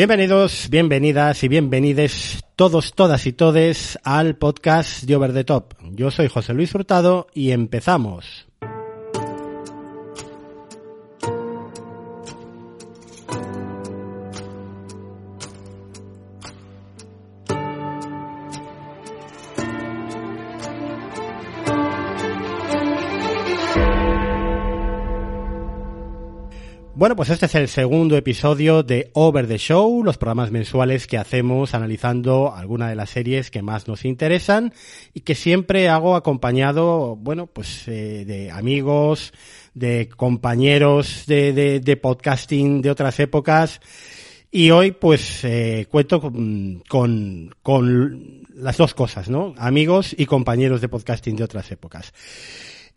Bienvenidos, bienvenidas y bienvenides todos, todas y todes al podcast de Over the Top. Yo soy José Luis Hurtado y empezamos. Bueno, pues este es el segundo episodio de Over the Show, los programas mensuales que hacemos analizando alguna de las series que más nos interesan y que siempre hago acompañado, bueno, pues eh, de amigos, de compañeros de, podcasting de otras épocas. Y hoy, pues, eh, cuento con, con las dos cosas, ¿no? Amigos y compañeros de podcasting de otras épocas.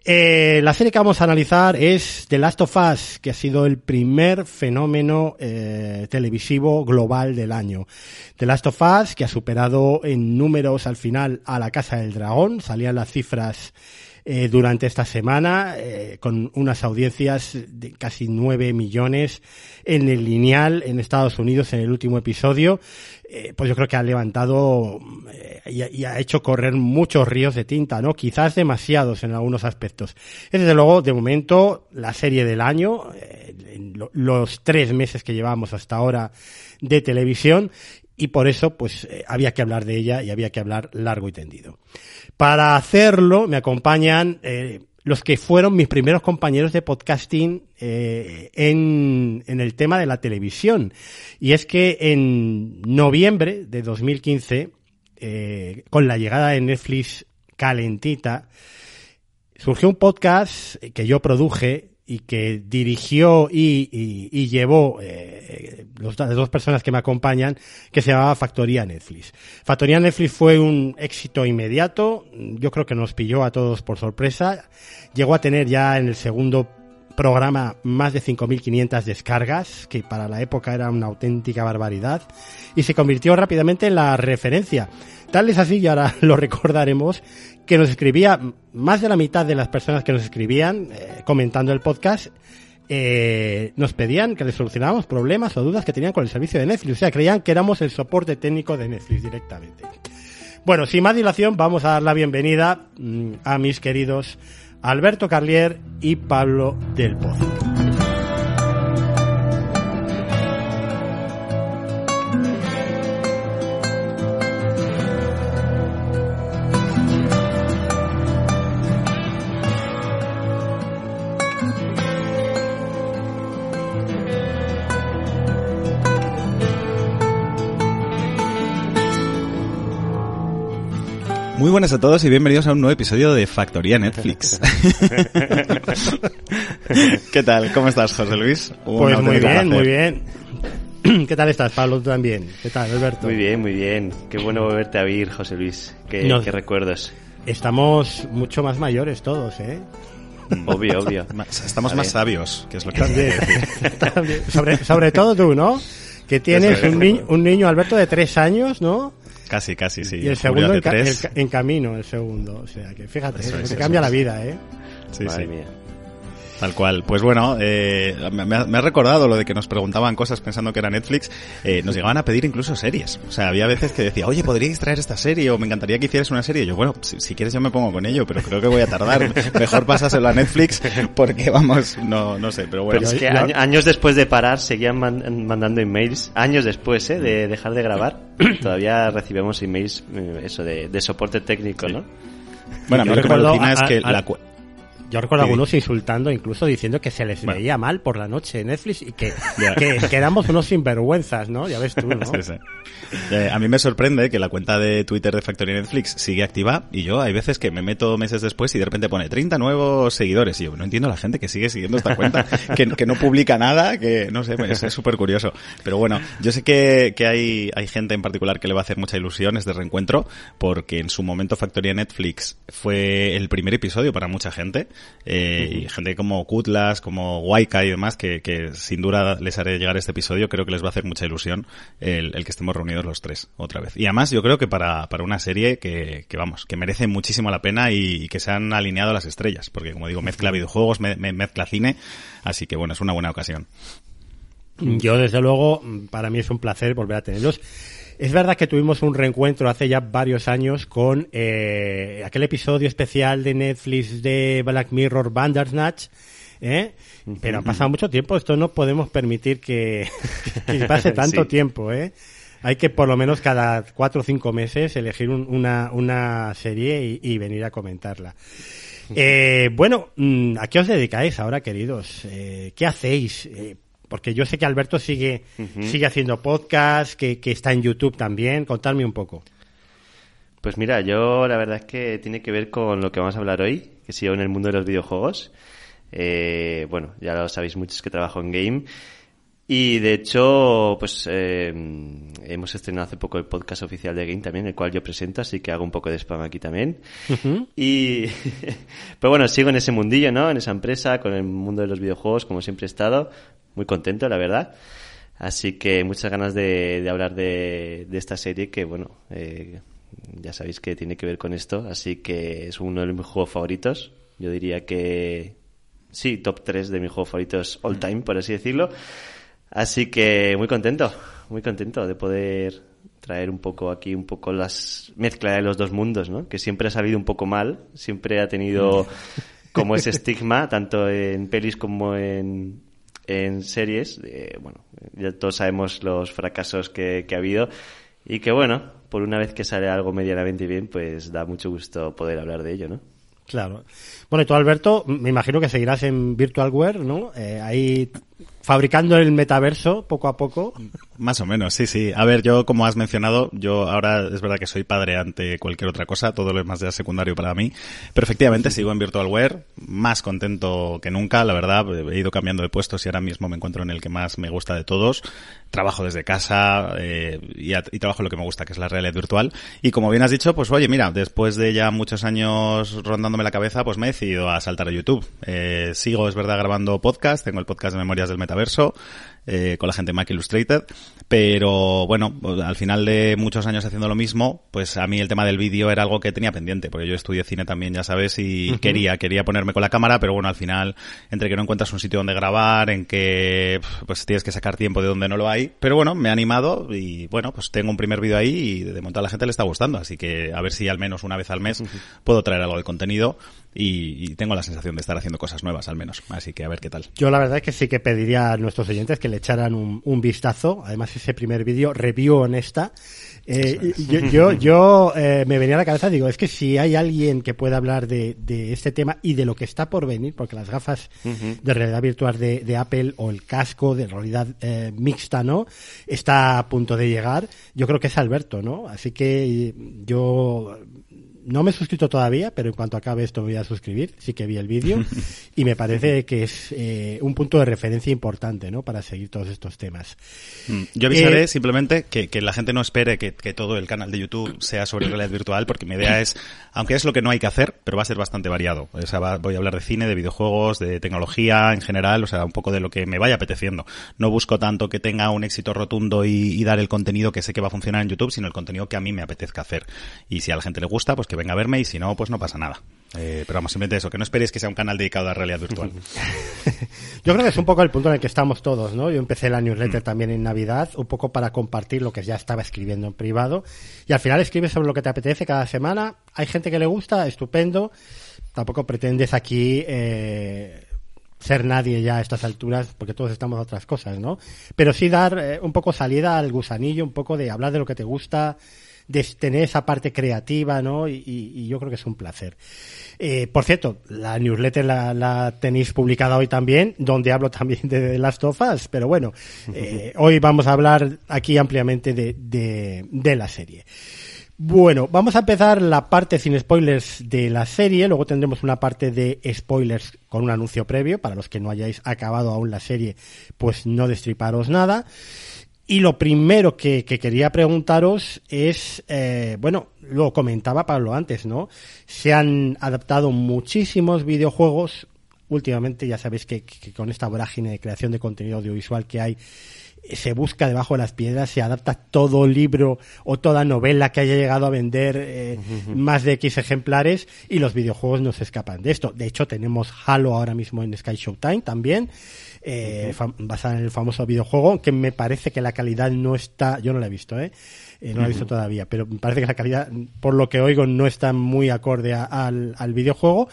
Eh, la serie que vamos a analizar es The Last of Us, que ha sido el primer fenómeno eh, televisivo global del año. The Last of Us, que ha superado en números al final a La Casa del Dragón, salían las cifras eh, durante esta semana, con unas audiencias de casi 9 millones en el lineal en Estados Unidos en el último episodio. Eh, pues yo creo que ha levantado y, ha hecho correr muchos ríos de tinta, ¿no? Quizás demasiados en algunos aspectos. Es desde luego, de momento, la serie del año, los tres meses que llevamos hasta ahora de televisión, y por eso pues eh, había que hablar de ella y había que hablar largo y tendido. Para hacerlo me acompañan eh, los que fueron mis primeros compañeros de podcasting eh, en, en, el tema de la televisión. Y es que en noviembre de 2015, con la llegada de Netflix calentita, surgió un podcast que yo produje y que dirigió y, llevó eh, las dos personas que me acompañan, que se llamaba Factoría Netflix. Factoría Netflix fue un éxito inmediato, yo creo que nos pilló a todos por sorpresa, llegó a tener ya en el segundo programa más de 5.500 descargas, que para la época era una auténtica barbaridad, y se convirtió rápidamente en la referencia. Tal es así, y ahora lo recordaremos, que nos escribía, más de la mitad de las personas que nos escribían eh, comentando el podcast, eh, nos pedían que les solucionáramos problemas o dudas que tenían con el servicio de Netflix. O sea, creían que éramos el soporte técnico de Netflix directamente. Bueno, sin más dilación, vamos a dar la bienvenida mm, a mis queridos Alberto Carlier y Pablo del Pozo. Muy buenas a todos y bienvenidos a un nuevo episodio de Factoría Netflix. ¿Qué tal? ¿Cómo estás, José Luis? pues muy bien, muy bien. ¿Qué tal estás, Pablo? ¿Tú también? ¿Qué tal, Alberto? Muy bien, muy bien. Qué bueno volverte a oír, José Luis. Qué, recuerdos. Estamos mucho más mayores todos, ¿eh? Obvio, obvio. Estamos más sabios, que es lo que también. sobre, sobre todo tú, ¿no? Que tienes un, un niño, Alberto, de tres años, ¿no? Casi, casi, sí. Y el segundo en, camino, el segundo. O sea, que fíjate, se cambia la vida, ¿eh? Sí, sí. Mía. Tal cual. Pues bueno, eh, me, ha, recordado lo de que nos preguntaban cosas pensando que era Netflix. Eh, nos llegaban a pedir incluso series. O sea, había veces que decía, oye, ¿podríais traer esta serie? O me encantaría que hicieras una serie. Y yo, bueno, si, quieres yo me pongo con ello, pero creo que voy a tardar. Mejor pásaselo a Netflix porque vamos, no, no sé, pero bueno. Pero es que años después de parar seguían mandando emails. Años después, ¿eh? De dejar de grabar. todavía recibimos emails, eh, eso, de, soporte técnico, ¿no? Bueno, a mí lo que me alucina es que la yo recuerdo algunos insultando, incluso diciendo que se les veía mal por la noche en Netflix y que, que, éramos unos sinvergüenzas, ¿no? Ya ves tú, ¿no? Eh, a mí me sorprende que la cuenta de Twitter de Factory Netflix sigue activa y yo hay veces que me meto meses después y de repente pone 30 nuevos seguidores y yo no entiendo la gente que sigue siguiendo esta cuenta, que, que, no publica nada, que no sé, pues, es súper curioso. Pero bueno, yo sé que, que hay, hay gente en particular que le va a hacer mucha ilusión este reencuentro porque en su momento Factoría Netflix fue el primer episodio para mucha gente eh, y gente como Kutlas, como Waika y demás, que, que, sin duda les haré llegar este episodio, creo que les va a hacer mucha ilusión el, el que estemos reunidos los tres otra vez. Y además yo creo que para, para una serie que, que vamos, que merece muchísimo la pena y, que se han alineado las estrellas, porque como digo, mezcla videojuegos, me, mezcla cine, así que bueno, es una buena ocasión. Yo, desde luego, para mí es un placer volver a tenerlos. Es verdad que tuvimos un reencuentro hace ya varios años con eh, aquel episodio especial de Netflix de Black Mirror Bandersnatch, ¿eh? pero ha pasado mucho tiempo, esto no podemos permitir que, que pase tanto Sí. tiempo, ¿eh? Hay que por lo menos cada cuatro o cinco meses elegir un- una, una serie y, y venir a comentarla. Eh, bueno, mm, ¿a qué os dedicáis ahora, queridos? Eh, ¿Qué hacéis? Porque yo sé que Alberto sigue, sigue haciendo podcast, que, que está en YouTube también. Contadme un poco. Pues mira, yo la verdad es que tiene que ver con lo que vamos a hablar hoy, que sigo en el mundo de los videojuegos. Eh, bueno, ya lo sabéis muchos que trabajo en Game. Y de hecho, pues eh, hemos estrenado hace poco el podcast oficial de Game también, el cual yo presento, así que hago un poco de spam aquí también. Y, pero bueno, sigo en ese mundillo, ¿no? En esa empresa, con el mundo de los videojuegos, como siempre he estado. Muy contento, la verdad. Así que muchas ganas de, de hablar de, de esta serie que, bueno, eh, ya sabéis que tiene que ver con esto. Así que es uno de mis juegos favoritos. Yo diría que sí, top 3 de mis juegos favoritos all time, por así decirlo. Así que muy contento, muy contento de poder traer un poco aquí, un poco las mezcla de los dos mundos, ¿no? Que siempre ha salido un poco mal, siempre ha tenido como ese estigma, tanto en pelis como en, en series. Eh, bueno, ya todos sabemos los fracasos que, que ha habido y que bueno, por una vez que sale algo medianamente bien, pues da mucho gusto poder hablar de ello, ¿no? Claro. Bueno, y tú, Alberto, me imagino que seguirás en Virtualware, ¿no? Eh, ahí fabricando el metaverso poco a poco. Más o menos, sí, sí. A ver, yo, como has mencionado, yo ahora es verdad que soy padre ante cualquier otra cosa, todo lo demás ya secundario para mí, pero efectivamente sigo en Virtualware, más contento que nunca, la verdad, he ido cambiando de puestos y ahora mismo me encuentro en el que más me gusta de todos. Trabajo desde casa eh, y, a- y trabajo lo que me gusta, que es la realidad virtual. Y como bien has dicho, pues oye, mira, después de ya muchos años rondándome la cabeza, pues me he decidido a saltar a YouTube. Eh, sigo, es verdad, grabando podcast, tengo el podcast de Memorias del Metaverso, eh, con la gente de Mac Illustrated, pero bueno, al final de muchos años haciendo lo mismo, pues a mí el tema del vídeo era algo que tenía pendiente, porque yo estudié cine también, ya sabes, y quería, quería ponerme con la cámara, pero bueno, al final, entre que no encuentras un sitio donde grabar, en que pues tienes que sacar tiempo de donde no lo hay, pero bueno, me he animado y bueno, pues tengo un primer vídeo ahí y de momento a la gente le está gustando, así que a ver si al menos una vez al mes puedo traer algo de contenido y, y tengo la sensación de estar haciendo cosas nuevas al menos, así que a ver qué tal. Yo la verdad es que sí que pediría a nuestros oyentes que le echaran un, un vistazo. Además, ese primer vídeo, review honesta. Eh, yo yo, yo eh, me venía a la cabeza, digo, es que si hay alguien que pueda hablar de, de este tema y de lo que está por venir, porque las gafas de realidad virtual de, de Apple o el casco de realidad eh, mixta, ¿no? Está a punto de llegar. Yo creo que es Alberto, ¿no? Así que eh, yo no me he suscrito todavía, pero en cuanto acabe esto voy a suscribir. Sí que vi el vídeo y me parece que es eh, un punto de referencia importante, ¿no? Para seguir todos estos temas. Mm, Yo avisaré Eh, simplemente que, que la gente no espere que, que todo el canal de YouTube sea sobre realidad virtual, porque mi idea es, aunque es lo que no hay que hacer, pero va a ser bastante variado. O sea, va- voy a hablar de cine, de videojuegos, de tecnología en general, o sea, un poco de lo que me vaya apeteciendo. No busco tanto que tenga un éxito rotundo y, y dar el contenido que sé que va a funcionar en YouTube, sino el contenido que a mí me apetezca hacer. Y si a la gente le gusta, pues que venga a verme y si no, pues no pasa nada. Eh, pero vamos, simplemente eso, que no esperéis que sea un canal dedicado a la realidad virtual. Yo creo que es un poco el punto en el que estamos todos, ¿no? Yo empecé la newsletter también en Navidad, un poco para compartir lo que ya estaba escribiendo en privado. Y al final escribes sobre lo que te apetece cada semana. Hay gente que le gusta, estupendo. Tampoco pretendes aquí eh, ser nadie ya a estas alturas, porque todos estamos a otras cosas, ¿no? Pero sí dar eh, un poco salida al gusanillo, un poco de hablar de lo que te gusta, de tener esa parte creativa, ¿no? Y, yo creo que es un placer. Eh, por cierto, la newsletter la, la tenéis publicada hoy también, donde hablo también de las tofas, pero bueno, eh, hoy vamos a hablar aquí ampliamente de, de, de la serie. Bueno, vamos a empezar la parte sin spoilers de la serie, luego tendremos una parte de spoilers con un anuncio previo, para los que no hayáis acabado aún la serie, pues no destriparos nada. Y lo primero que, que quería preguntaros es, eh, bueno, lo comentaba Pablo antes, ¿no? Se han adaptado muchísimos videojuegos. Últimamente ya sabéis que, que con esta vorágine de creación de contenido audiovisual que hay, se busca debajo de las piedras, se adapta todo libro o toda novela que haya llegado a vender eh, más de X ejemplares y los videojuegos no se escapan de esto. De hecho, tenemos Halo ahora mismo en Sky Showtime también, eh, basada en el famoso videojuego, que me parece que la calidad no está, yo no la he visto, ¿eh? no la he visto todavía, pero me parece que la calidad, por lo que oigo, no está muy acorde al, al videojuego,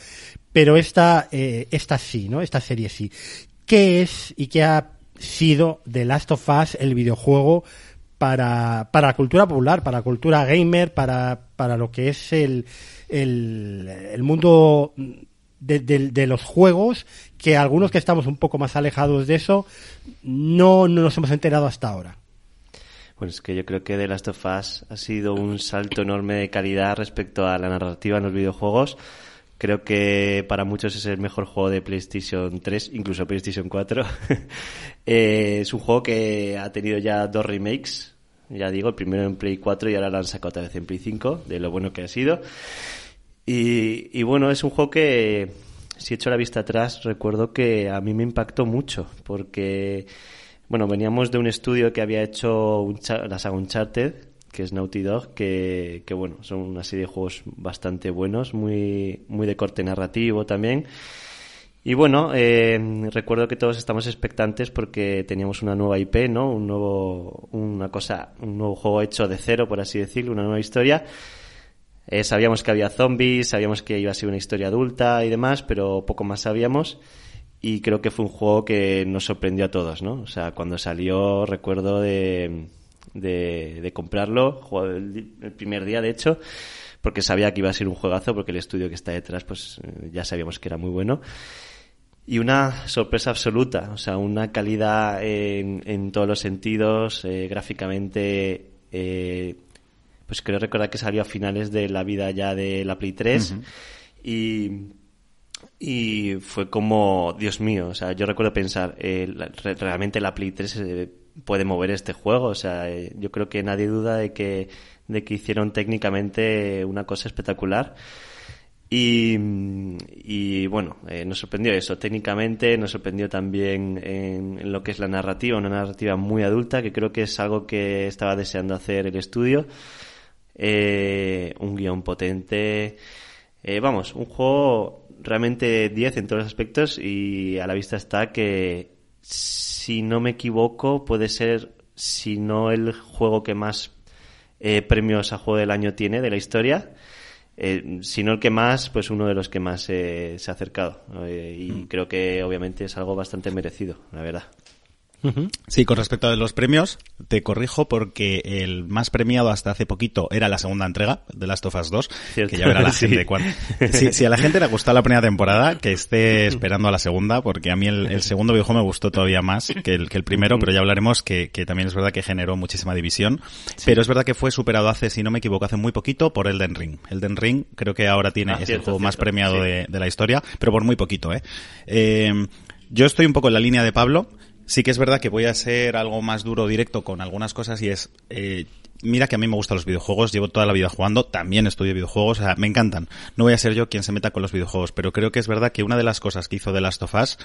pero esta, esta sí, ¿no? Esta serie sí. ¿Qué es y qué ha sido The Last of Us el videojuego para, para la cultura popular, para la cultura gamer, para, para lo que es el, el, el mundo de, de, los juegos, que algunos que estamos un poco más alejados de eso, no, no nos hemos enterado hasta ahora. Bueno, es que yo creo que The Last of Us ha sido un salto enorme de calidad respecto a la narrativa en los videojuegos. Creo que para muchos es el mejor juego de PlayStation 3, incluso PlayStation 4. eh, es un juego que ha tenido ya dos remakes. Ya digo, el primero en Play 4 y ahora lo han sacado otra vez en Play 5, de lo bueno que ha sido. Y, y bueno, es un juego que, si echo la vista atrás, recuerdo que a mí me impactó mucho, porque, bueno, veníamos de un estudio que había hecho un, la saga Uncharted, que es Naughty Dog, que, que, bueno, son una serie de juegos bastante buenos, muy, muy de corte narrativo también. Y bueno, eh, recuerdo que todos estamos expectantes porque teníamos una nueva IP, ¿no? Un nuevo, una cosa, un nuevo juego hecho de cero, por así decirlo, una nueva historia. Eh, sabíamos que había zombies, sabíamos que iba a ser una historia adulta y demás, pero poco más sabíamos. Y creo que fue un juego que nos sorprendió a todos, ¿no? O sea, cuando salió, recuerdo de, de, de comprarlo, el, el primer día, de hecho, porque sabía que iba a ser un juegazo, porque el estudio que está detrás, pues eh, ya sabíamos que era muy bueno. Y una sorpresa absoluta, o sea, una calidad en, en todos los sentidos, eh, gráficamente, eh, pues creo recordar que salió a finales de la vida ya de la Play 3 uh -huh. y, y fue como, Dios mío, o sea, yo recuerdo pensar, eh, la, realmente la Play 3 eh, puede mover este juego. O sea, eh, yo creo que nadie duda de que, de que hicieron técnicamente una cosa espectacular. Y, y bueno, eh, nos sorprendió eso técnicamente, nos sorprendió también en, en, lo que es la narrativa, una narrativa muy adulta, que creo que es algo que estaba deseando hacer el estudio. Eh, un guion potente. Eh, vamos, un juego realmente 10 en todos los aspectos y a la vista está que si no me equivoco, puede ser, si no el juego que más eh, premios a juego del año tiene de la historia, eh, si no el que más, pues uno de los que más eh, se ha acercado. Eh, y mm. creo que obviamente es algo bastante merecido, la verdad. Sí, con respecto a los premios, te corrijo porque el más premiado hasta hace poquito era la segunda entrega de Last of Us 2, Cierto. que ya verá la sí. gente cuando... Si, si, a la gente le gustó la primera temporada, que esté esperando a la segunda, porque a mí el, el segundo videojuego me gustó todavía más que el, que el primero, pero ya hablaremos que, que, también es verdad que generó muchísima división, sí. pero es verdad que fue superado hace, si no me equivoco, hace muy poquito por Elden Ring. Elden Ring creo que ahora tiene, ah, es cierto, el juego cierto, más premiado sí. de, de, la historia, pero por muy poquito, ¿eh? eh yo estoy un poco en la línea de Pablo. Sí que es verdad que voy a ser algo más duro directo con algunas cosas y es, eh, mira que a mí me gustan los videojuegos, llevo toda la vida jugando, también estudio videojuegos, o sea, me encantan. No voy a ser yo quien se meta con los videojuegos, pero creo que es verdad que una de las cosas que hizo The Last of Us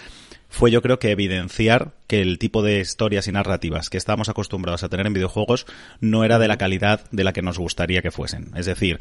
fue yo creo que evidenciar que el tipo de historias y narrativas que estábamos acostumbrados a tener en videojuegos no era de la calidad de la que nos gustaría que fuesen. Es decir,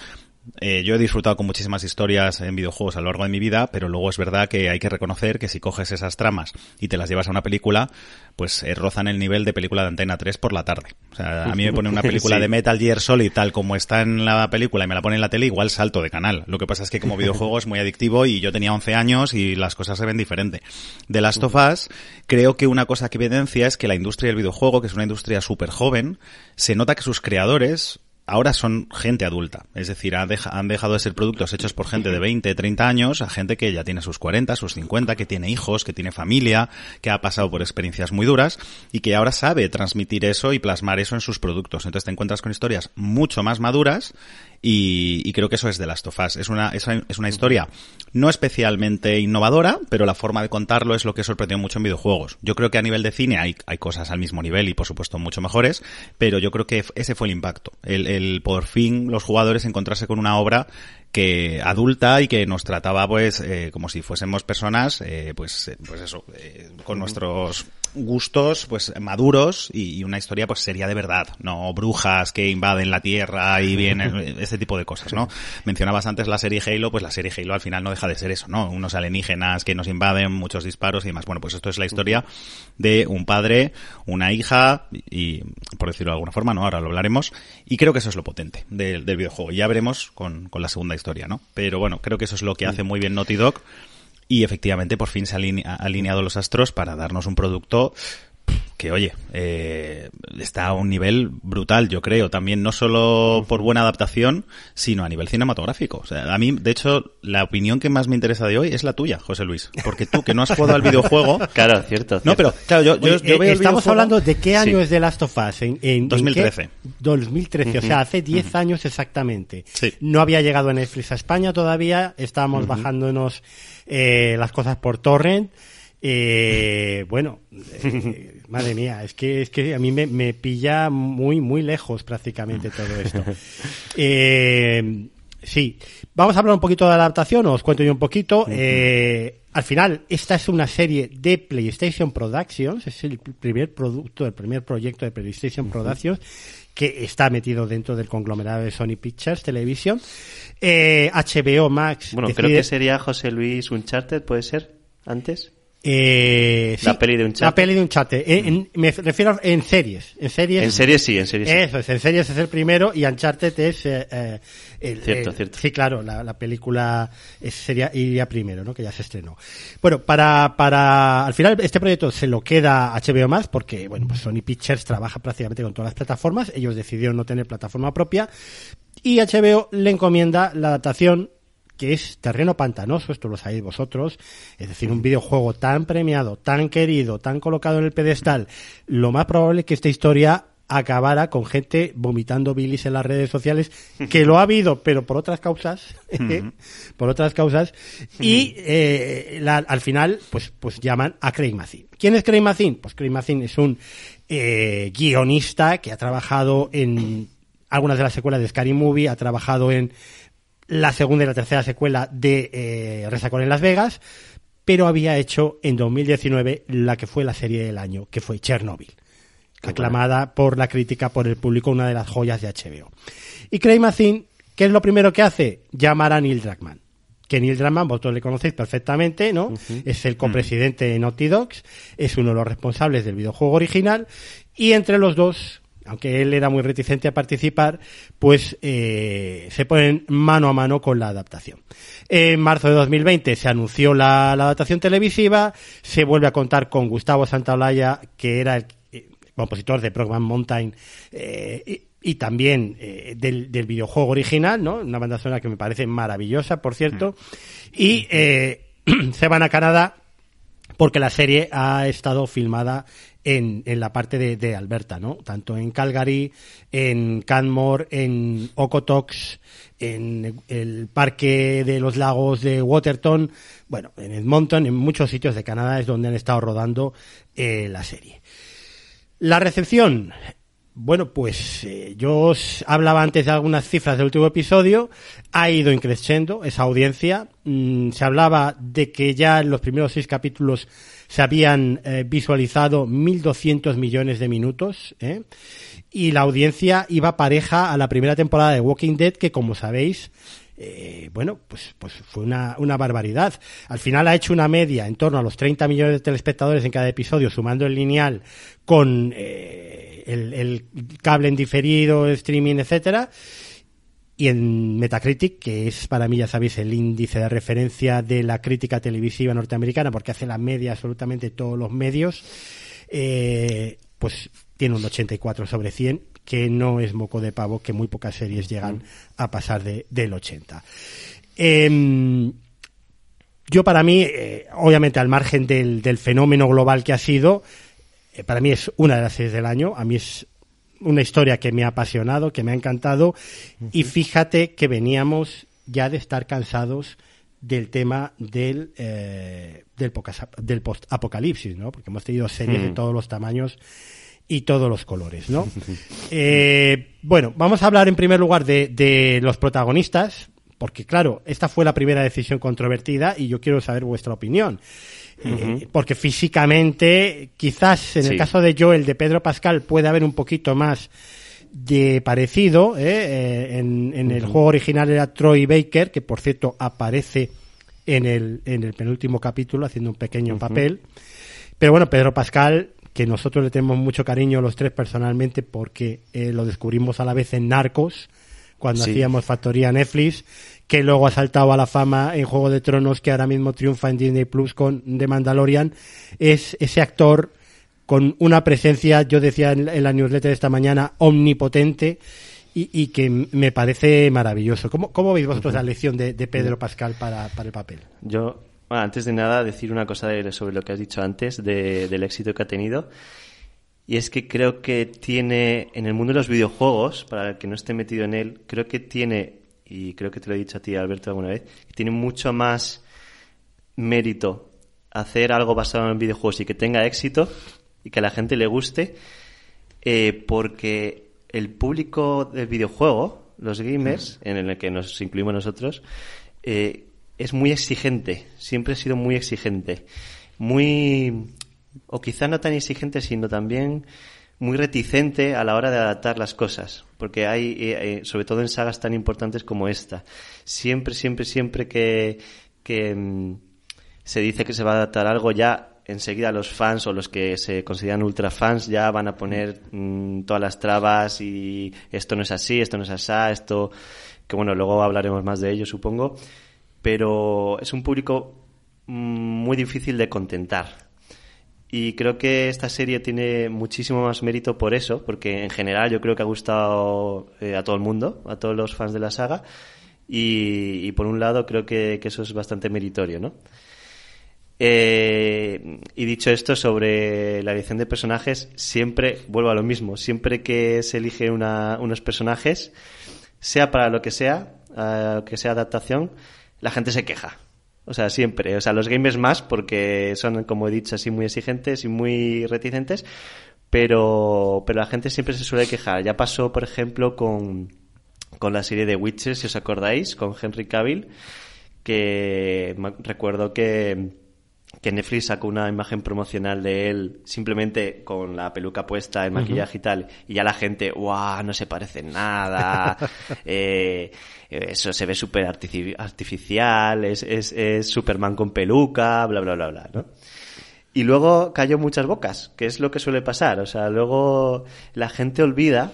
eh, yo he disfrutado con muchísimas historias en videojuegos a lo largo de mi vida, pero luego es verdad que hay que reconocer que si coges esas tramas y te las llevas a una película, pues eh, rozan el nivel de película de Antena 3 por la tarde. O sea, a mí me pone una película sí. de Metal Gear Solid tal como está en la película y me la pone en la tele, igual salto de canal. Lo que pasa es que como videojuego es muy adictivo y yo tenía 11 años y las cosas se ven diferente. De Last of creo que una cosa que evidencia es que la industria del videojuego, que es una industria súper joven, se nota que sus creadores ahora son gente adulta. Es decir, han dejado de ser productos hechos por gente de 20, 30 años a gente que ya tiene sus 40, sus 50, que tiene hijos, que tiene familia, que ha pasado por experiencias muy duras y que ahora sabe transmitir eso y plasmar eso en sus productos. Entonces te encuentras con historias mucho más maduras y, y, creo que eso es de Last of Us. Es una, es, es, una historia no especialmente innovadora, pero la forma de contarlo es lo que sorprendió mucho en videojuegos. Yo creo que a nivel de cine hay, hay cosas al mismo nivel y por supuesto mucho mejores, pero yo creo que ese fue el impacto. El, el por fin los jugadores encontrarse con una obra que adulta y que nos trataba pues eh, como si fuésemos personas eh, pues eh, pues eso eh, con nuestros gustos pues maduros y, una historia pues sería de verdad, no brujas que invaden la Tierra y vienen este tipo de cosas, ¿no? Mencionabas antes la serie Halo, pues la serie Halo al final no deja de ser eso, ¿no? Unos alienígenas que nos invaden, muchos disparos y demás. Bueno, pues esto es la historia de un padre, una hija y por decirlo de alguna forma, ¿no? Ahora lo hablaremos y creo que eso es lo potente del, del videojuego. Ya veremos con, con la segunda historia, ¿no? Pero bueno, creo que eso es lo que hace muy bien Naughty Dog y efectivamente por fin se han alineado los astros para darnos un producto que oye, eh, está a un nivel brutal, yo creo, también no solo por buena adaptación, sino a nivel cinematográfico. O sea, a mí, de hecho, la opinión que más me interesa de hoy es la tuya, José Luis, porque tú que no has jugado al videojuego. Claro, cierto. No, pero claro, yo, yo, veo eh, Estamos hablando de qué año es The Last of Us. En, 2013. 2013, o sea, hace 10 años exactamente. No había llegado a Netflix a España todavía, estábamos bajándonos eh, las cosas por torrent. Eh, bueno, eh, madre mía, es que, es que a mí me, pilla muy, muy lejos prácticamente todo esto. Eh, sí, vamos a hablar un poquito de adaptación, os cuento yo un poquito. Eh, al final, esta es una serie de PlayStation Productions, es el primer producto, el primer proyecto de PlayStation Productions que está metido dentro del conglomerado de Sony Pictures Television. Eh, HBO Max. Bueno, creo que sería José Luis Uncharted, ¿puede ser? ¿Antes? Eh, la peli de un La peli de un chat. Eh, me refiero en series. En series. En series sí, en series sí. Eso es, en series es el primero y Uncharted es eh, eh el, cierto, cierto. Sí, claro, la, la película sería iría primero, ¿no? Que ya se estrenó. Bueno, para para al final este proyecto se lo queda HBO más porque bueno, pues Sony Pictures trabaja prácticamente con todas las plataformas. Ellos decidieron no tener plataforma propia y HBO le encomienda la adaptación que es terreno pantanoso, esto lo sabéis vosotros, es decir, un videojuego tan premiado, tan querido, tan colocado en el pedestal, lo más probable es que esta historia acabara con gente vomitando bilis en las redes sociales, que lo ha habido, pero por otras causas, por otras causas, y eh, al final, pues, pues llaman a Craig Mazin. ¿Quién es Craig Mazin? Pues Craig Mazin es un eh, guionista que ha trabajado en algunas de las secuelas de Scary Movie, ha trabajado en la segunda y la tercera secuela de eh, Resacón en Las Vegas, pero había hecho en 2019 la que fue la serie del año, que fue Chernobyl, aclamada por la crítica, por el público, una de las joyas de HBO. Y Craig Mazin, ¿qué es lo primero que hace? Llamar a Neil Druckmann. Que Neil Druckmann, vosotros le conocéis perfectamente, ¿no? Es el copresidente de Naughty Dogs, es uno de los responsables del videojuego original, y entre los dos aunque él era muy reticente a participar, pues eh, se ponen mano a mano con la adaptación. En marzo de 2020 se anunció la, adaptación televisiva, se vuelve a contar con Gustavo Santaolalla, que era el eh, compositor de Program Mountain eh, y, también del, videojuego original, ¿no? Una banda sonora que me parece maravillosa, por cierto. Y se van a Canadá porque la serie ha estado filmada en, en la parte de, de, Alberta, ¿no? Tanto en Calgary, en Canmore, en Okotoks, en el Parque de los Lagos de Waterton, bueno, en Edmonton, en muchos sitios de Canadá es donde han estado rodando eh, la serie. La recepción, bueno, pues eh, yo os hablaba antes de algunas cifras del último episodio, ha ido increciendo esa audiencia, mm, se hablaba de que ya en los primeros seis capítulos se habían eh, visualizado 1.200 millones de minutos ¿eh? y la audiencia iba pareja a la primera temporada de Walking Dead que como sabéis eh, bueno, pues, pues fue una, una barbaridad. Al final ha hecho una media en torno a los 30 millones de telespectadores en cada episodio, sumando el lineal con eh, el, el, cable en diferido, streaming, etcétera y en Metacritic, que es para mí, ya sabéis, el índice de referencia de la crítica televisiva norteamericana, porque hace la media absolutamente todos los medios, eh, pues tiene un 84 sobre 100, que no es moco de pavo, que muy pocas series llegan a pasar de, del 80. Em, yo para mí, eh, obviamente al margen del, del, fenómeno global que ha sido, eh, para mí es una de las series del año, a mí es una historia que me ha apasionado, que me ha encantado, y fíjate que veníamos ya de estar cansados del tema del, eh, del, del post-apocalipsis, ¿no? Porque hemos tenido series de todos los tamaños y todos los colores, ¿no? eh, bueno, vamos a hablar en primer lugar de, de los protagonistas, porque claro, esta fue la primera decisión controvertida y yo quiero saber vuestra opinión. Eh, porque físicamente, quizás en el caso de Joel, de Pedro Pascal, puede haber un poquito más de parecido. ¿eh? en, el juego original era Troy Baker, que por cierto aparece en el, en el penúltimo capítulo haciendo un pequeño papel. Pero bueno, Pedro Pascal, que nosotros le tenemos mucho cariño los tres personalmente porque lo descubrimos a la vez en Narcos, cuando hacíamos Factoría Netflix, que luego ha saltado a la fama en Juego de Tronos, que ahora mismo triunfa en Disney Plus con The Mandalorian, es ese actor con una presencia, yo decía en, la newsletter de esta mañana, omnipotente y, que me parece maravilloso. ¿Cómo, cómo veis vosotros la lección de, Pedro Pascal para, el papel? Yo, antes de nada, decir una cosa sobre lo que has dicho antes del éxito que ha tenido. Y es que creo que tiene, en el mundo de los videojuegos, para el que no esté metido en él, creo que tiene, y creo que te lo he dicho a ti, Alberto, alguna vez, que tiene mucho más mérito hacer algo basado en videojuegos y que tenga éxito y que a la gente le guste, eh, porque el público del videojuego, los gamers, en el que nos incluimos nosotros, eh, es muy exigente, siempre ha sido muy exigente, muy o quizá no tan exigente, sino también muy reticente a la hora de adaptar las cosas, porque hay, eh, eh, sobre todo en sagas tan importantes como esta, siempre, siempre, siempre que, que mm, se dice que se va a adaptar algo, ya enseguida los fans o los que se consideran ultra fans ya van a poner mm, todas las trabas y esto no es así, esto no es así, esto, que bueno, luego hablaremos más de ello, supongo, pero es un público mm, muy difícil de contentar y creo que esta serie tiene muchísimo más mérito por eso, porque en general yo creo que ha gustado eh, a todo el mundo, a todos los fans de la saga. Y, por un lado creo que, eso es bastante meritorio, ¿no? Eh, y dicho esto sobre la elección de personajes, siempre vuelvo a lo mismo. Siempre que se eligen unos personajes, sea para lo que sea, eh, que sea adaptación, la gente se queja. O sea, siempre. O sea, los gamers más porque son, como he dicho, así muy exigentes y muy reticentes. Pero, pero la gente siempre se suele quejar. Ya pasó, por ejemplo, con, con la serie de Witcher, si os acordáis, con Henry Cavill, que recuerdo que que Netflix sacó una imagen promocional de él simplemente con la peluca puesta, el maquillaje y tal, y ya la gente, ¡guau! No se parece en nada, eh, eso se ve súper artificial, es, es, es, Superman con peluca, bla, bla, bla, bla, ¿no? Y luego cayó muchas bocas, que es lo que suele pasar, o sea, luego la gente olvida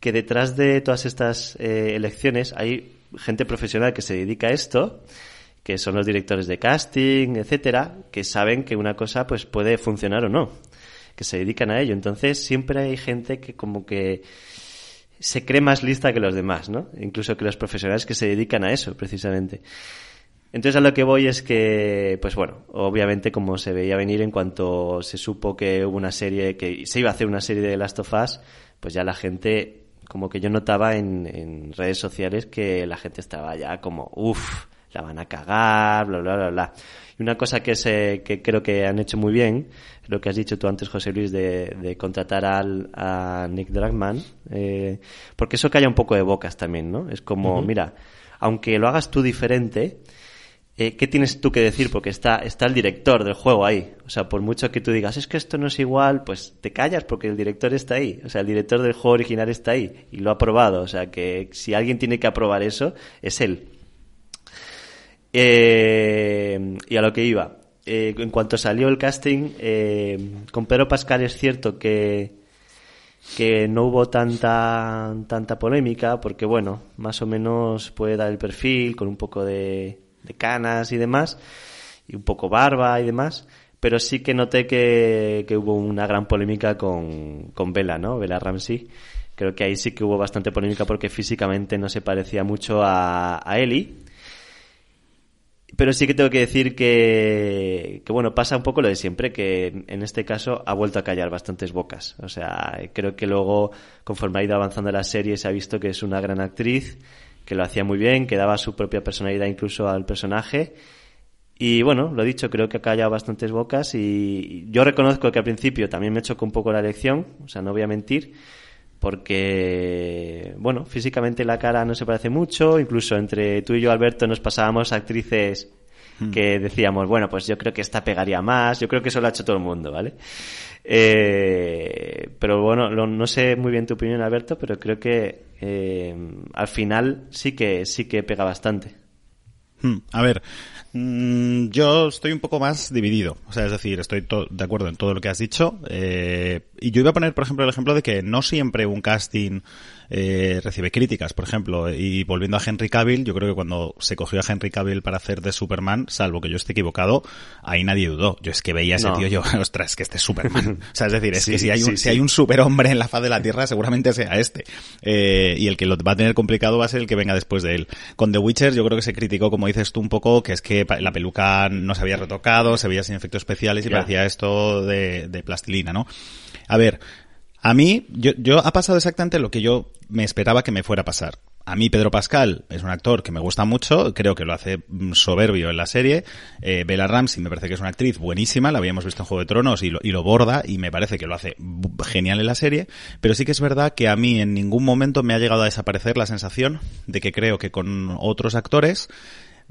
que detrás de todas estas eh, elecciones hay gente profesional que se dedica a esto, que son los directores de casting, etcétera, que saben que una cosa pues puede funcionar o no, que se dedican a ello. Entonces siempre hay gente que como que se cree más lista que los demás, ¿no? Incluso que los profesionales que se dedican a eso, precisamente. Entonces a lo que voy es que, pues bueno, obviamente como se veía venir en cuanto se supo que hubo una serie, que se iba a hacer una serie de Last of Us, pues ya la gente, como que yo notaba en, en redes sociales que la gente estaba ya como, uff, la van a cagar, bla, bla, bla, bla. Y una cosa que, se, que creo que han hecho muy bien, lo que has dicho tú antes, José Luis, de, de contratar al, a Nick Dragman, eh, porque eso calla un poco de bocas también, ¿no? Es como, mira, aunque lo hagas tú diferente, eh, ¿qué tienes tú que decir? Porque está, está el director del juego ahí. O sea, por mucho que tú digas, es que esto no es igual, pues te callas porque el director está ahí. O sea, el director del juego original está ahí y lo ha aprobado. O sea, que si alguien tiene que aprobar eso, es él. Eh, y a lo que iba. Eh, en cuanto salió el casting, eh, con Pedro Pascal es cierto que, que no hubo tanta, tanta polémica, porque bueno, más o menos puede dar el perfil con un poco de, canas y demás, y un poco barba y demás, pero sí que noté que, que hubo una gran polémica con, con Bella, ¿no? Bella Ramsey. Creo que ahí sí que hubo bastante polémica porque físicamente no se parecía mucho a, a Ellie pero sí que tengo que decir que, que, bueno, pasa un poco lo de siempre, que en este caso ha vuelto a callar bastantes bocas. O sea, creo que luego, conforme ha ido avanzando la serie, se ha visto que es una gran actriz, que lo hacía muy bien, que daba su propia personalidad incluso al personaje. Y bueno, lo dicho, creo que ha callado bastantes bocas y yo reconozco que al principio también me chocó un poco la elección, o sea, no voy a mentir, porque, bueno, físicamente la cara no se parece mucho, incluso entre tú y yo, Alberto, nos pasábamos actrices hmm. que decíamos, bueno, pues yo creo que esta pegaría más, yo creo que eso lo ha hecho todo el mundo, ¿vale? Eh, pero bueno, no sé muy bien tu opinión, Alberto, pero creo que eh, al final sí que sí que pega bastante. Hmm, a ver, mm, yo estoy un poco más dividido. O sea, es decir, estoy de acuerdo en todo lo que has dicho. Eh, y yo iba a poner, por ejemplo, el ejemplo de que no siempre un casting eh, recibe críticas, por ejemplo. Y volviendo a Henry Cavill, yo creo que cuando se cogió a Henry Cavill para hacer de Superman, salvo que yo esté equivocado, ahí nadie dudó. Yo es que veía a ese tío, yo, ostras, que este es Superman. o sea, es decir, es que si hay un, si hay un superhombre en la faz de la Tierra, seguramente sea este. Eh, y el que lo va a tener complicado va a ser el que venga después de él. Con The Witcher yo creo que se criticó, como dices tú un poco, que es que la peluca no se había retocado, se veía sin efectos especiales y parecía esto de, de plastilina, ¿no? A ver, a mí, yo, yo ha pasado exactamente lo que yo me esperaba que me fuera a pasar. A mí Pedro Pascal es un actor que me gusta mucho, creo que lo hace mm, soberbio en la serie. Eh, Bella Ramsey me parece que es una actriz buenísima, la habíamos visto en Juego de Tronos y lo, y lo borda y me parece que lo hace genial en la serie. Pero sí que es verdad que a mí en ningún momento me ha llegado a desaparecer la sensación de que creo que con otros actores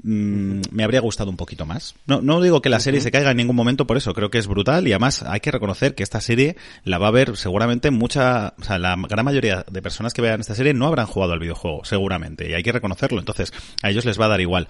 Mm, me habría gustado un poquito más. No, no digo que la serie se caiga en ningún momento por eso, creo que es brutal y además hay que reconocer que esta serie la va a ver seguramente mucha, o sea, la gran mayoría de personas que vean esta serie no habrán jugado al videojuego, seguramente, y hay que reconocerlo, entonces a ellos les va a dar igual.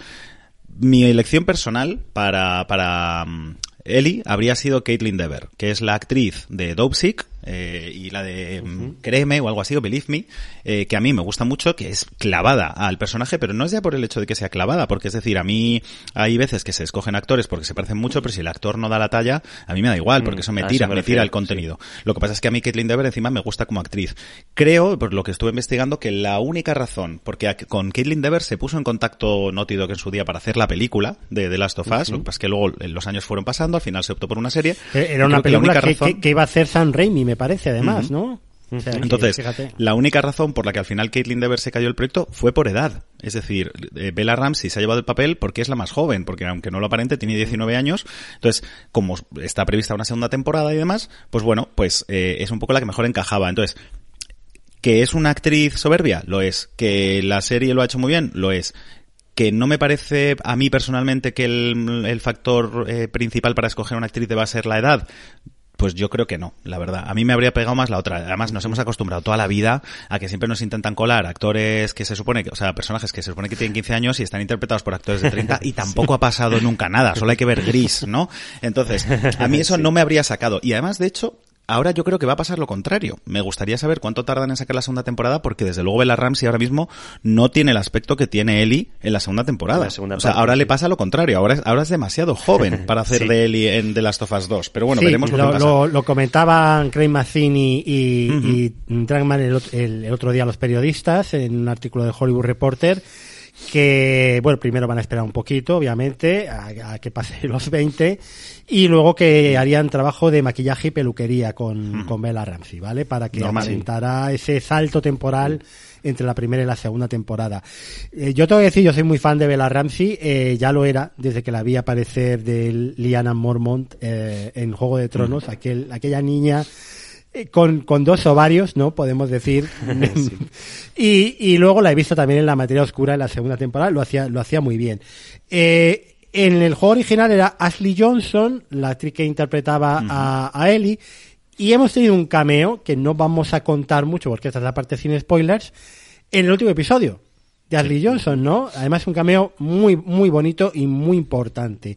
Mi elección personal para, para mm, Ellie habría sido Caitlin Dever, que es la actriz de Dopesick, eh, y la de mm, Créeme o algo así, o Believe Me, eh, que a mí me gusta mucho, que es clavada al personaje, pero no es ya por el hecho de que sea clavada, porque es decir, a mí hay veces que se escogen actores porque se parecen mucho, pero si el actor no da la talla, a mí me da igual, porque eso me mm, tira, me tira el contenido. Lo que pasa es que a mí Caitlin Dever encima me gusta como actriz. Creo, por lo que estuve investigando, que la única razón, porque con Caitlin Dever se puso en contacto Naughty Dog en su día para hacer la película de The Last of Us, lo que pasa es que luego los años fueron pasando, al final se optó por una serie. Eh, era una película que, iba a hacer Sam Raimi, me parece, además, ¿no? Entonces, la única razón por la que al final Caitlin Dever se cayó el proyecto fue por edad. Es decir, eh, Bella Ramsey se ha llevado el papel porque es la más joven, porque aunque no lo aparente, tiene 19 años. Entonces, como está prevista una segunda temporada y demás, pues bueno, pues eh, es un poco la que mejor encajaba. Entonces, que es una actriz soberbia, lo es. Que la serie lo ha hecho muy bien, lo es que no me parece a mí personalmente que el, factor eh, principal para escoger una actriz deba ser la edad. Pues yo creo que no, la verdad. A mí me habría pegado más la otra. Además, nos hemos acostumbrado toda la vida a que siempre nos intentan colar actores que se supone que, o sea, personajes que se supone que tienen 15 años y están interpretados por actores de 30 y tampoco ha pasado nunca nada. Solo hay que ver gris, ¿no? Entonces, a mí eso no me habría sacado. Y además, de hecho, Ahora yo creo que va a pasar lo contrario. Me gustaría saber cuánto tardan en sacar la segunda temporada porque desde luego Bella Ramsey ahora mismo no tiene el aspecto que tiene Ellie en la segunda temporada. o sea, ahora le pasa lo contrario. Ahora es, ahora es demasiado joven para hacer de Ellie en The Last of Us 2. Pero bueno, veremos lo, que pasa. Lo, comentaban Craig Mazzini y, Dragman el, el otro día los periodistas en un artículo de Hollywood Reporter que, bueno, primero van a esperar un poquito, obviamente, a, que pase los 20, y luego que harían trabajo de maquillaje y peluquería con, hmm. con Bella Ramsey, ¿vale? Para que aparentara ese salto temporal entre la primera y la segunda temporada. Eh, yo tengo que decir, yo soy muy fan de Bella Ramsey, eh, ya lo era desde que la vi aparecer de Liana Mormont eh, en Juego de Tronos, hmm. aquel, aquella niña con, con dos ovarios, ¿no? Podemos decir. y, y luego la he visto también en la materia oscura en la segunda temporada, lo hacía, lo hacía muy bien. Eh, en el juego original era Ashley Johnson, la actriz que interpretaba a, a Ellie, y hemos tenido un cameo que no vamos a contar mucho porque esta es la parte sin spoilers, en el último episodio de Ashley Johnson, ¿no? Además un cameo muy, muy bonito y muy importante.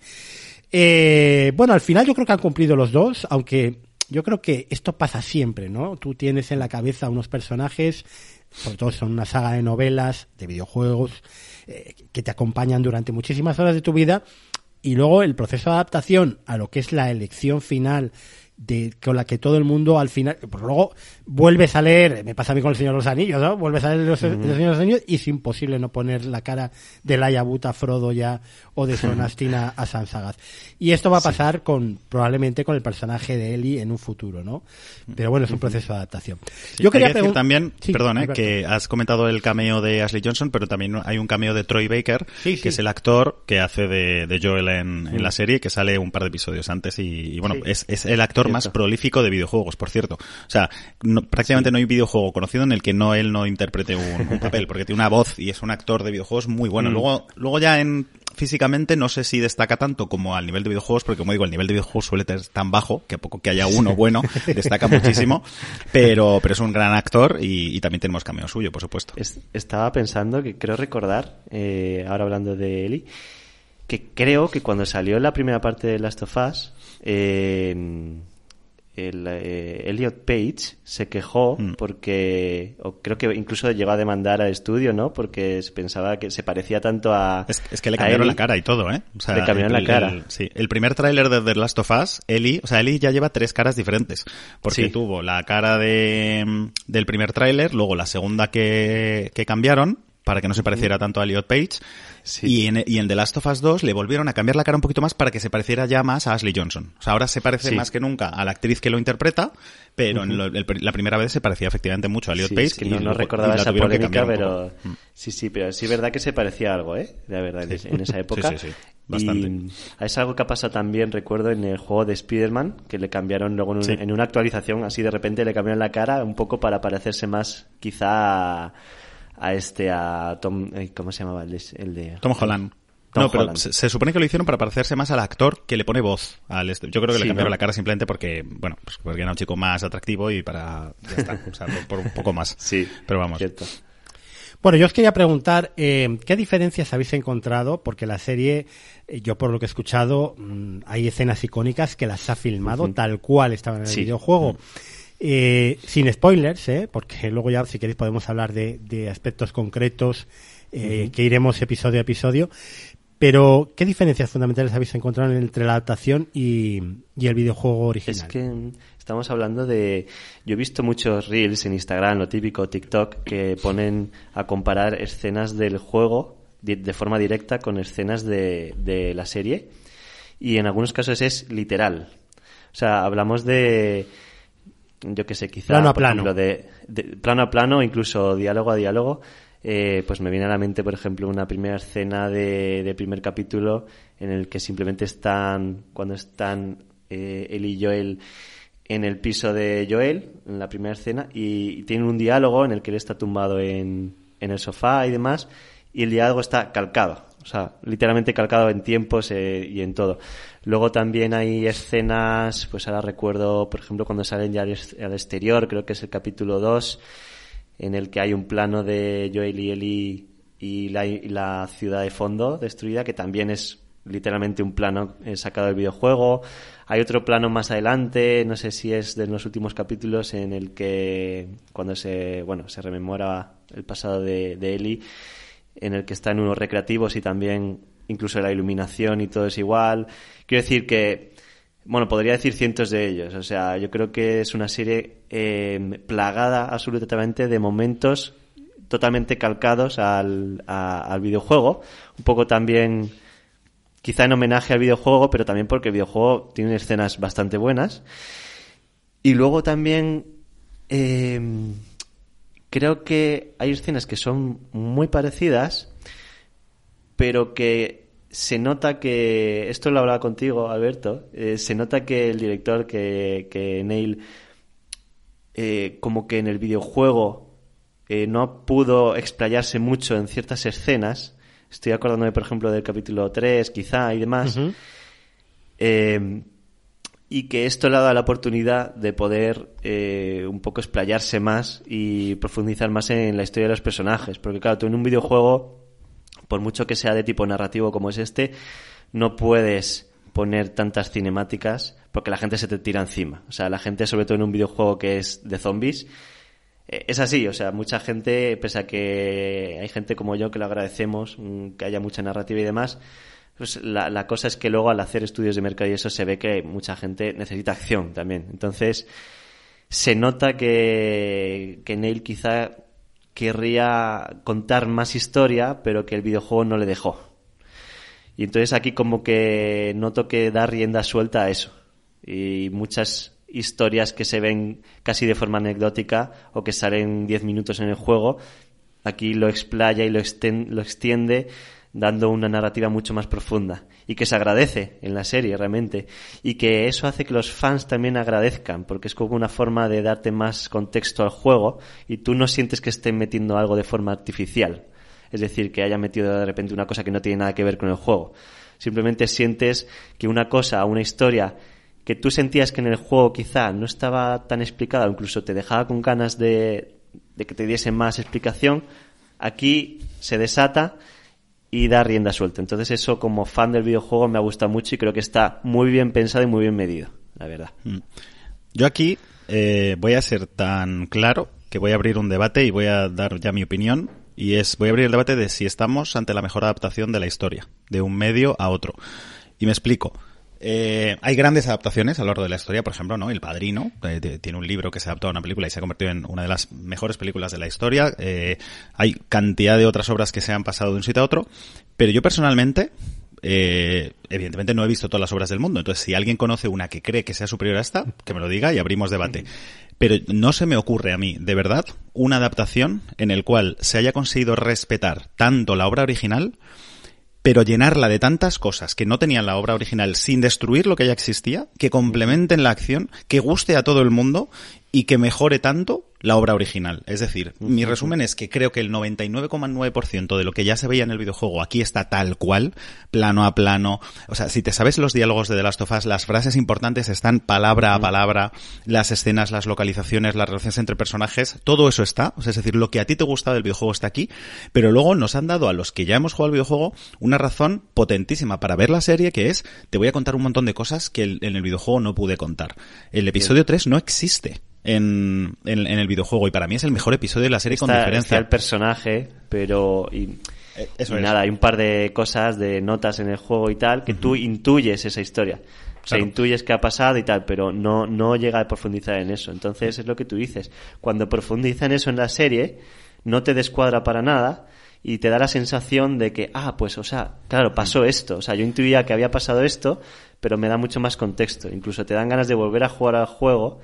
Eh, bueno, al final yo creo que han cumplido los dos, aunque yo creo que esto pasa siempre, ¿no? Tú tienes en la cabeza unos personajes, sobre todo son una saga de novelas, de videojuegos, eh, que te acompañan durante muchísimas horas de tu vida, y luego el proceso de adaptación a lo que es la elección final de con la que todo el mundo al final, pues luego vuelves a leer, me pasa a mí con el Señor de los Anillos, ¿no? Vuelves a leer los, el Señor de los Anillos y es imposible no poner la cara de Laia Buta Frodo ya o de Sonastina a Sansagaz. Y esto va a pasar con probablemente con el personaje de Ellie en un futuro, ¿no? Pero bueno, es un proceso de adaptación. Yo quería decir también, perdón, eh, que has comentado el cameo de Ashley Johnson, pero también hay un cameo de Troy Baker, que es el actor que hace de, Joel en, la serie, que sale un par de episodios antes y, bueno, es, es el actor más prolífico de videojuegos, por cierto. O sea, prácticamente no hay videojuego conocido en el que no él no interprete un, papel, porque tiene una voz y es un actor de videojuegos muy bueno. Luego, luego ya en físicamente no sé si destaca tanto como al nivel de videojuegos, porque como digo, el nivel de videojuegos suele ser tan bajo que a poco que haya uno bueno, destaca muchísimo, pero, pero es un gran actor y, también tenemos cameo suyo, por supuesto. estaba pensando que creo recordar, eh, ahora hablando de Eli, que creo que cuando salió la primera parte de Last of Us, eh, el, eh, Elliot Page se quejó mm. porque, o creo que incluso llegó a demandar al estudio, ¿no? Porque se pensaba que se parecía tanto a. Es, que le cambiaron la cara y todo, ¿eh? O le cambiaron la cara. sí, el primer tráiler de The Last of Us, Ellie, o sea, Ellie ya lleva tres caras diferentes. Porque tuvo la cara de, del primer tráiler, luego la segunda que, que cambiaron, para que no se pareciera tanto a Elliot Page. Y, en, y en The Last of Us 2 le volvieron a cambiar la cara un poquito más para que se pareciera ya más a Ashley Johnson. O sea, ahora se parece más que nunca a la actriz que lo interpreta, pero en la primera vez se parecía efectivamente mucho a Elliot Page. que no, recordaba esa polémica, pero mm. sí, sí, pero sí es verdad que se parecía algo, ¿eh? La verdad, en esa época. sí, sí, Bastante. Y es algo que ha pasado también, recuerdo, en el juego de Spider-Man, que le cambiaron luego en, una actualización, así de repente le cambiaron la cara un poco para parecerse más, quizá, a este, a Tom, eh, ¿cómo se llamaba? El de, Tom Holland. no, pero se, supone que lo hicieron para parecerse más al actor que le pone voz al este. Yo creo que le cambiaron la cara simplemente porque, bueno, pues porque era un chico más atractivo y para, ya está, o sea, por, un poco más. Sí. Pero vamos. Cierto. Bueno, yo os quería preguntar, eh, ¿qué diferencias habéis encontrado? Porque la serie, eh, yo por lo que he escuchado, mm, hay escenas icónicas que las ha filmado tal cual estaban en el videojuego. Eh, sin spoilers, ¿eh? porque luego ya, si queréis, podemos hablar de, aspectos concretos eh, que iremos episodio a episodio. Pero, ¿qué diferencias fundamentales habéis encontrado entre la adaptación y, el videojuego original? Es que estamos hablando de... Yo he visto muchos reels en Instagram, lo típico TikTok, que ponen a comparar escenas del juego de, forma directa con escenas de, de la serie. Y en algunos casos es literal. O sea, hablamos de yo que sé, quizá plano a plano. de, plano a plano, incluso diálogo a diálogo, eh, pues me viene a la mente, por ejemplo, una primera escena de, primer capítulo en el que simplemente están, cuando están eh, él y Joel en el piso de Joel, en la primera escena, y, tienen un diálogo en el que él está tumbado en, en el sofá y demás, y el diálogo está calcado, o sea, literalmente calcado en tiempos eh, y en todo. Luego también hay escenas, pues ahora recuerdo, por ejemplo, cuando salen ya al exterior, creo que es el capítulo 2, en el que hay un plano de Joel y Ellie y la, ciudad de fondo destruida, que también es literalmente un plano eh, sacado del videojuego. Hay otro plano más adelante, no sé si es de los últimos capítulos, en el que cuando se, bueno, se rememora el pasado de, de en el que está en unos recreativos y también incluso la iluminación y todo es igual. Quiero decir que, bueno, podría decir cientos de ellos. O sea, yo creo que es una serie eh, plagada absolutamente de momentos totalmente calcados al, al videojuego. Un poco también, quizá en homenaje al videojuego, pero también porque el videojuego tiene escenas bastante buenas. Y luego también eh, creo que hay escenas que son muy parecidas, pero que se nota que, esto lo hablaba contigo, Alberto, eh, se nota que el director, que, que Neil, eh, como que en el videojuego eh, no pudo explayarse mucho en ciertas escenas. Estoy acordándome, por ejemplo, del capítulo 3, quizá, y demás. y que esto le ha dado la oportunidad de poder un poco explayarse más y profundizar más en la historia de los personajes. Porque, claro, tú en un videojuego por mucho que sea de tipo narrativo como es este, no puedes poner tantas cinemáticas porque la gente se te tira encima. O sea, la gente, sobre todo en un videojuego que es de zombies, eh, es así. O sea, mucha gente, pese a que hay gente como yo que lo agradecemos, mm, que haya mucha narrativa y demás, pues la, cosa es que luego al hacer estudios de mercado y eso se ve que mucha gente necesita acción también. Entonces, se nota que Neil quizá querría contar más historia, pero que el videojuego no le dejó. Y entonces aquí como que noto que da rienda suelta a eso. Y muchas historias que se ven casi de forma anecdótica o que salen 10 minutos en el juego, aquí lo explaya y lo, lo extiende dando una narrativa mucho más profunda y que se agradece en la serie realmente y que eso hace que los fans también agradezcan porque es como una forma de darte más contexto al juego y tú no sientes que estén metiendo algo de forma artificial es decir, que haya metido de repente una cosa que no tiene nada que ver con el juego. Simplemente sientes que una cosa, una historia que tú sentías que en el juego quizá no estaba tan explicada, incluso te dejaba con ganas de, de que te diesen más explicación, aquí se desata y da rienda suelta. Entonces eso como fan del videojuego me ha gustado mucho y creo que está muy bien pensado y muy bien medido, la verdad. Mm. Yo aquí eh, voy a ser tan claro que voy a abrir un debate y voy a dar ya mi opinión y es voy a abrir el debate de si estamos ante la mejor adaptación de la historia, de un medio a otro. Y me explico. Eh, hay grandes adaptaciones a lo largo de la historia, por ejemplo, ¿no? El Padrino eh, tiene un libro que se adaptó a una película y se ha convertido en una de las mejores películas de la historia. Eh, hay cantidad de otras obras que se han pasado de un sitio a otro, pero yo personalmente, evidentemente no he visto todas las obras del mundo, entonces si alguien conoce una que cree que sea superior a esta, que me lo diga y abrimos debate. Pero no se me ocurre a mí, de verdad, una adaptación en el cual se haya conseguido respetar tanto la obra original pero llenarla de tantas cosas que no tenían la obra original sin destruir lo que ya existía, que complementen la acción, que guste a todo el mundo y que mejore tanto la obra original. Es decir, mi resumen es que creo que el 99,9% de lo que ya se veía en el videojuego aquí está tal cual, plano a plano. O sea, si te sabes los diálogos de The Last of Us, las frases importantes están palabra a palabra, las escenas, las localizaciones, las relaciones entre personajes, todo eso está. O sea, es decir, lo que a ti te gusta del videojuego está aquí, pero luego nos han dado a los que ya hemos jugado al videojuego una razón potentísima para ver la serie que es, te voy a contar un montón de cosas que en el videojuego no pude contar. El episodio 3 no existe en, en, el videojuego y para mí es el mejor episodio de la serie con diferencia. Está el personaje, pero y, eh, Eso nada, hay un par de cosas, de notas en el juego y tal, que tú intuyes esa historia. O sea, intuyes qué ha pasado y tal, pero no, no llega a profundizar en eso. Entonces es lo que tú dices. Cuando profundiza en eso en la serie, no te descuadra para nada y te da la sensación de que, ah, pues, o sea, claro, pasó esto. O sea, yo intuía que había pasado esto, pero me da mucho más contexto. Incluso te dan ganas de volver a jugar al juego.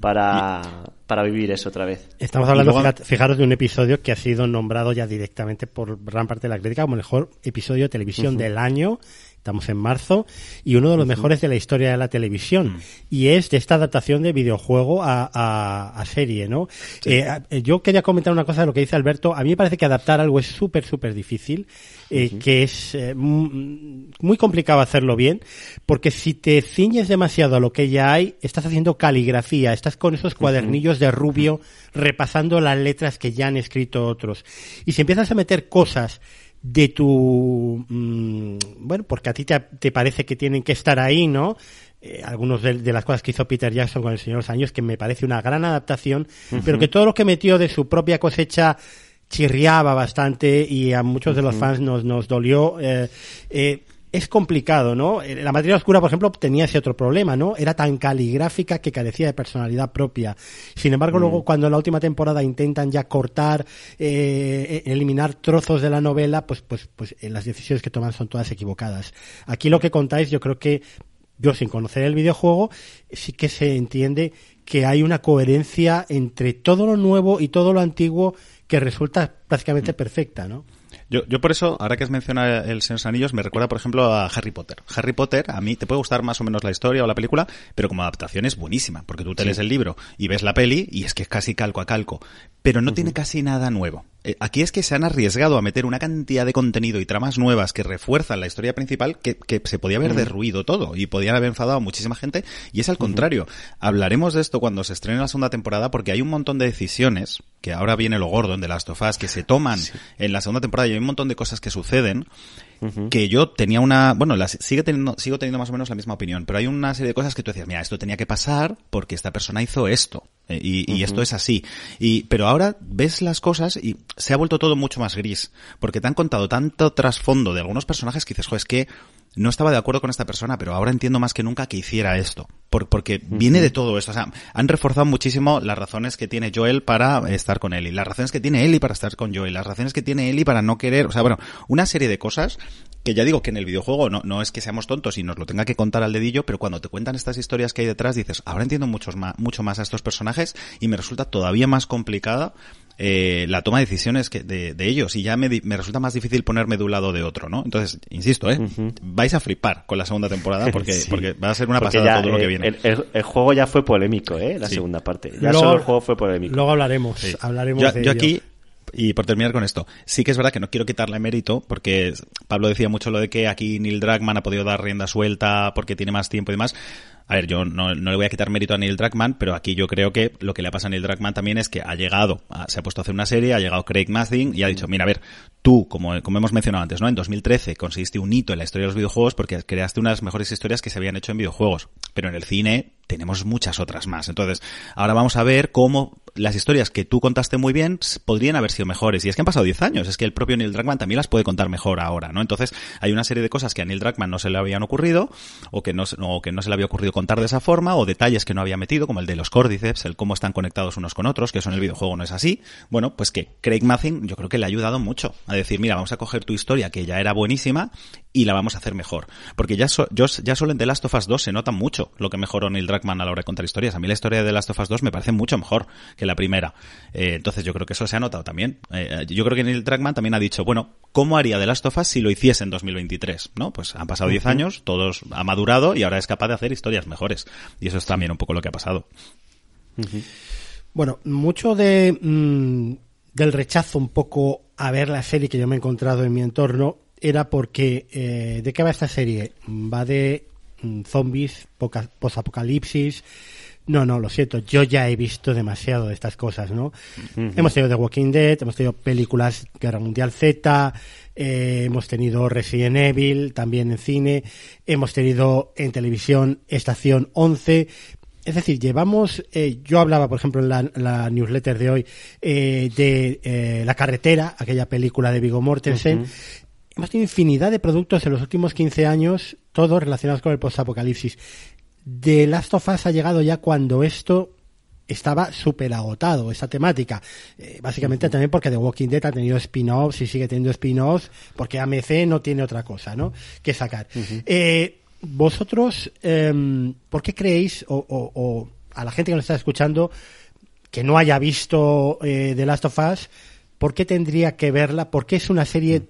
Para, para vivir eso otra vez. Estamos hablando, fijaros, de un episodio que ha sido nombrado ya directamente por gran parte de la crítica como el mejor episodio de televisión del año estamos en marzo, y uno de los mejores de la historia de la televisión. Mm. Y es de esta adaptación de videojuego a, a, serie, ¿no? Eh, yo quería comentar una cosa de lo que dice Alberto. A mí me parece que adaptar algo es súper, súper difícil, eh, que es eh, muy complicado hacerlo bien, porque si te ciñes demasiado a lo que ya hay, estás haciendo caligrafía, estás con esos cuadernillos de rubio repasando las letras que ya han escrito otros. Y si empiezas a meter cosas de tu mm, bueno porque a ti te, parece que tienen que estar ahí no eh, algunos de, las cosas que hizo Peter Jackson con el Señor de los Años que me parece una gran adaptación pero que todo lo que metió de su propia cosecha chirriaba bastante y a muchos de los fans nos, nos dolió eh, eh, es complicado, ¿no? Eh, la materia oscura, por ejemplo, tenía ese otro problema, ¿no? Era tan caligráfica que carecía de personalidad propia. Sin embargo, mm. luego cuando en la última temporada intentan ya cortar, eh, eliminar trozos de la novela, pues, pues, pues eh, las decisiones que toman son todas equivocadas. Aquí lo que contáis, yo creo que yo sin conocer el videojuego, sí que se entiende que hay una coherencia entre todo lo nuevo y todo lo antiguo que resulta prácticamente mm. perfecta, ¿no? Yo, yo por eso, ahora que has mencionado el Señor de los Anillos, me recuerda, por ejemplo, a Harry Potter. Harry Potter, a mí te puede gustar más o menos la historia o la película, pero como adaptación es buenísima, porque tú te lees el libro y ves la peli y es que es casi calco a calco, pero no tiene casi nada nuevo. Eh, aquí es que se han arriesgado a meter una cantidad de contenido y tramas nuevas que refuerzan la historia principal que, que se podía haber derruido todo y podían haber enfadado a muchísima gente y es al contrario. Hablaremos de esto cuando se estrene la segunda temporada porque hay un montón de decisiones, que ahora viene lo gordo en The Last of Us, que se toman en la segunda temporada y hay un montón de cosas que suceden que yo tenía una, bueno, las, sigue teniendo, sigo teniendo más o menos la misma opinión, pero hay una serie de cosas que tú decías, mira, esto tenía que pasar porque esta persona hizo esto. Eh, y, y esto es así. Y, pero ahora ves las cosas y se ha vuelto todo mucho más gris. Porque te han contado tanto trasfondo de algunos personajes que dices, jo, es que no estaba de acuerdo con esta persona, pero ahora entiendo más que nunca que hiciera esto. porque viene de todo esto. O sea, han reforzado muchísimo las razones que tiene Joel para estar con Ellie, las razones que tiene Ellie para estar con Joel, las razones que tiene Ellie para no querer. O sea, bueno, una serie de cosas que ya digo que en el videojuego no, no es que seamos tontos y nos lo tenga que contar al dedillo, pero cuando te cuentan estas historias que hay detrás dices, ahora entiendo muchos más, mucho más a estos personajes y me resulta todavía más complicada eh, la toma de decisiones que de, ellos y ya me, me, resulta más difícil ponerme de un lado o de otro, ¿no? Entonces, insisto, ¿eh? Vais a flipar con la segunda temporada porque, porque va a ser una pasada todo lo que viene. El, juego ya fue polémico, ¿eh? La segunda parte. Ya solo el juego fue polémico. Luego hablaremos, hablaremos de yo aquí y por terminar con esto, sí que es verdad que no quiero quitarle mérito, porque Pablo decía mucho lo de que aquí Neil Druckmann ha podido dar rienda suelta porque tiene más tiempo y demás. A ver, yo no, le voy a quitar mérito a Neil Druckmann, pero aquí yo creo que lo que le pasa a Neil Druckmann también es que ha llegado, se ha puesto a hacer una serie, ha llegado Craig Mazin y ha dicho, mira, a ver, tú, como, como hemos mencionado antes, ¿no? En 2013 conseguiste un hito en la historia de los videojuegos porque creaste unas mejores historias que se habían hecho en videojuegos. Pero en el cine tenemos muchas otras más. Entonces, ahora vamos a ver cómo las historias que tú contaste muy bien podrían haber sido mejores. Y es que han pasado 10 años. Es que el propio Neil Druckmann también las puede contar mejor ahora, ¿no? Entonces, hay una serie de cosas que a Neil Druckmann no se le habían ocurrido, o que no, o que no se le había ocurrido contar de esa forma, o detalles que no había metido, como el de los córdiceps, el cómo están conectados unos con otros, que eso en el videojuego no es así. Bueno, pues que Craig Mazin yo creo que le ha ayudado mucho a decir, mira, vamos a coger tu historia que ya era buenísima y la vamos a hacer mejor. Porque ya, yo, ya solo en The Last of Us 2 se nota mucho lo que mejoró Neil Druckmann a la hora de contar historias. A mí la historia de The Last of Us 2 me parece mucho mejor que la primera. Eh, entonces yo creo que eso se ha notado también. Eh, yo creo que Neil Druckmann también ha dicho, bueno, ¿cómo haría The Last of Us si lo hiciese en 2023? ¿No? Pues han pasado 10 años, todos ha madurado y ahora es capaz de hacer historias mejores. Y eso es también un poco lo que ha pasado. Bueno, mucho de, mm, del rechazo un poco a ver la serie que yo me he encontrado en mi entorno era porque eh, ¿de qué va esta serie? Va de mm, zombies, posapocalipsis. No, no, lo siento, yo ya he visto demasiado de estas cosas, ¿no? Hemos tenido The Walking Dead, hemos tenido películas Guerra Mundial Z, eh, hemos tenido Resident Evil también en cine, hemos tenido en televisión Estación 11, es decir, llevamos, eh, yo hablaba, por ejemplo, en la, newsletter de hoy, eh, de eh, La Carretera, aquella película de Vigo Mortensen, hemos tenido infinidad de productos en los últimos 15 años, todos relacionados con el postapocalipsis. The Last of Us ha llegado ya cuando esto estaba súper agotado, esa temática. Eh, básicamente también porque The Walking Dead ha tenido spin-offs y sigue teniendo spin-offs, porque AMC no tiene otra cosa, ¿no? Que sacar. eh, vosotros, eh, ¿por qué creéis, o, o, o, a la gente que nos está escuchando, que no haya visto eh, The Last of Us, ¿por qué tendría que verla? Porque es una serie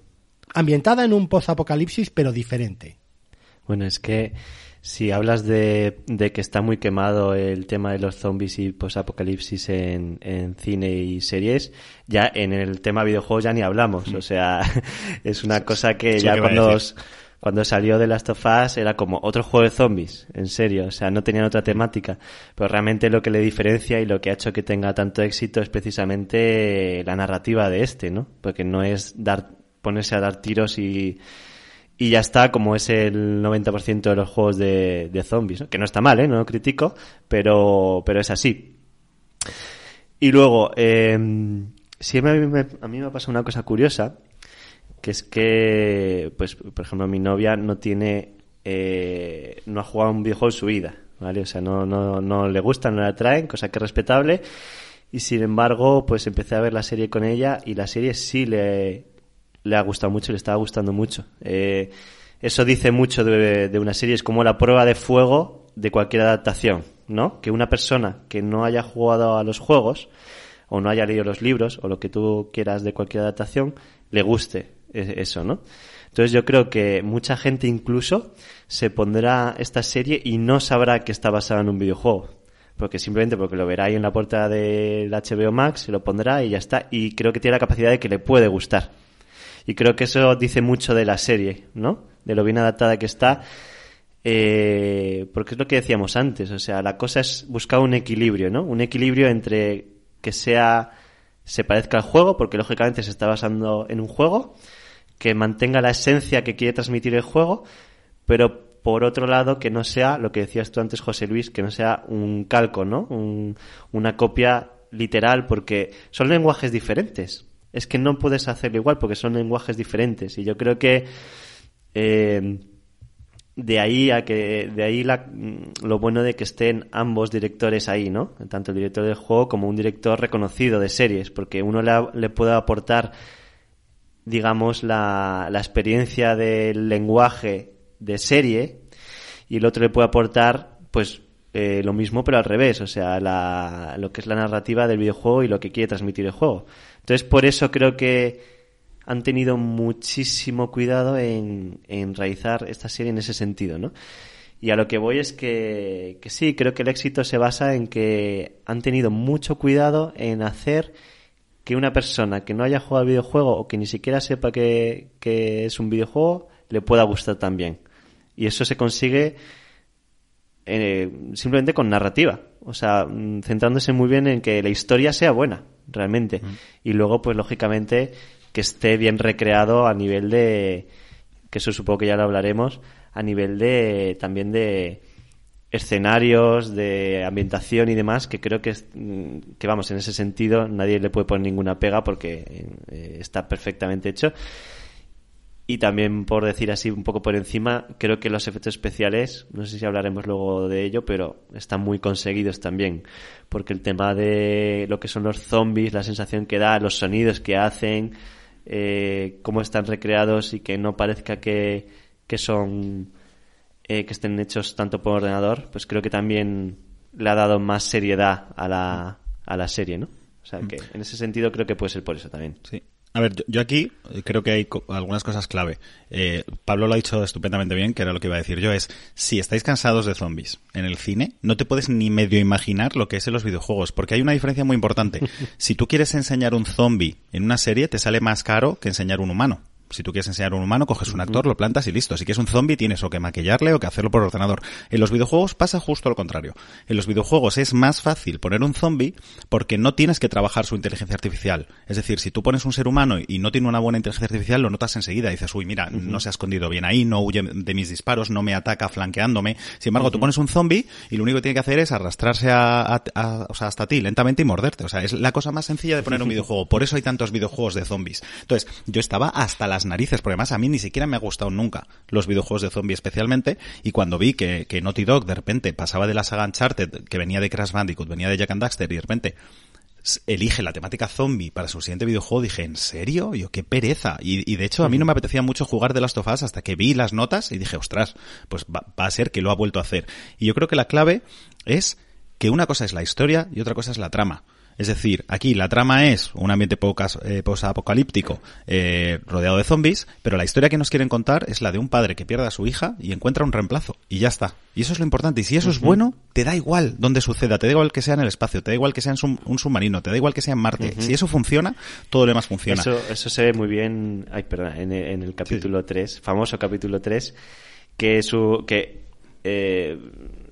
ambientada en un post-apocalipsis, pero diferente. Bueno, es que si hablas de, de, que está muy quemado el tema de los zombies y post-apocalipsis en, en, cine y series, ya en el tema videojuegos ya ni hablamos. O sea, es una cosa que ya cuando, cuando salió de Last of Us era como otro juego de zombies, en serio. O sea, no tenían otra temática. Pero realmente lo que le diferencia y lo que ha hecho que tenga tanto éxito es precisamente la narrativa de este, ¿no? Porque no es dar ponerse a dar tiros y, y ya está, como es el 90% de los juegos de, de zombies, ¿no? que no está mal, ¿eh? no lo critico, pero, pero es así. Y luego, eh, siempre a mí, me, a mí me ha pasado una cosa curiosa, que es que, pues, por ejemplo, mi novia no tiene, eh, no ha jugado un videojuego en su vida, ¿vale? O sea, no, no, no le gusta, no le atraen, cosa que es respetable. Y sin embargo, pues empecé a ver la serie con ella y la serie sí le, le ha gustado mucho, le estaba gustando mucho. Eh, eso dice mucho de, de, una serie, es como la prueba de fuego de cualquier adaptación, ¿no? Que una persona que no haya jugado a los juegos, o no haya leído los libros, o lo que tú quieras de cualquier adaptación, le guste eso, ¿no? Entonces yo creo que mucha gente incluso se pondrá esta serie y no sabrá que está basada en un videojuego. Porque simplemente porque lo verá ahí en la puerta del HBO Max, se lo pondrá y ya está. Y creo que tiene la capacidad de que le puede gustar. Y creo que eso dice mucho de la serie, ¿no? De lo bien adaptada que está. Eh, porque es lo que decíamos antes, o sea, la cosa es buscar un equilibrio, ¿no? Un equilibrio entre que sea se parezca al juego, porque lógicamente se está basando en un juego, que mantenga la esencia que quiere transmitir el juego, pero por otro lado que no sea lo que decías tú antes, José Luis, que no sea un calco, ¿no? Un, una copia literal, porque son lenguajes diferentes es que no puedes hacerlo igual porque son lenguajes diferentes. Y yo creo que eh, de ahí a que de ahí la, mm, lo bueno de que estén ambos directores ahí, ¿no? Tanto el director del juego como un director reconocido de series, porque uno le, le puede aportar, digamos, la, la experiencia del lenguaje de serie y el otro le puede aportar, pues, eh, lo mismo pero al revés, o sea, la, lo que es la narrativa del videojuego y lo que quiere transmitir el juego. Entonces, por eso creo que han tenido muchísimo cuidado en, realizar esta serie en ese sentido, ¿no? Y a lo que voy es que, que sí, creo que el éxito se basa en que han tenido mucho cuidado en hacer que una persona que no haya jugado videojuego o que ni siquiera sepa que, que es un videojuego le pueda gustar también. Y eso se consigue eh, simplemente con narrativa. O sea, mm, centrándose muy bien en que la historia sea buena, realmente. Y luego, pues lógicamente, que esté bien recreado a nivel de. que eso supongo que ya lo hablaremos, a nivel de. también de escenarios, de ambientación y demás, que creo que, mm, que vamos, en ese sentido nadie le puede poner ninguna pega porque eh, está perfectamente hecho. Y también, por decir así, un poco por encima, creo que los efectos especiales, no sé si hablaremos luego de ello, pero están muy conseguidos también. Porque el tema de lo que son los zombies, la sensación que da, los sonidos que hacen, eh, cómo están recreados y que no parezca que, que son, eh, que estén hechos tanto por ordenador, pues creo que también le ha dado más seriedad a la, a la serie, ¿no? O sea que en ese sentido creo que puede ser por eso también. Sí. A ver, yo, aquí creo que hay algunas cosas clave. Eh, Pablo lo ha dicho estupendamente bien, que era lo que iba a decir yo, es si estáis cansados de zombies en el cine, no te puedes ni medio imaginar lo que es en los videojuegos, porque hay una diferencia muy importante. Si tú quieres enseñar un zombie en una serie, te sale más caro que enseñar un humano si tú quieres enseñar a un humano, coges un actor, lo plantas y listo. Si quieres un zombie, tienes o que maquillarle o que hacerlo por ordenador. En los videojuegos pasa justo lo contrario. En los videojuegos es más fácil poner un zombie porque no tienes que trabajar su inteligencia artificial. Es decir, si tú pones un ser humano y no tiene una buena inteligencia artificial, lo notas enseguida. Dices, uy, mira, no se ha escondido bien ahí, no huye de mis disparos, no me ataca flanqueándome. Sin embargo, tú pones un zombie y lo único que tiene que hacer es arrastrarse a, o sea, hasta ti lentamente y morderte. O sea, es la cosa más sencilla de poner un videojuego. Por eso hay tantos videojuegos de zombies. Entonces, yo estaba hasta las narices, porque además a mí ni siquiera me ha gustado nunca los videojuegos de zombie especialmente, y cuando vi que, que Naughty Dog de repente pasaba de la saga Uncharted, que venía de Crash Bandicoot, venía de Jack and Daxter, y de repente elige la temática zombie para su siguiente videojuego, dije, ¿en serio? Yo, qué pereza. Y, de hecho, a mí no me apetecía mucho jugar de Last of Us hasta que vi las notas y dije, ostras, pues va, a ser que lo ha vuelto a hacer. Y yo creo que la clave es que una cosa es la historia y otra cosa es la trama. Es decir, aquí la trama es un ambiente eh, post-apocalíptico eh, rodeado de zombies, pero la historia que nos quieren contar es la de un padre que pierde a su hija y encuentra un reemplazo. Y ya está. Y eso es lo importante. Y si eso es bueno, te da igual dónde suceda, te da igual que sea en el espacio, te da igual que sea en un submarino, te da igual que sea en Marte. Si eso funciona, todo lo demás funciona. Eso, eso se ve muy bien ay, perdón, en, en el capítulo 3, famoso capítulo 3, que, su, que eh,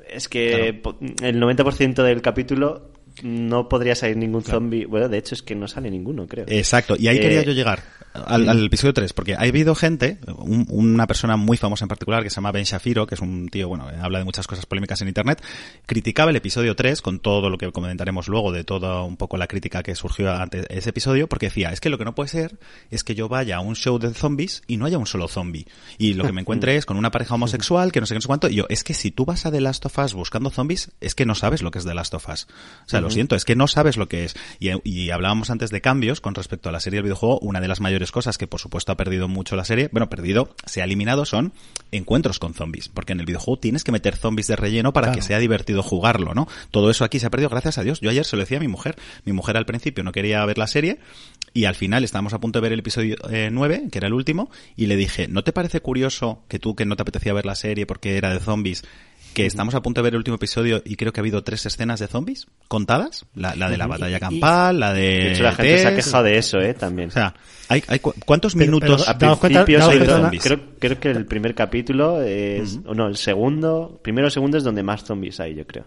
es que claro. el 90% del capítulo no podría salir ningún claro. zombie. Bueno, de hecho es que no sale ninguno, creo. Exacto, y ahí eh, quería yo llegar al, al, episodio 3, porque ha habido gente, un, una persona muy famosa en particular que se llama Ben Shafiro, que es un tío, bueno, habla de muchas cosas polémicas en internet, criticaba el episodio 3 con todo lo que comentaremos luego de toda un poco la crítica que surgió ante ese episodio, porque decía, es que lo que no puede ser es que yo vaya a un show de zombies y no haya un solo zombie. Y lo que me encuentre es con una pareja homosexual que no sé qué, no sé cuánto, y yo, es que si tú vas a The Last of Us buscando zombies, es que no sabes lo que es The Last of Us. O sea, uh -huh. lo siento, es que no sabes lo que es. Y, y hablábamos antes de cambios con respecto a la serie del videojuego, una de las mayores cosas que por supuesto ha perdido mucho la serie, bueno, perdido, se ha eliminado son encuentros con zombies, porque en el videojuego tienes que meter zombies de relleno para claro. que sea divertido jugarlo, ¿no? Todo eso aquí se ha perdido gracias a Dios. Yo ayer se lo decía a mi mujer, mi mujer al principio no quería ver la serie y al final estábamos a punto de ver el episodio eh, 9, que era el último, y le dije, ¿no te parece curioso que tú que no te apetecía ver la serie porque era de zombies, que estamos a punto de ver el último episodio y creo que ha habido tres escenas de zombies contadas. La, la de la batalla campal, la de... De hecho, la gente Tess. se ha quejado de eso, ¿eh? También. O sea, hay, hay ¿cuántos pero, minutos pero, a principios hay zombies? Creo, creo, que el primer capítulo es... Uh -huh. No, el segundo... Primero o segundo es donde más zombies hay, yo creo.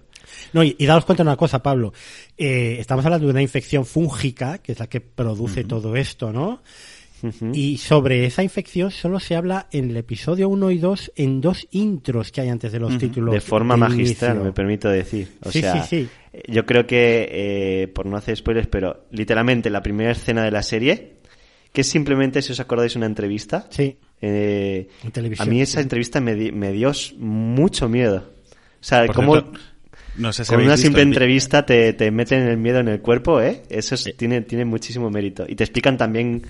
No, y, y daos cuenta de una cosa, Pablo. Eh, estamos hablando de una infección fúngica, que es la que produce uh -huh. todo esto, ¿no? Uh -huh. Y sobre esa infección solo se habla en el episodio 1 y 2 en dos intros que hay antes de los uh -huh. títulos. De forma magistral, inicio. me permito decir. O sí, sea, sí, sí. yo creo que, eh, por no hacer spoilers, pero literalmente la primera escena de la serie, que es simplemente, si os acordáis, una entrevista. Sí. Eh, a mí esa entrevista me, di, me, dio mucho miedo. O sea, como... No sé si con una simple entrevista te, te meten el miedo en el cuerpo, ¿eh? Eso es, tiene, tiene muchísimo mérito. Y te explican también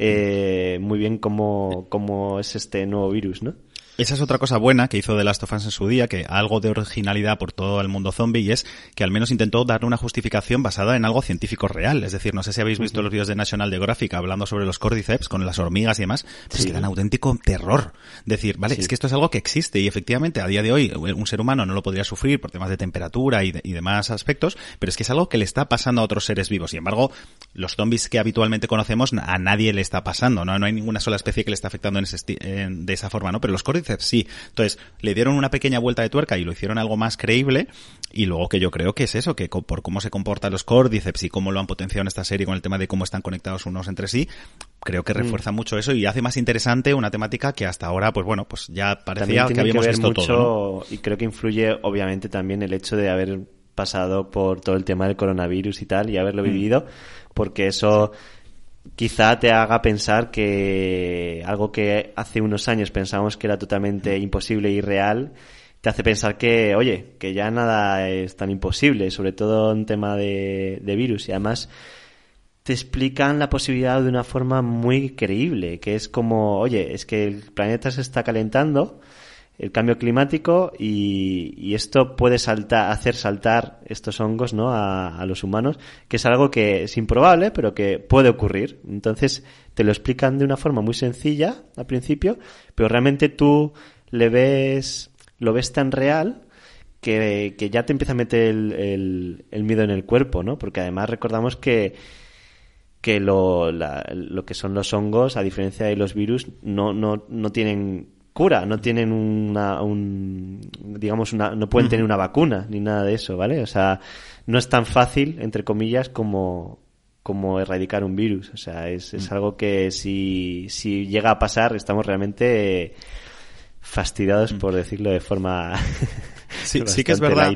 eh, muy bien cómo, cómo es este nuevo virus, ¿no? Esa es otra cosa buena que hizo The Last of Us en su día, que algo de originalidad por todo el mundo zombie, y es que al menos intentó darle una justificación basada en algo científico real. Es decir, no sé si habéis visto los vídeos de National Geographic hablando sobre los cordyceps con las hormigas y demás, pues que dan auténtico terror. Decir, vale, es que esto es algo que existe y efectivamente a día de hoy un ser humano no lo podría sufrir por temas de temperatura y, y demás aspectos, pero es que es algo que le está pasando a otros seres vivos. Sin embargo, los zombies que habitualmente conocemos a nadie le está pasando, ¿no? No hay ninguna sola especie que le está afectando en ese de esa forma, ¿no? Pero los cordyceps sí. Entonces, le dieron una pequeña vuelta de tuerca y lo hicieron algo más creíble. Y luego que yo creo que es eso, que por cómo se comportan los cordyceps y cómo lo han potenciado en esta serie con el tema de cómo están conectados unos entre sí, creo que mm. refuerza mucho eso y hace más interesante una temática que hasta ahora, pues bueno, pues ya parecía que habíamos visto todo. Y creo que influye, obviamente, también el hecho de haber pasado por todo el tema del coronavirus y tal y haberlo mm. vivido, porque eso quizá te haga pensar que algo que hace unos años pensábamos que era totalmente imposible e irreal, te hace pensar que, oye, que ya nada es tan imposible, sobre todo en tema de, de virus. Y además te explican la posibilidad de una forma muy creíble, que es como, oye, es que el planeta se está calentando, el cambio climático y, esto puede saltar, hacer saltar estos hongos ¿no? A, los humanos, que es algo que es improbable, pero que puede ocurrir. Entonces te lo explican de una forma muy sencilla al principio, pero realmente tú le ves, lo ves tan real que, ya te empieza a meter el, el, miedo en el cuerpo, ¿no? Porque además recordamos que que lo, lo que son los hongos, a diferencia de los virus, no, no, no tienen cura, no tienen una, un, digamos, una, no pueden tener una vacuna ni nada de eso, ¿vale? O sea, no es tan fácil, entre comillas, como, como erradicar un virus. O sea, es, es algo que si, si llega a pasar, estamos realmente fastidiados, por decirlo de forma. sí, sí que es verdad.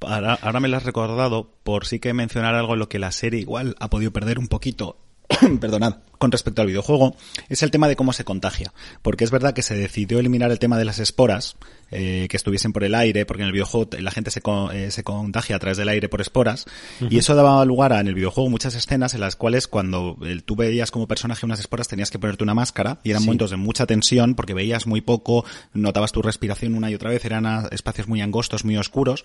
Ahora, ahora, me lo has recordado por sí que mencionar algo en lo que la serie igual ha podido perder un poquito. Perdonad con respecto al videojuego es el tema de cómo se contagia. Porque es verdad que se decidió eliminar el tema de las esporas, eh, que estuviesen por el aire, porque en el videojuego la gente se, eh, se contagia a través del aire por esporas. Y eso daba lugar a, en el videojuego muchas escenas en las cuales cuando tú veías como personaje unas esporas tenías que ponerte una máscara y eran momentos de mucha tensión porque veías muy poco, notabas tu respiración una y otra vez, eran espacios muy angostos, muy oscuros.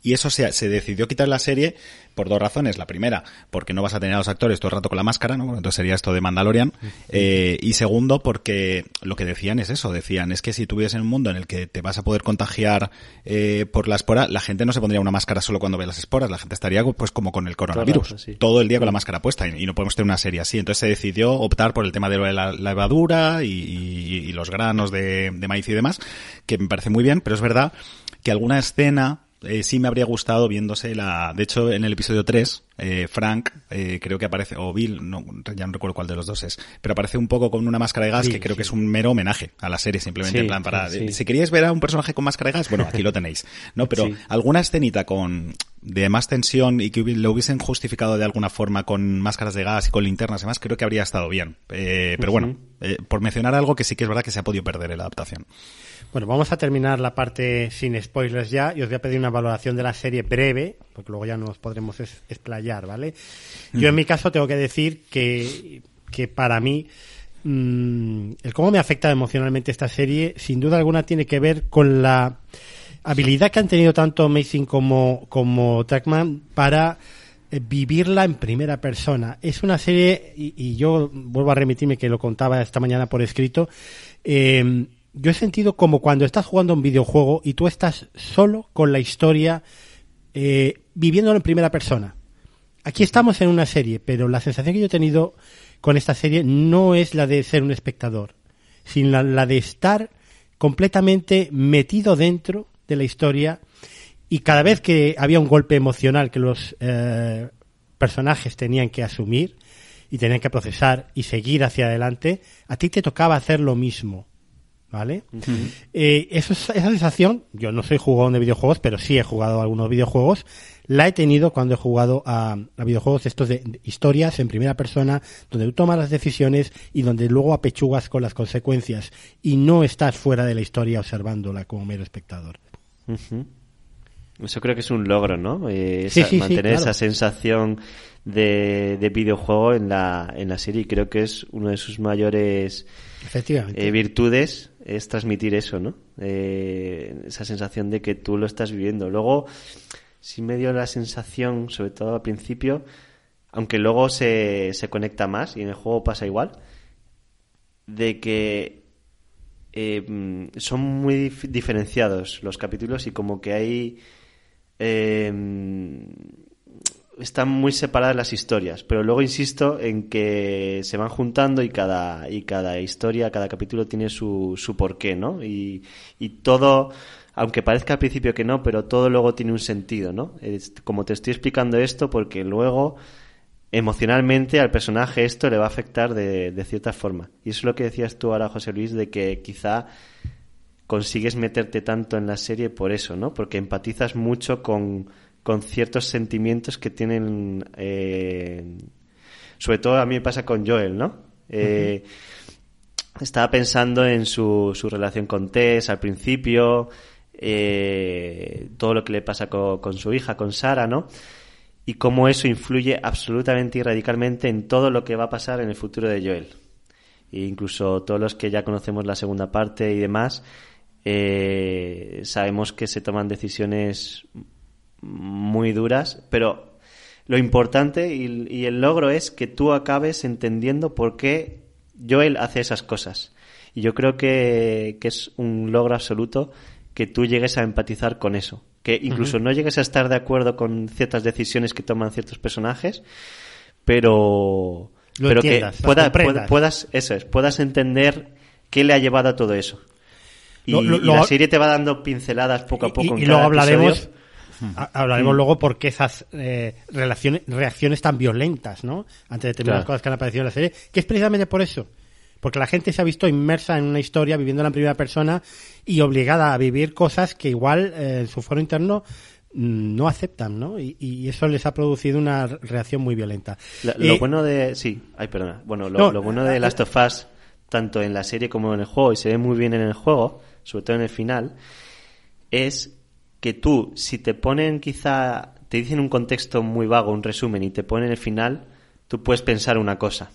Y eso se, se decidió quitar la serie por dos razones. La primera, porque no vas a tener a los actores todo el rato con la máscara, ¿no? Entonces sería esto de Mandalorian. Eh, y segundo, porque lo que decían es eso, decían, es que si tuviesen un mundo en el que te vas a poder contagiar eh, por la espora, la gente no se pondría una máscara solo cuando ve las esporas, la gente estaría pues como con el coronavirus, todo el día con la máscara puesta y, no podemos tener una serie así. Entonces se decidió optar por el tema de la, levadura y, los granos de maíz y demás, que me parece muy bien, pero es verdad que alguna escena eh, sí me habría gustado viéndose la... De hecho, en el episodio 3, eh, Frank, eh, creo que aparece, o Bill, no, ya no recuerdo cuál de los dos es, pero aparece un poco con una máscara de gas que creo que es un mero homenaje a la serie, simplemente en plan para... Si queríais ver a un personaje con máscara de gas, bueno, aquí lo tenéis, ¿no? Pero alguna escenita con de más tensión y que lo hubiesen justificado de alguna forma con máscaras de gas y con linternas y demás, creo que habría estado bien. pero bueno, por mencionar algo que sí que es verdad que se ha podido perder en la adaptación. Bueno, vamos a terminar la parte sin spoilers ya y os voy a pedir una valoración de la serie breve, porque luego ya nos podremos explayar, ¿vale? Yo en mi caso tengo que decir que, que para mí mm, el cómo me afecta emocionalmente esta serie, sin duda alguna tiene que ver con la habilidad que han tenido tanto Amazing como, como Trackman para eh, vivirla en primera persona. Es una serie, y, y, yo vuelvo a remitirme que lo contaba esta mañana por escrito, eh, yo he sentido como cuando estás jugando un videojuego y tú estás solo con la historia eh, viviéndolo en primera persona. Aquí estamos en una serie, pero la sensación que yo he tenido con esta serie no es la de ser un espectador, sino la, de estar completamente metido dentro de la historia y cada vez que había un golpe emocional que los eh, personajes tenían que asumir y tenían que procesar y seguir hacia adelante, a ti te tocaba hacer lo mismo ¿vale? Eh, eso, esa sensación, yo no soy jugador de videojuegos, pero sí he jugado a algunos videojuegos, la he tenido cuando he jugado a, videojuegos estos de, historias en primera persona, donde tú tomas las decisiones y donde luego apechugas con las consecuencias y no estás fuera de la historia observándola como mero espectador. Eso creo que es un logro, ¿no? Eh, mantener esa sensación de, de, videojuego en la, en la serie. Creo que es uno de sus mayores Efectivamente. Eh, virtudes es transmitir eso, ¿no? Eh, esa sensación de que tú lo estás viviendo. Luego, sí me dio la sensación, sobre todo al principio, aunque luego se, se conecta más y en el juego pasa igual, de que eh, son muy diferenciados los capítulos y como que hay... Eh, están muy separadas las historias, pero luego insisto en que se van juntando y cada, y cada historia, cada capítulo tiene su, su porqué, ¿no? Y, y todo, aunque parezca al principio que no, pero todo luego tiene un sentido, ¿no? Como te estoy explicando esto, porque luego emocionalmente al personaje esto le va a afectar de, de cierta forma. Y eso es lo que decías tú ahora, José Luis, de que quizá consigues meterte tanto en la serie por eso, ¿no? Porque empatizas mucho con, con ciertos sentimientos que tienen, eh, sobre todo a mí me pasa con Joel, ¿no? Eh, Estaba pensando en su, su relación con Tess al principio, eh, todo lo que le pasa con, su hija, con Sara, ¿no? y cómo eso influye absolutamente y radicalmente en todo lo que va a pasar en el futuro de Joel. E incluso todos los que ya conocemos la segunda parte y demás, sabemos que se toman decisiones muy duras, pero lo importante y, y, el logro es que tú acabes entendiendo por qué Joel hace esas cosas. Y yo creo que, que es un logro absoluto que tú llegues a empatizar con eso. Que incluso uh -huh. no llegues a estar de acuerdo con ciertas decisiones que toman ciertos personajes, pero, Lo pero que pueda, puedas, eso es, puedas entender qué le ha llevado a todo eso. Y, Lo- lo- y la serie te va dando pinceladas poco a poco. Y, en y cada luego hablaremos, episodio. Ha- hablaremos Mm. luego por qué esas eh, relaciones, reacciones tan violentas, ¿no? Ante determinadas Claro. cosas que han aparecido en la serie, que es precisamente por eso. Porque la gente se ha visto inmersa en una historia, viviéndola en primera persona y obligada a vivir cosas que igual eh, en su foro interno mm, no aceptan, ¿no? Y, y eso les ha producido una reacción muy violenta. Lo Eh, bueno de. Sí, ay, perdona. Bueno, lo, No, lo bueno de Last of Us, tanto en la serie como en el juego, y se ve muy bien en el juego, sobre todo en el final, es que tú, si te ponen quizá. Te dicen un contexto muy vago, un resumen, y te ponen el final, tú puedes pensar una cosa.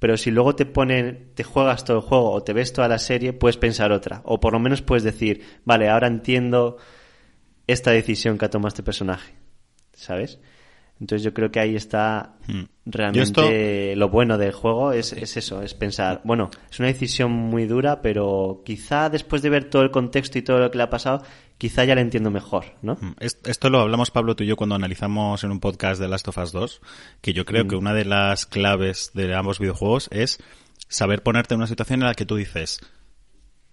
Pero si luego te ponen, te juegas todo el juego o te ves toda la serie, puedes pensar otra. O por lo menos puedes decir, vale, ahora entiendo esta decisión que ha tomado este personaje. ¿Sabes? Entonces yo creo que ahí está Hmm. realmente lo bueno del juego, es, es eso, es pensar, bueno, es una decisión muy dura, pero quizá después de ver todo el contexto y todo lo que le ha pasado, quizá ya la entiendo mejor, ¿no? Mm, Es- Esto lo hablamos Pablo tú y yo cuando analizamos en un podcast de Last of Us 2, que yo creo Mm. que una de las claves de ambos videojuegos es saber ponerte en una situación en la que tú dices,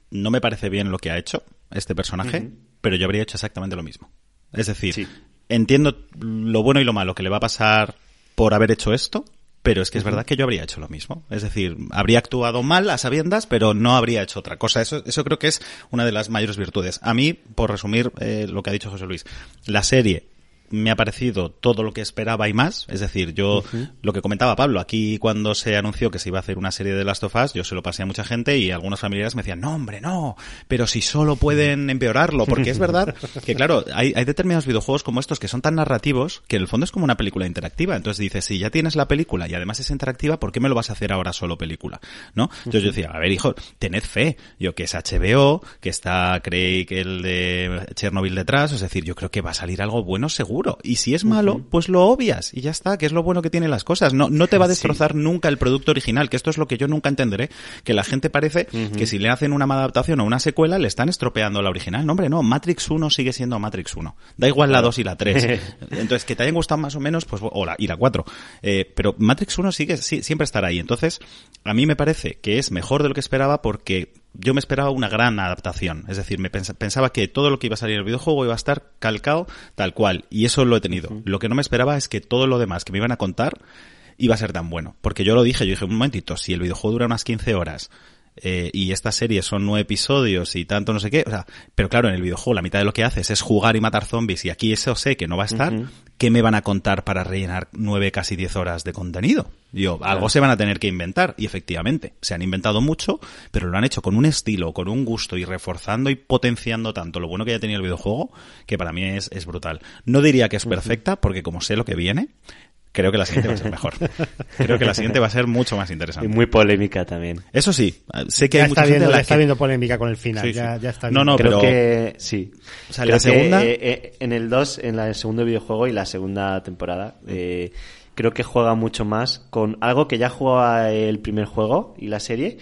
no me parece bien lo que ha hecho este personaje, pero yo habría hecho exactamente lo mismo. Es decir, Sí. entiendo lo bueno y lo malo que le va a pasar por haber hecho esto, pero es que es verdad que yo habría hecho lo mismo. Es decir, habría actuado mal a sabiendas, pero no habría hecho otra cosa. Eso, eso creo que es una de las mayores virtudes. A mí, por resumir eh, lo que ha dicho José Luis, la serie me ha parecido todo lo que esperaba y más. Es decir, yo, lo que comentaba Pablo, aquí cuando se anunció que se iba a hacer una serie de Last of Us, yo se lo pasé a mucha gente y algunos familiares me decían, no hombre, no, pero si solo pueden empeorarlo, porque es verdad que claro, hay, hay determinados videojuegos como estos que son tan narrativos que en el fondo es como una película interactiva. Entonces dices, si ya tienes la película y además es interactiva, ¿por qué me lo vas a hacer ahora solo película? ¿No? Entonces yo decía, a ver hijo, tened fe, yo que es HBO, que está Craig el de Chernobyl detrás, es decir, yo creo que va a salir algo bueno seguro. Y si es malo, pues lo obvias y ya está, que es lo bueno que tienen las cosas. No, no te va a destrozar nunca el producto original, que esto es lo que yo nunca entenderé, que la gente parece que si le hacen una mala adaptación o una secuela le están estropeando la original. No, hombre, no, Matrix 1 sigue siendo Matrix 1. Da igual la 2 y la 3. Entonces, que te hayan gustado más o menos, pues, o la, y la 4. Eh, pero Matrix 1 sigue, sí, siempre estará ahí. Entonces, a mí me parece que es mejor de lo que esperaba porque yo me esperaba una gran adaptación. Es decir, me pens pensaba que todo lo que iba a salir en el videojuego iba a estar calcado tal cual. Y eso lo he tenido. Uh -huh. Lo que no me esperaba es que todo lo demás que me iban a contar iba a ser tan bueno. Porque yo lo dije, yo dije, un momentito, si el videojuego dura unas 15 horas eh, y esta serie son nueve episodios y tanto no sé qué, o sea, pero claro, en el videojuego la mitad de lo que haces es jugar y matar zombies y aquí eso sé que no va a estar, uh -huh. ¿Qué me van a contar para rellenar nueve, casi diez horas de contenido? Yo, claro. algo se van a tener que inventar y efectivamente, se han inventado mucho, pero lo han hecho con un estilo, con un gusto y reforzando y potenciando tanto lo bueno que ya tenía el videojuego, que para mí es, es brutal. No diría que es perfecta, porque como sé lo que viene, creo que la siguiente va a ser mejor. creo que la siguiente va a ser mucho más Y interesante. muy polémica también. Eso sí, sé que ya hay mucha está gente viendo, a la ya está que- viendo polémica con el final. Sí, sí. ya, ya está No, viendo. no, Creo pero- que sí. O sea, Creo la que, segunda- eh, eh, en el 2, en la- el segundo videojuego y la segunda temporada, eh, creo que juega mucho más con algo que ya jugaba el primer juego y la serie,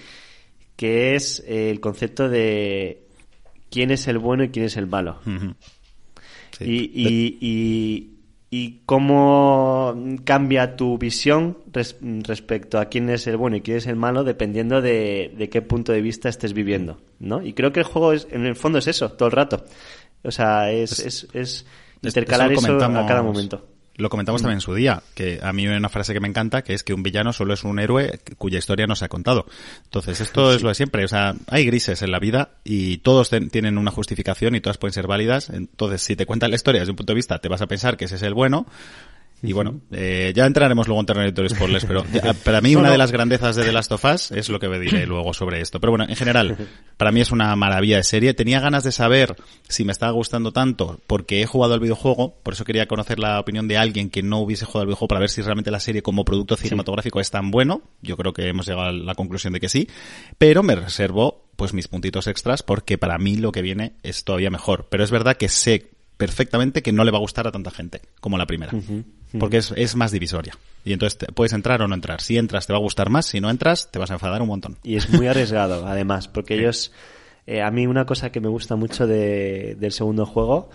que es el concepto de quién es el bueno y quién es el malo. Sí. Y, y, y, y cómo cambia tu visión res- respecto a quién es el bueno y quién es el malo dependiendo de, de qué punto de vista estés viviendo, ¿no? Y creo que el juego es, en el fondo es eso, todo el rato. O sea, es, es, es intercalar Eso a cada momento. Lo comentamos también en su día, que a mí hay una frase que me encanta, que es que un villano solo es un héroe cuya historia no se ha contado. Entonces, esto es lo de siempre. O sea, hay grises en la vida y todos ten- tienen una justificación y todas pueden ser válidas. Entonces, si te cuentan la historia desde un punto de vista, te vas a pensar que ese es el bueno. Y bueno, eh, ya entraremos luego en territorio spoilers, pero para mí una de las grandezas de The Last of Us es lo que diré luego sobre esto. Pero bueno, en general, para mí es una maravilla de serie. Tenía ganas de saber si me estaba gustando tanto porque he jugado al videojuego, por eso quería conocer la opinión de alguien que no hubiese jugado al videojuego para ver si realmente la serie como producto cinematográfico es tan bueno. Yo creo que hemos llegado a la conclusión de que sí, pero me reservo pues mis puntitos extras porque para mí lo que viene es todavía mejor. Pero es verdad que sé perfectamente que no le va a gustar a tanta gente como la primera. Porque es, es más divisoria. Y entonces te- puedes entrar o no entrar. Si entras te va a gustar más, si no entras te vas a enfadar un montón. Y es muy arriesgado, además, porque ellos, eh, a mí una cosa que me gusta mucho de- del segundo juego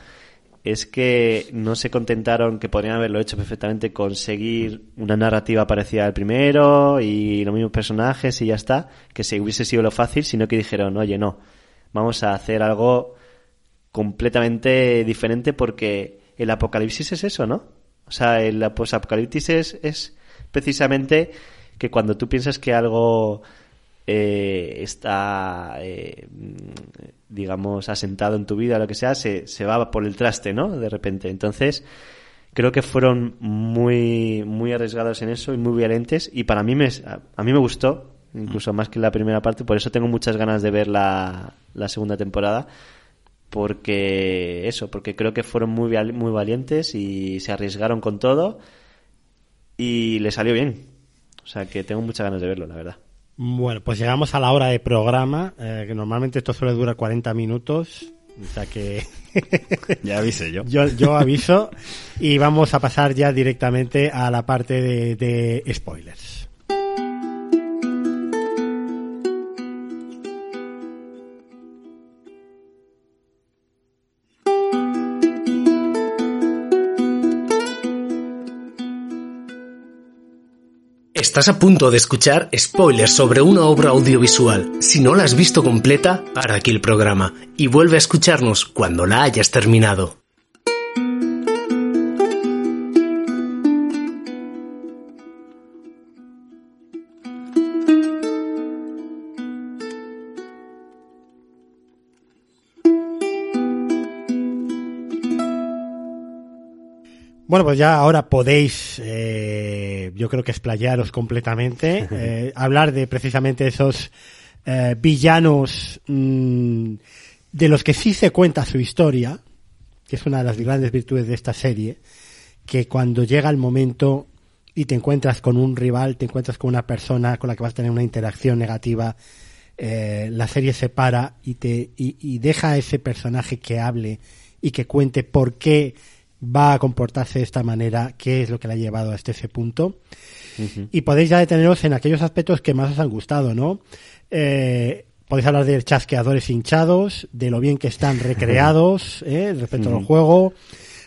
es que no se contentaron, que podrían haberlo hecho perfectamente, con seguir una narrativa parecida al primero y los mismos personajes y ya está, que se hubiese sido lo fácil, sino que dijeron, oye, no, vamos a hacer algo completamente diferente porque el apocalipsis es eso, ¿no? O sea, el apocalipsis es, es precisamente que cuando tú piensas que algo eh, está, eh, mm, digamos, asentado en tu vida o lo que sea, se, se va por el traste, ¿no? De repente. Entonces, creo que fueron muy, muy arriesgados en eso y muy violentos y para mí me, a, a mí me gustó, incluso más que la primera parte, por eso tengo muchas ganas de ver la, la segunda temporada porque eso, porque creo que fueron muy, muy valientes y se arriesgaron con todo y le salió bien. O sea que tengo muchas ganas de verlo, la verdad. Bueno, pues llegamos a la hora de programa, eh, que normalmente esto suele durar 40 minutos, o sea que Ya avisé yo. yo, yo aviso y vamos a pasar ya directamente a la parte de, de spoilers. Estás a punto de escuchar spoilers sobre una obra audiovisual. Si no la has visto completa, para aquí el programa y vuelve a escucharnos cuando la hayas terminado. Bueno, pues ya ahora podéis, eh, yo creo que explayaros completamente, eh, hablar de precisamente esos eh, villanos mm, de los que sí se cuenta su historia, que es una de las grandes virtudes de esta serie, que cuando llega el momento y te encuentras con un rival, te encuentras con una persona con la que vas a tener una interacción negativa, la serie se para y te y, y deja a ese personaje que hable y que cuente por qué va a comportarse de esta manera, qué es lo que le ha llevado hasta ese punto. Y podéis ya deteneros en aquellos aspectos que más os han gustado, ¿no? Eh, podéis hablar de chasqueadores hinchados, de lo bien que están recreados ¿eh? respecto al juego.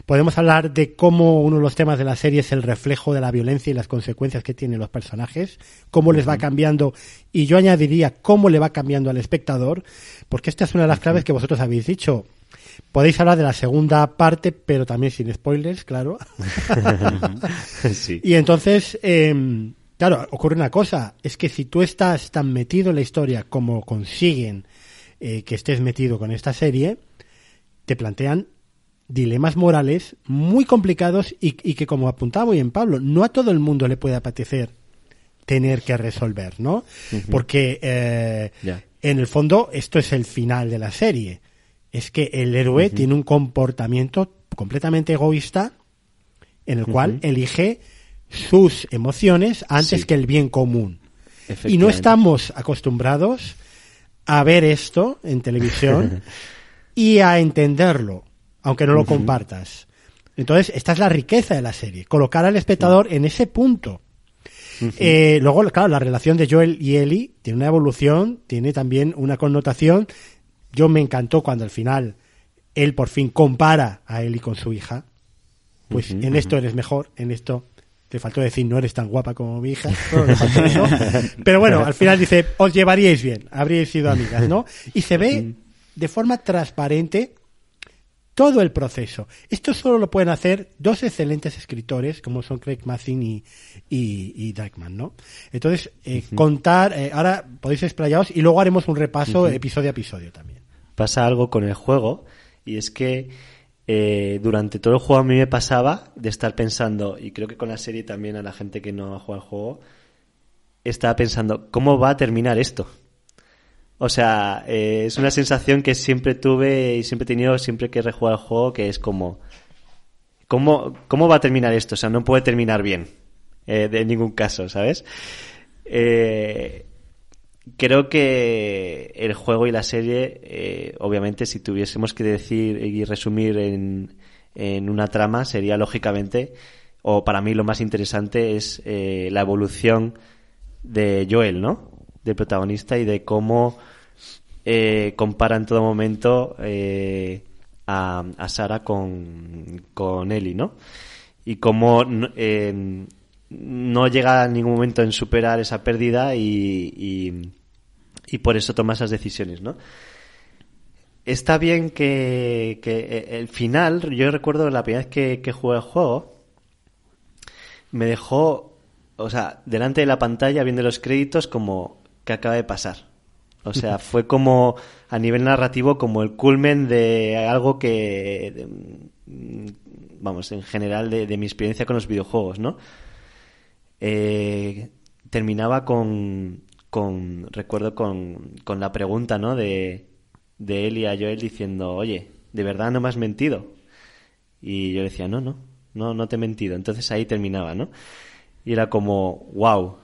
Podemos hablar de cómo uno de los temas de la serie es el reflejo de la violencia y las consecuencias que tienen los personajes, cómo les va cambiando, y yo añadiría cómo le va cambiando al espectador, porque esta es una de las claves que vosotros habéis dicho. Podéis hablar de la segunda parte, pero también sin spoilers, claro. sí. Y entonces, eh, claro, ocurre una cosa, es que si tú estás tan metido en la historia como consiguen eh, que estés metido con esta serie, te plantean dilemas morales muy complicados y, y que, como apuntaba muy bien Pablo, no a todo el mundo le puede apetecer tener que resolver, ¿no? Porque eh, en el fondo esto es el final de la serie. Es que el héroe tiene un comportamiento completamente egoísta en el cual elige sus emociones antes Sí. que el bien común. Y no estamos acostumbrados a ver esto en televisión y a entenderlo, aunque no lo compartas. Entonces, esta es la riqueza de la serie, colocar al espectador en ese punto. Eh, luego, claro, la relación de Joel y Ellie tiene una evolución, tiene también una connotación. Yo me encantó cuando al final él por fin compara a Ellie con su hija. Pues en esto eres mejor, en esto te faltó decir no eres tan guapa como mi hija. Eso. Pero bueno, al final dice, os llevaríais bien, habríais sido amigas, ¿no? Y se ve de forma transparente todo el proceso. Esto solo lo pueden hacer dos excelentes escritores, como son Craig Mazin y, y, y ¿no? Entonces, eh, contar, eh, ahora podéis explayaros y luego haremos un repaso episodio a episodio también. Pasa algo con el juego y es que eh, durante todo el juego a mí me pasaba de estar pensando, y creo que con la serie también a la gente que no jugado al juego, estaba pensando, ¿cómo va a terminar esto? O sea, eh, es una sensación que siempre tuve y siempre he tenido siempre que rejugar el juego, que es como, ¿cómo, cómo va a terminar esto? O sea, no puede terminar bien, eh, de ningún caso, ¿sabes? Eh, creo que el juego y la serie, eh, obviamente, si tuviésemos que decir y resumir en, en una trama, sería lógicamente, o para mí lo más interesante es eh, la evolución de Joel, ¿no? Del protagonista y de cómo eh, compara en todo momento eh, a, a Sara con, con Ellie, ¿no? Y cómo no llega a ningún momento en superar esa pérdida y, y por eso toma esas decisiones, ¿no? Está bien que, que eh, el final, yo recuerdo la primera vez que, que jugué el juego, me dejó, o sea, delante de la pantalla viendo los créditos como que acaba de pasar. O sea, fue como a nivel narrativo como el culmen de algo que, de- vamos, en general de, de mi experiencia con los videojuegos, ¿no? Eh, terminaba con, con recuerdo con, con la pregunta, ¿no? De, de él y a Joel diciendo, oye, ¿de verdad no me has mentido? Y yo decía, no, no, no, no te he mentido. Entonces ahí terminaba, ¿no? Y era como, wow. O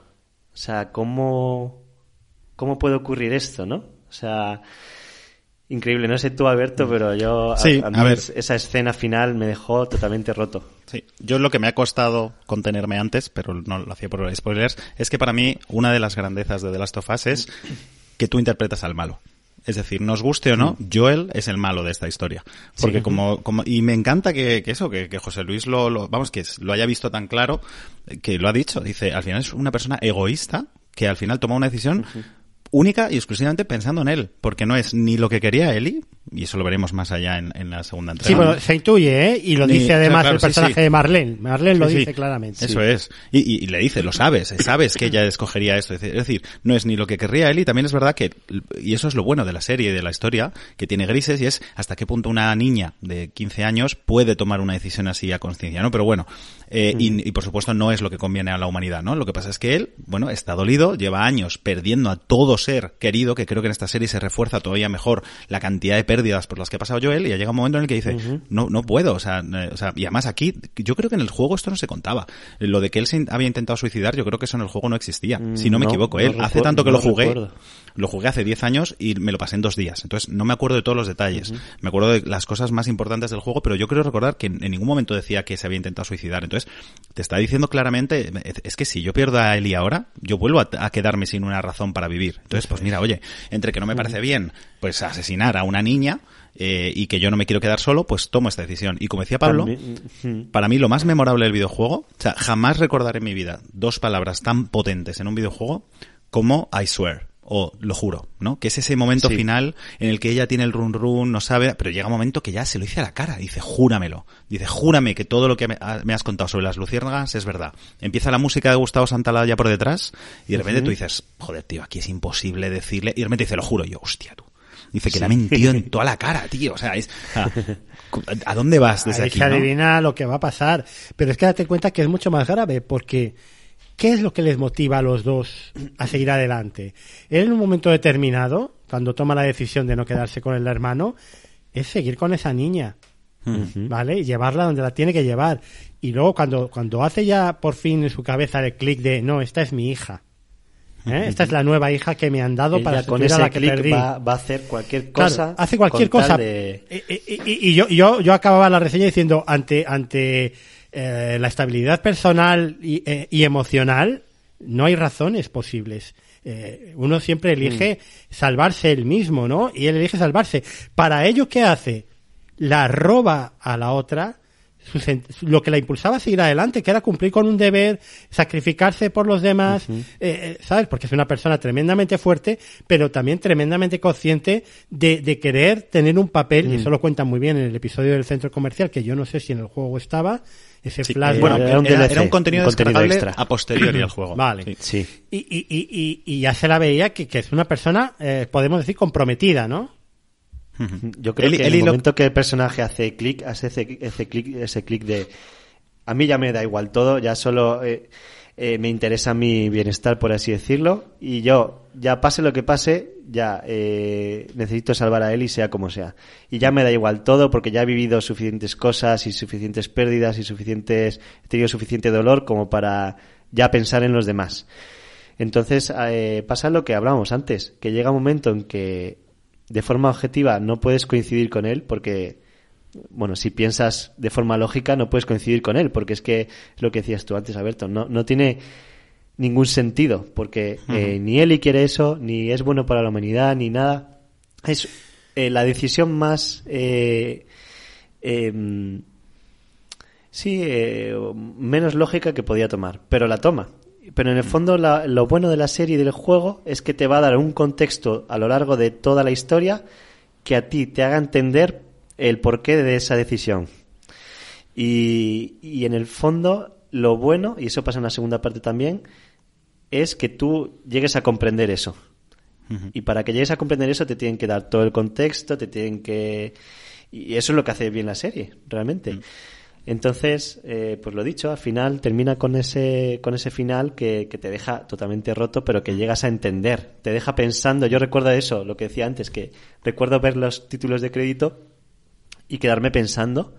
sea, ¿cómo, cómo puede ocurrir esto, no? O sea, increíble. No sé tú, Alberto, pero yo, a- Sí, a, ver. es- esa escena final me dejó totalmente roto. Sí, yo lo que me ha costado contenerme antes, pero no lo hacía por spoilers, es que para mí una de las grandezas de The Last of Us es que tú interpretas al malo. Es decir, nos guste o no, Joel es el malo de esta historia. Porque como, como, y me encanta que, que eso, que, que José Luis lo, lo- vamos, que lo haya visto tan claro, que lo ha dicho. Dice, al final es una persona egoísta que al final toma una decisión única y exclusivamente pensando en él. Porque no es ni lo que quería Ellie, y eso lo veremos más allá en, en la segunda entrega. Sí, bueno, se intuye, ¿eh? Y lo Ni- dice además claro, el sí, personaje sí. de Marlene. Marlene lo Sí, dice claramente. Eso es. Y, y- y le dice, lo sabes, sabes que ella escogería esto. Es decir- no es ni lo que querría y también es verdad que, y eso es lo bueno de la serie y de la historia, que tiene grises y es hasta qué punto una niña de 15 años puede tomar una decisión así a conciencia, ¿no? Pero bueno, eh, y, y por supuesto no es lo que conviene a la humanidad, ¿no? Lo que pasa es que él, bueno, está dolido, lleva años perdiendo a todo ser querido, que creo que en esta serie se refuerza todavía mejor la cantidad de pérdidas por las que ha pasado Joel, y ya llega un momento en el que dice, no, no puedo, o sea, eh, o sea, y además aquí, yo creo que en el juego esto no se contaba. Lo de que él se había intentado suicidar, yo creo que eso en el juego no existía, si no me no, equivoco. no Él, hace tanto que no lo jugué, recuerdo. lo jugué hace 10 años y me lo pasé en dos días. Entonces, no me acuerdo de todos los detalles. Me acuerdo de las cosas más importantes del juego, pero yo creo recordar que en, en ningún momento decía que se había intentado suicidar. Entonces, te está diciendo claramente, es- que si yo pierdo a Eli ahora, yo vuelvo a, a quedarme sin una razón para vivir. Entonces, pues mira, oye, entre que no me parece bien, pues asesinar a una niña, eh, y que yo no me quiero quedar solo, pues tomo esta decisión. Y como decía Pablo, para mí lo más memorable del videojuego, o sea, jamás recordaré en mi vida dos palabras tan potentes en un videojuego como I swear o lo juro, ¿no? Que es ese momento Sí. final en el que ella tiene el run run, no sabe, pero llega un momento que ya se lo dice a la cara, dice, júramelo, dice, júrame que todo lo que me, has contado sobre las luciérnagas es verdad. Empieza la música de Gustavo Santaolalla por detrás y de repente tú dices, joder, tío, aquí es imposible decirle, y de repente dice, lo juro, y yo, hostia, tú. Dice que le ha mentido en toda la cara, tío. O sea, es, ¿a dónde vas desde Ahí aquí? se no? adivina lo que va a pasar. Pero es que date cuenta que es mucho más grave porque ¿qué es lo que les motiva a los dos a seguir adelante? Él en un momento determinado, cuando toma la decisión de no quedarse con el hermano, es seguir con esa niña. ¿vale? Y llevarla donde la tiene que llevar. Y luego cuando, cuando hace ya por fin en su cabeza el clic de, no, esta es mi hija. ¿eh? Esta es la nueva hija que me han dado Ella para con ese la que clic perdí. va, va a hacer cualquier Claro, cosa. hace cualquier cosa. de- Y, y- y yo, yo, yo acababa la reseña diciendo, ante, ante eh, la estabilidad personal y, eh, y emocional, no hay razones posibles. Eh, uno siempre elige salvarse él mismo, ¿no? Y él elige salvarse. Para ello, ¿qué hace? La roba a la otra lo que la impulsaba a seguir adelante, que era cumplir con un deber, sacrificarse por los demás, eh, eh, ¿sabes? Porque es una persona tremendamente fuerte, pero también tremendamente consciente de, de querer tener un papel, y eso lo cuentan muy bien en el episodio del centro comercial, que yo no sé si en el juego estaba, ese Sí, flash. eh, bueno, era era un contenido un contenido descargable extra. a posteriori al juego. Vale. Sí. Y, y, y, y, y ya se la veía que, que es una persona, eh, podemos decir, comprometida, ¿no? Yo creo Eli- que en el lo- momento que el personaje hace clic, hace ese, ese clic, ese clic de a mí ya me da igual todo, ya solo eh, eh, me interesa mi bienestar, por así decirlo, y yo, ya pase lo que pase, ya eh, necesito salvar a él y sea como sea. Y ya me da igual todo porque ya he vivido suficientes cosas y suficientes pérdidas y suficientes, he tenido suficiente dolor como para ya pensar en los demás. Entonces eh, pasa lo que hablábamos antes, que llega un momento en que de forma objetiva no puedes coincidir con él porque, bueno, si piensas de forma lógica no puedes coincidir con él porque es que lo que decías tú antes, Alberto, no, no tiene ningún sentido porque eh, ni Eli quiere eso, ni es bueno para la humanidad, ni nada. Es eh, la decisión más... eh, em, sí, eh, menos lógica que podía tomar, pero la toma. Pero en el fondo la- lo bueno de la serie y del juego es que te va a dar un contexto a lo largo de toda la historia que a ti te haga entender el porqué de esa decisión. Y, y en el fondo lo bueno, y eso pasa en la segunda parte también, es que tú llegues a comprender eso. Y para que llegues a comprender eso te tienen que dar todo el contexto, te tienen que... Y eso es lo que hace bien la serie, realmente. Entonces, eh, pues lo dicho, al final termina con ese, con ese final que, que te deja totalmente roto, pero que llegas a entender. Te deja pensando. Yo recuerdo eso, lo que decía antes, que recuerdo ver los títulos de crédito y quedarme pensando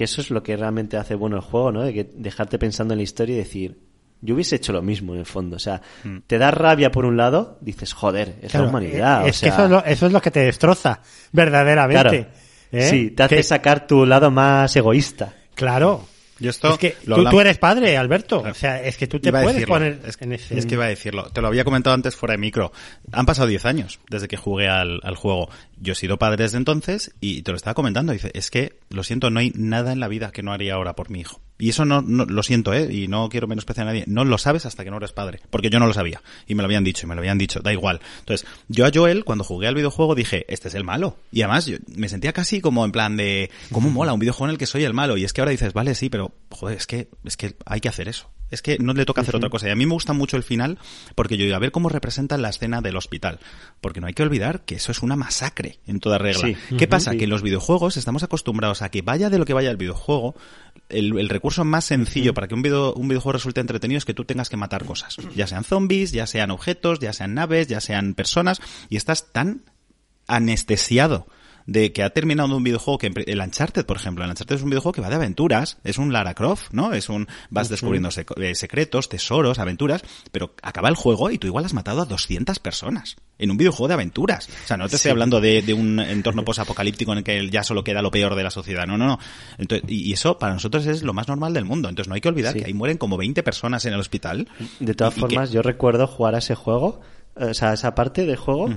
que eso es lo que realmente hace bueno el juego, ¿no? De que dejarte pensando en la historia y decir, yo hubiese hecho lo mismo en el fondo. O sea, te da rabia por un lado, dices, joder, es Claro, la humanidad. eh, o que sea, eso es, lo, eso es lo que te destroza, verdaderamente. Claro. ¿eh? Sí, te hace Que- sacar tu lado más egoísta. Claro. Yo esto es que lo tú, eres padre, Alberto. O sea, es que tú te Iba puedes decirlo. poner es, en ese... es que iba a decirlo. Te lo había comentado antes fuera de micro. Han pasado 10 años desde que jugué al, al juego. Yo he sido padre desde entonces y te lo estaba comentando. Dice, es que, lo siento, no hay nada en la vida que no haría ahora por mi hijo. Y eso no, no lo siento, ¿eh? Y no quiero menospreciar a nadie. No lo sabes hasta que no eres padre. Porque yo no lo sabía. Y me lo habían dicho, y me lo habían dicho. Da igual. Entonces, yo a Joel, cuando jugué al videojuego, dije, este es el malo. Y además, yo me sentía casi como en plan de, ¿cómo mola un videojuego en el que soy el malo? Y es que ahora dices, vale, sí, pero, joder, es que, es que hay que hacer eso. Es que no le toca hacer otra cosa. Y a mí me gusta mucho el final porque yo digo, a ver cómo representan la escena del hospital. Porque no hay que olvidar que eso es una masacre en toda regla. Sí. ¿Qué pasa? Sí. Que en los videojuegos estamos acostumbrados a que vaya de lo que vaya el videojuego, el, el recurso más sencillo para que un, video, un videojuego resulte entretenido es que tú tengas que matar cosas. Ya sean zombies, ya sean objetos, ya sean naves, ya sean personas, y estás tan anestesiado de que ha terminado un videojuego que el Uncharted, por ejemplo, el Uncharted es un videojuego que va de aventuras, es un Lara Croft, ¿no? Es un vas descubriendo sec- eh, secretos, tesoros, aventuras, pero acaba el juego y tú igual has matado a 200 personas en un videojuego de aventuras. O sea, no te estoy hablando de, de un entorno posapocalíptico en el que ya solo queda lo peor de la sociedad. No, no, no. Entonces, y eso para nosotros es lo más normal del mundo. Entonces no hay que olvidar Sí. que ahí mueren como 20 personas en el hospital. De todas Y- y que- formas, yo recuerdo jugar a ese juego, o sea, esa parte del juego.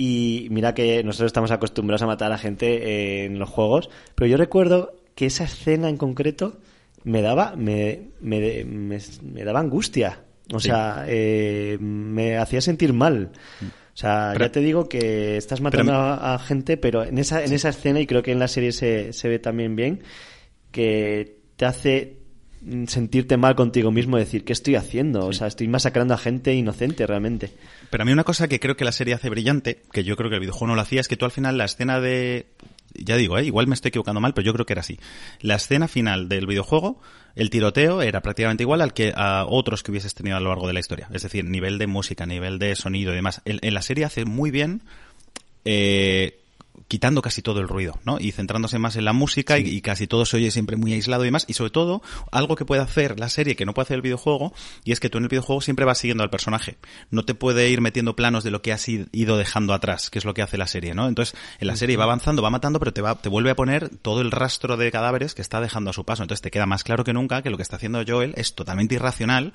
Y mira que nosotros estamos acostumbrados a matar a la gente eh, en los juegos, pero yo recuerdo que esa escena en concreto me daba, me, me, me- me daba angustia. O Sí. sea, eh, me hacía sentir mal. O sea, Pero- ya te digo que estás matando pero- a, a gente, pero en esa, en esa escena, y creo que en la serie se, se ve también bien, que te hace mm, sentirte mal contigo mismo, decir, ¿qué estoy haciendo? O sea, estoy masacrando a gente inocente realmente. Pero a mí una cosa que creo que la serie hace brillante, que yo creo que el videojuego no lo hacía, es que tú al final la escena de... Ya digo, ¿eh? igual me estoy equivocando mal, pero yo creo que era así. La escena final del videojuego, el tiroteo era prácticamente igual al que a otros que hubieses tenido a lo largo de la historia. Es decir, nivel de música, nivel de sonido y demás. En, en la serie hace muy bien eh, quitando casi todo el ruido, ¿no? Y centrándose más en la música y, casi todo se oye siempre muy aislado y más. Y sobre todo, algo que puede hacer la serie que no puede hacer el videojuego, y es que tú en el videojuego siempre vas siguiendo al personaje. No te puede ir metiendo planos de lo que has ido dejando atrás, que es lo que hace la serie, ¿no? Entonces, en la serie va avanzando, va matando, pero te va, te vuelve a poner todo el rastro de cadáveres que está dejando a su paso. Entonces te queda más claro que nunca que lo que está haciendo Joel es totalmente irracional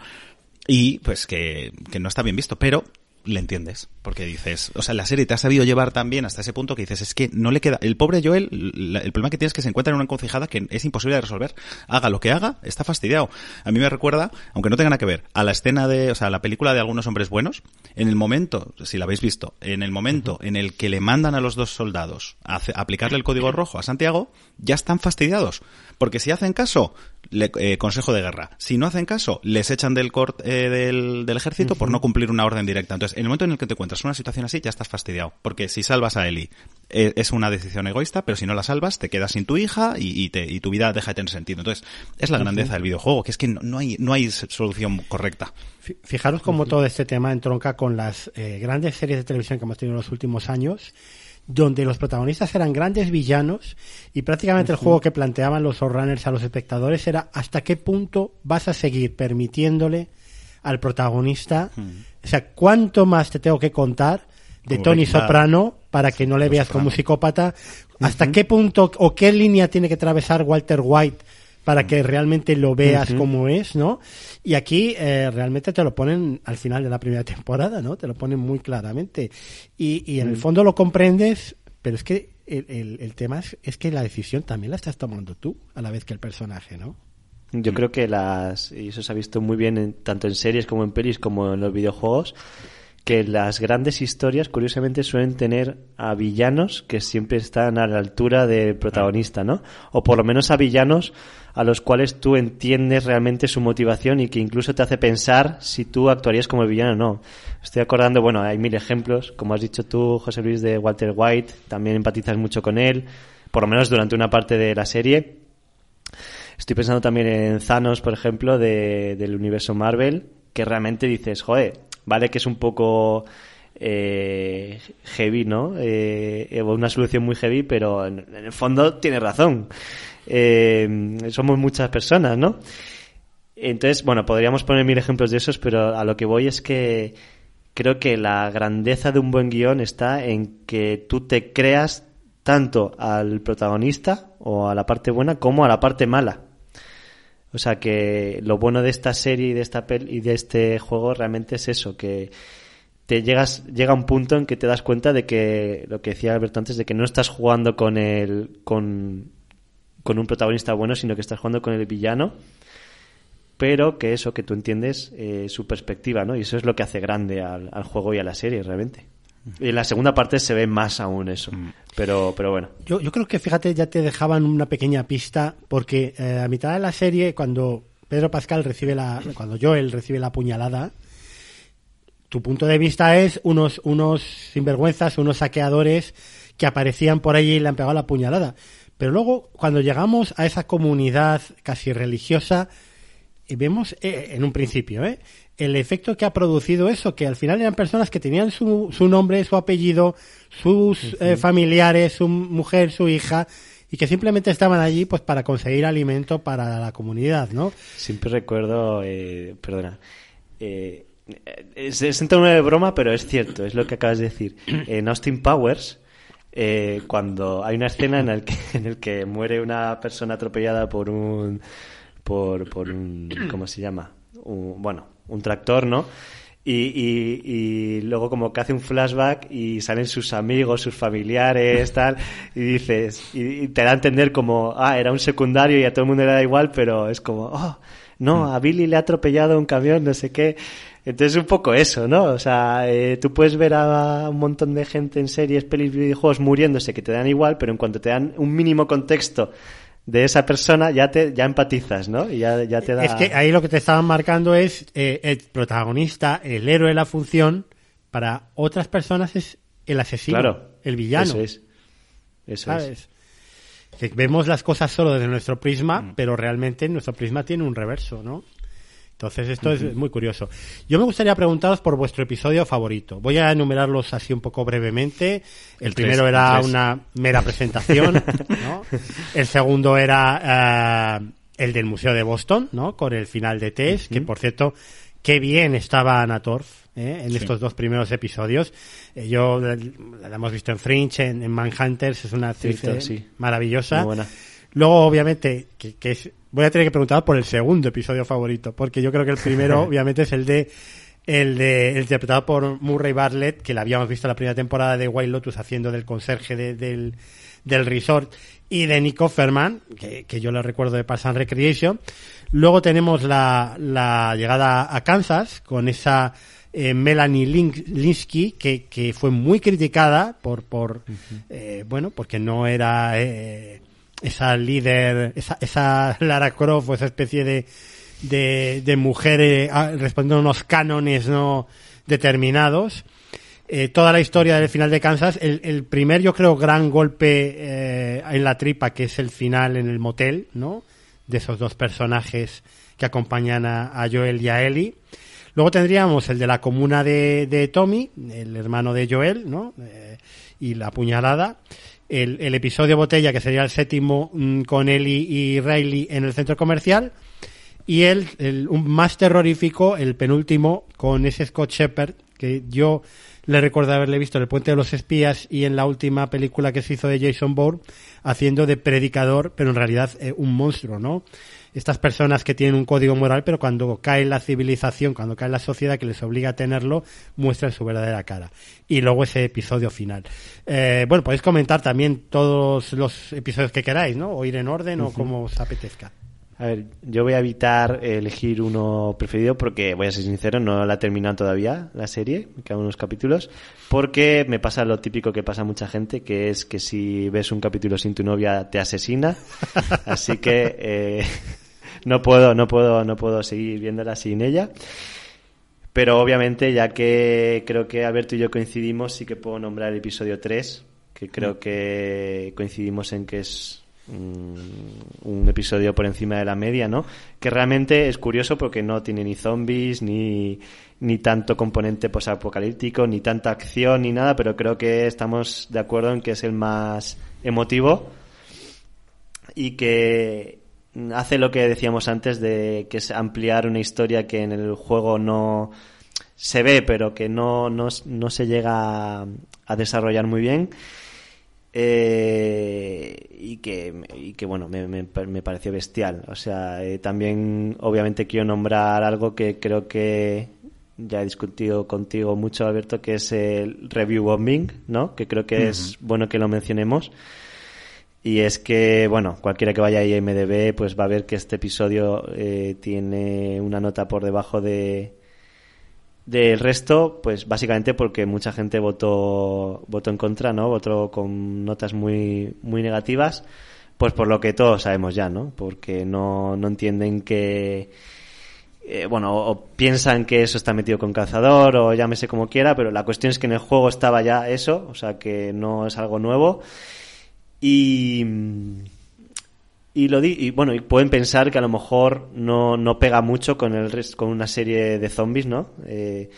y pues que, que no está bien visto. Pero le entiendes. Porque dices, o sea, la serie te ha sabido llevar también hasta ese punto que dices, es que no le queda. El pobre Joel, el problema que tiene es que se encuentra en una encrucijada que es imposible de resolver. Haga lo que haga, está fastidiado. A mí me recuerda, aunque no tenga nada que ver, a la escena de, o sea, la película de algunos hombres buenos, en el momento, si la habéis visto, en el momento en el que le mandan a los dos soldados a, aplicarle el código rojo a Santiago, ya están fastidiados. Porque si hacen caso, le, eh, consejo de guerra. Si no hacen caso, les echan del, eh, del, del, ejército por no cumplir una orden directa. Entonces, en el momento en el que te encuentras en una situación así, ya estás fastidiado. Porque si salvas a Eli, eh, es una decisión egoísta, pero si no la salvas, te quedas sin tu hija y, te, y tu vida deja de tener sentido. Entonces, es la grandeza del videojuego, que es que no, hay, no hay solución correcta. Fijaros cómo todo este tema entronca con las grandes series de televisión que hemos tenido en los últimos años donde los protagonistas eran grandes villanos y prácticamente el juego que planteaban los runners a los espectadores era hasta qué punto vas a seguir permitiéndole al protagonista, o sea, cuánto más te tengo que contar de Tony Soprano para que no le veas como psicópata, hasta qué punto o qué línea tiene que atravesar Walter White para que realmente lo veas como es, ¿no? Y aquí eh, realmente te lo ponen al final de la primera temporada, ¿no? Te lo ponen muy claramente. Y, y en el mm. fondo lo comprendes, pero es que el, el, tema es, es, que la decisión también la estás tomando tú, a la vez que el personaje, ¿no? Yo creo que las, y eso se ha visto muy bien en, tanto en series como en pelis como en los videojuegos, que las grandes historias, curiosamente, suelen tener a villanos que siempre están a la altura del protagonista, ¿no? O por lo menos a villanos a los cuales tú entiendes realmente su motivación y que incluso te hace pensar si tú actuarías como villano o no. Estoy acordando, bueno, hay mil ejemplos, como has dicho tú, José Luis, de Walter White, también empatizas mucho con él, por lo menos durante una parte de la serie. Estoy pensando también en Thanos, por ejemplo, de, del universo Marvel, que realmente dices, joder, Vale que es un poco eh, heavy, ¿no? Eh, una solución muy heavy, pero en, el fondo tiene razón. Eh, somos muchas personas, ¿no? Entonces, bueno, podríamos poner mil ejemplos de esos, pero a lo que voy es que creo que la grandeza de un buen guion está en que tú te creas tanto al protagonista o a la parte buena como a la parte mala. O sea que lo bueno de esta serie y de esta pel y de este juego realmente es eso, que te llegas, llega un punto en que te das cuenta de que, lo que decía Alberto antes, de que no estás jugando con el, con, con un protagonista bueno, sino que estás jugando con el villano, pero que eso, que tú entiendes eh, su perspectiva, ¿no? Y eso es lo que hace grande al juego y a la serie, realmente. Y en la segunda parte se ve más aún eso. Mm. Pero, pero bueno. Yo, yo creo que, fíjate, ya te dejaban una pequeña pista, porque eh, a mitad de la serie, cuando Pedro Pascal recibe la, cuando Joel recibe la puñalada, tu punto de vista es unos, unos sinvergüenzas, unos saqueadores que aparecían por allí y le han pegado la puñalada. Pero luego, cuando llegamos a esa comunidad casi religiosa, y vemos, eh, en un principio, ¿eh? El efecto que ha producido eso, que al final eran personas que tenían su, su nombre, su apellido, sus eh, familiares, su mujer, su hija, y que simplemente estaban allí pues para conseguir alimento para la comunidad, ¿no? Siempre recuerdo, eh, perdona, eh, es, es un tono de broma, pero es cierto, es lo que acabas de decir. En Austin Powers, eh, cuando hay una escena en el que, en el que muere una persona atropellada por un, por, por un, ¿cómo se llama? Un, bueno, un tractor, ¿no? Y, y, y, luego como que hace un flashback y salen sus amigos, sus familiares, tal, y dices, y, te da a entender como, ah, era un secundario y a todo el mundo le da igual, pero es como, oh, no, a Billy le ha atropellado un camión, no sé qué. Entonces un poco eso, ¿no? O sea, eh, tú puedes ver a un montón de gente en series, pelis, videojuegos muriéndose que te dan igual, pero en cuanto te dan un mínimo contexto de esa persona ya te ya empatizas, ¿no? Y ya, ya te da... Es que ahí lo que te estaban marcando es eh, el protagonista, el héroe de la función, para otras personas es el asesino, claro, el villano. Eso es. Eso es. Que vemos las cosas solo desde nuestro prisma, mm. pero realmente nuestro prisma tiene un reverso, ¿no? Entonces esto es muy curioso. Yo me gustaría preguntaros por vuestro episodio favorito. Voy a enumerarlos así un poco brevemente. El, primero era una mera presentación, ¿no? El segundo era eh, el del Museo de Boston, ¿no? Con el final de Tess, que por cierto, qué bien estaba Anna Torf ¿eh? en estos dos primeros episodios. Eh, yo la, hemos visto en Fringe, en, Manhunters, es una actriz eh, maravillosa. Luego, obviamente, que, que es, voy a tener que preguntar por el segundo episodio favorito, porque yo creo que el primero, obviamente, es el de el de interpretado por Murray Bartlett, que la habíamos visto en la primera temporada de Wild Lotus haciendo del conserje del, del resort, y de Nico Ferman, que, que yo lo recuerdo de Parks and Recreation. Luego tenemos la, la llegada a Kansas con esa eh, Melanie Linsky, que, que fue muy criticada por, por eh, bueno, porque no era eh, esa líder, esa, esa Lara Croft o esa especie de, de, de mujer eh, respondiendo a unos cánones no determinados. Eh, toda la historia del final de Kansas, el, el primer, yo creo, gran golpe eh, en la tripa, que es el final en el motel, ¿no? De esos dos personajes que acompañan a, a Joel y a Ellie. Luego tendríamos el de la comuna de, de Tommy, el hermano de Joel, ¿no? Eh, y la puñalada. El, el, episodio Botella, que sería el séptimo mm, con Ellie y Riley en el centro comercial. Y el, el un más terrorífico, el penúltimo, con ese Scott Shepard, que yo le recuerdo haberle visto en El Puente de los Espías y en la última película que se hizo de Jason Bourne, haciendo de predicador, pero en realidad eh, un monstruo, ¿no? Estas personas que tienen un código moral, pero cuando cae la civilización, cuando cae la sociedad que les obliga a tenerlo, muestran su verdadera cara. Y luego ese episodio final. Eh, bueno, podéis comentar también todos los episodios que queráis, ¿no? O ir en orden o como os apetezca. A ver, yo voy a evitar elegir uno preferido porque, voy a ser sincero, no la he terminado todavía la serie, me quedan unos capítulos, porque me pasa lo típico que pasa a mucha gente, que es que si ves un capítulo sin tu novia te asesina, así que eh, no puedo, no puedo, no puedo seguir viéndola sin ella. Pero obviamente, ya que creo que Alberto y yo coincidimos, sí que puedo nombrar el episodio 3, que creo mm. que coincidimos en que es mm, un episodio por encima de la media, ¿no? Que realmente es curioso porque no tiene ni zombies, ni, ni tanto componente posapocalíptico, ni tanta acción, ni nada, pero creo que estamos de acuerdo en que es el más emotivo y que hace lo que decíamos antes de que es ampliar una historia que en el juego no se ve pero que no, no, no se llega a, desarrollar muy bien. Eh, y que y que bueno me, me, me pareció bestial. O sea eh, también obviamente quiero nombrar algo que creo que ya he discutido contigo mucho Alberto que es el review bombing no que creo que es bueno que lo mencionemos y es que, bueno, cualquiera que vaya a IMDB, pues va a ver que este episodio eh, tiene una nota por debajo de del resto, pues básicamente porque mucha gente votó votó en contra, ¿no? Votó con notas muy muy negativas, pues por lo que todos sabemos ya, ¿no? Porque no, no entienden que eh, bueno, o piensan que eso está metido con cazador o llámese como quiera, pero la cuestión es que en el juego estaba ya eso, o sea que no es algo nuevo y, y lo di, y bueno, y pueden pensar que a lo mejor no, no pega mucho con el con una serie de zombies, ¿no? Eh,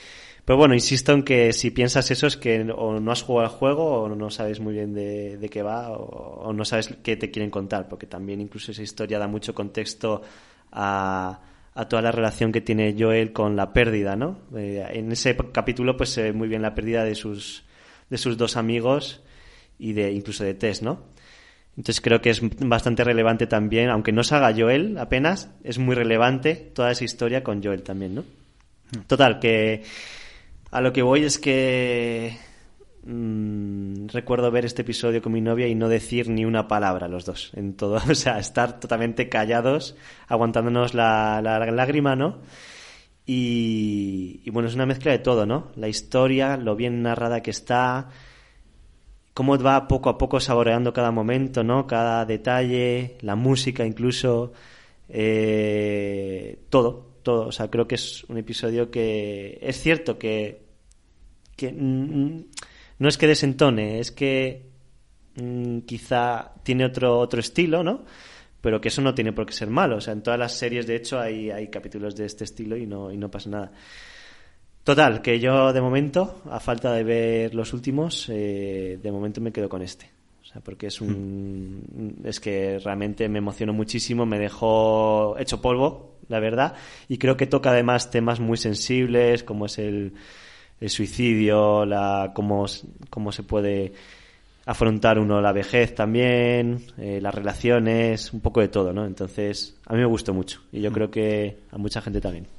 pero bueno, insisto en que si piensas eso es que o no has jugado al juego o no sabes muy bien de, de qué va o, no sabes qué te quieren contar, porque también incluso esa historia da mucho contexto a, a toda la relación que tiene Joel con la pérdida, ¿no? Eh, en ese capítulo pues se ve muy bien la pérdida de sus, de sus dos amigos y de incluso de Tess, ¿no? Entonces creo que es bastante relevante también, aunque no se haga Joel apenas, es muy relevante toda esa historia con Joel también, ¿no? Total, que a lo que voy es que mmm, recuerdo ver este episodio con mi novia y no decir ni una palabra los dos en todo, o sea, estar totalmente callados, aguantándonos la lágrima, ¿no? Y, y bueno, es una mezcla de todo, ¿no? La historia, lo bien narrada que está, cómo va poco a poco saboreando cada momento, ¿no? Cada detalle, la música incluso, eh, todo, todo. O sea, creo que es un episodio que es cierto que, que mm, no es que desentone, es que mm, quizá tiene otro, otro estilo, ¿no? pero que eso no tiene por qué ser malo. O sea, en todas las series, de hecho, hay, hay capítulos de este estilo y no, y no pasa nada. Total, que yo de momento, a falta de ver los últimos, eh, de momento me quedo con este. O sea, porque es un. Es que realmente me emocionó muchísimo, me dejó hecho polvo, la verdad. Y creo que toca además temas muy sensibles, como es el, el suicidio, la, cómo, cómo se puede afrontar uno la vejez también, eh, las relaciones, un poco de todo, ¿no? Entonces, a mí me gustó mucho y yo creo que a mucha gente también.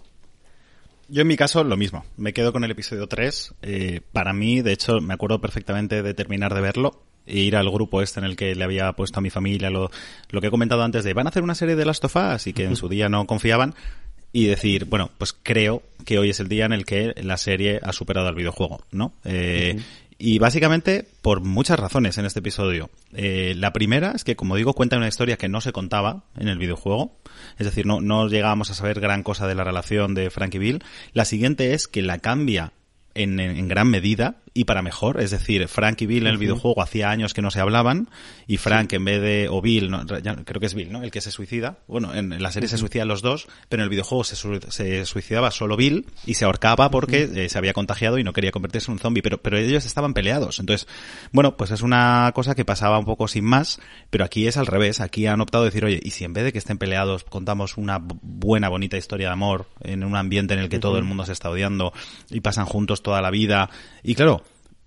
Yo en mi caso lo mismo, me quedo con el episodio 3. Eh, para mí, de hecho, me acuerdo perfectamente de terminar de verlo e ir al grupo este en el que le había puesto a mi familia lo, lo que he comentado antes de van a hacer una serie de Last of Us y que en su día no confiaban y decir, bueno, pues creo que hoy es el día en el que la serie ha superado al videojuego, ¿no? Eh, y básicamente por muchas razones en este episodio. Eh, la primera es que, como digo, cuenta una historia que no se contaba en el videojuego. Es decir, no, no llegábamos a saber gran cosa de la relación de Frank y Bill. La siguiente es que la cambia en, en, gran medida y para mejor. Es decir, Frank y Bill en el videojuego hacía años que no se hablaban y Frank en vez de, o Bill, no, ya, creo que es Bill, ¿no? El que se suicida. Bueno, en, la serie se suicidan los dos, pero en el videojuego se, se suicidaba solo Bill y se ahorcaba porque eh, se había contagiado y no quería convertirse en un zombie, pero, pero ellos estaban peleados. Entonces, bueno, pues es una cosa que pasaba un poco sin más, pero aquí es al revés. Aquí han optado a decir, oye, y si en vez de que estén peleados contamos una buena, bonita historia de amor en un ambiente en el que todo el mundo se está odiando y pasan juntos toda la vida. Y claro,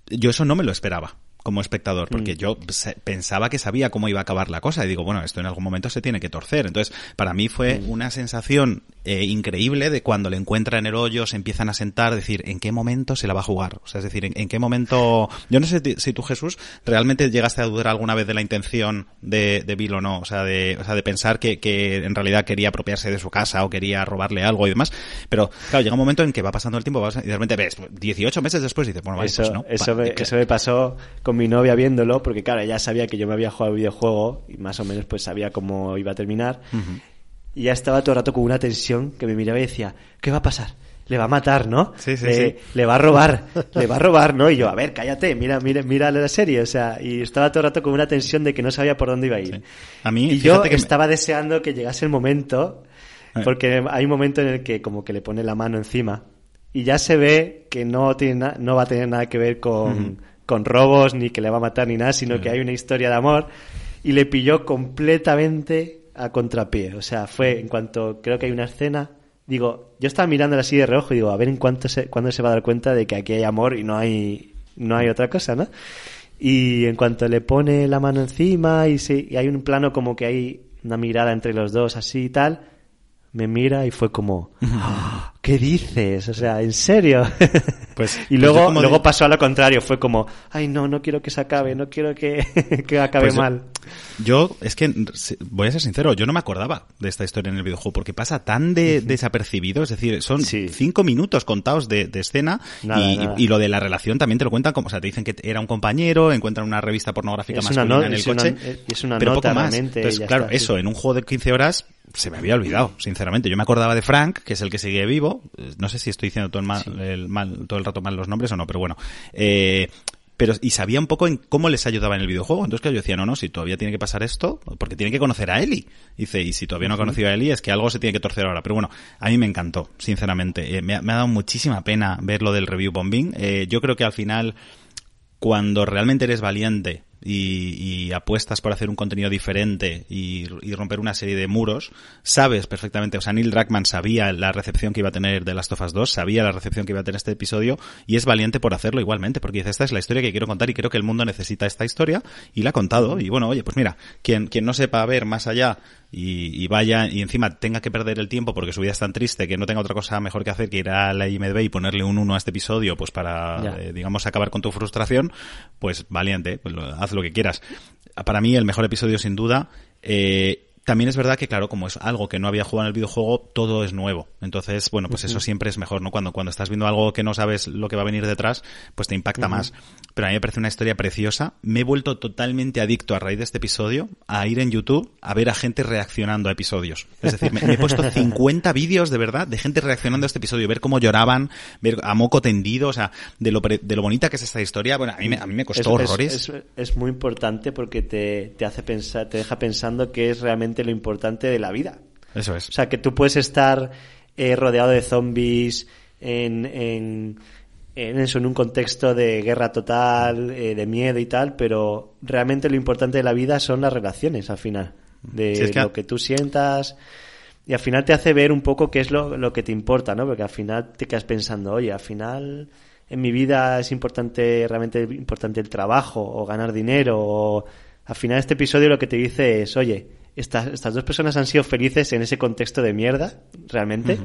yo eso no me lo esperaba como espectador, porque mm. yo pensaba que sabía cómo iba a acabar la cosa y digo, bueno, esto en algún momento se tiene que torcer. Entonces, para mí fue mm. una sensación eh, increíble de cuando le encuentra en el hoyo, se empiezan a sentar, decir, ¿en qué momento se la va a jugar? O sea, es decir, ¿en, qué momento... Yo no sé si tú, Jesús, realmente llegaste a dudar alguna vez de la intención de, de Bill o no, o sea, de, o sea, de pensar que, que en realidad quería apropiarse de su casa o quería robarle algo y demás, pero claro, llega un momento en que va pasando el tiempo y de repente ves, 18 meses después dices, bueno, vale, eso, pues no. Eso, me, eso me pasó con mi novia viéndolo, porque claro, ella sabía que yo me había jugado el videojuego y más o menos pues sabía cómo iba a terminar. Y ya estaba todo el rato con una tensión que me miraba y decía, ¿qué va a pasar? Le va a matar, ¿no? Sí, sí, le, sí. le va a robar, le va a robar, ¿no? Y yo, a ver, cállate, mira, mira, mira la serie, o sea, y estaba todo el rato con una tensión de que no sabía por dónde iba a ir. Sí. A mí, y yo que estaba me... deseando que llegase el momento, porque hay un momento en el que como que le pone la mano encima y ya se ve que no tiene no va a tener nada que ver con, uh -huh. con robos ni que le va a matar ni nada, sino -huh. que hay una historia de amor y le pilló completamente a contrapié. O sea, fue en cuanto creo que hay una escena, digo, yo estaba mirando así de reojo y digo, a ver en cuánto se, cuándo se va a dar cuenta de que aquí hay amor y no hay no hay otra cosa, ¿no? Y en cuanto le pone la mano encima y, se, y hay un plano como que hay una mirada entre los dos así y tal, me mira y fue como, oh, ¿qué dices? O sea, ¿en serio? Pues, y luego, pues luego de... pasó a lo contrario, fue como, ay no, no quiero que se acabe, no quiero que, que acabe pues mal. Yo, es que, voy a ser sincero, yo no me acordaba de esta historia en el videojuego, porque pasa tan de, desapercibido, es decir, son sí. cinco minutos contados de, de escena nada, y, nada. y, lo de la relación también te lo cuentan como, o sea, te dicen que era un compañero, encuentran una revista pornográfica es masculina no, en el coche, una, es una pero nota poco más. Entonces, claro, está, eso, sí. en un juego de 15 horas se me había olvidado, sinceramente. Yo me acordaba de Frank, que es el que sigue vivo. No sé si estoy diciendo todo el, mal, sí. el mal, todo el rato mal los nombres o no, pero bueno. Eh, pero y sabía un poco en cómo les ayudaba en el videojuego. Entonces yo decía, no, no, si todavía tiene que pasar esto, porque tiene que conocer a Eli. Dice, y si todavía no ha conocido a Eli, es que algo se tiene que torcer ahora. Pero bueno, a mí me encantó, sinceramente. Eh, me, ha, me, ha, dado muchísima pena ver lo del review bombing. Eh, yo creo que al final, cuando realmente eres valiente y, y, apuestas por hacer un contenido diferente y, y, romper una serie de muros, sabes perfectamente, o sea, Neil Druckmann sabía la recepción que iba a tener de Last of Us 2, sabía la recepción que iba a tener este episodio y es valiente por hacerlo igualmente, porque dice, esta es la historia que quiero contar y creo que el mundo necesita esta historia y la ha contado y bueno, oye, pues mira, quien, quien no sepa ver más allá y, y, vaya y encima tenga que perder el tiempo porque su vida es tan triste que no tenga otra cosa mejor que hacer que ir a la IMDb y ponerle un 1 a este episodio pues para, eh, digamos, acabar con tu frustración, pues valiente, pues lo, haz lo que quieras. Para mí el mejor episodio sin duda. Eh, también es verdad que, claro, como es algo que no había jugado en el videojuego, todo es nuevo. Entonces, bueno, pues uh -huh. eso siempre es mejor, ¿no? Cuando, cuando estás viendo algo que no sabes lo que va a venir detrás, pues te impacta uh -huh. más. Pero a mí me parece una historia preciosa. Me he vuelto totalmente adicto a raíz de este episodio a ir en YouTube a ver a gente reaccionando a episodios. Es decir, me, me he puesto 50 vídeos de verdad de gente reaccionando a este episodio, ver cómo lloraban, ver a moco tendido, o sea, de lo, de lo bonita que es esta historia. Bueno, a mí me, a mí me costó es, horrores. Es, es, es, muy importante porque te, te hace pensar, te deja pensando que es realmente realmente lo importante de la vida. Eso es. O sea, que tú puedes estar eh, rodeado de zombies en, en, en eso, en un contexto de guerra total, eh, de miedo y tal, pero realmente lo importante de la vida son las relaciones al final. De Sí, es que- lo que tú sientas. Y al final te hace ver un poco qué es lo, lo que te importa, ¿no? Porque al final te quedas pensando, oye, al final en mi vida es importante, realmente importante el trabajo o ganar dinero o al final este episodio lo que te dice es, oye, estas, estas dos personas han sido felices en ese contexto de mierda, realmente.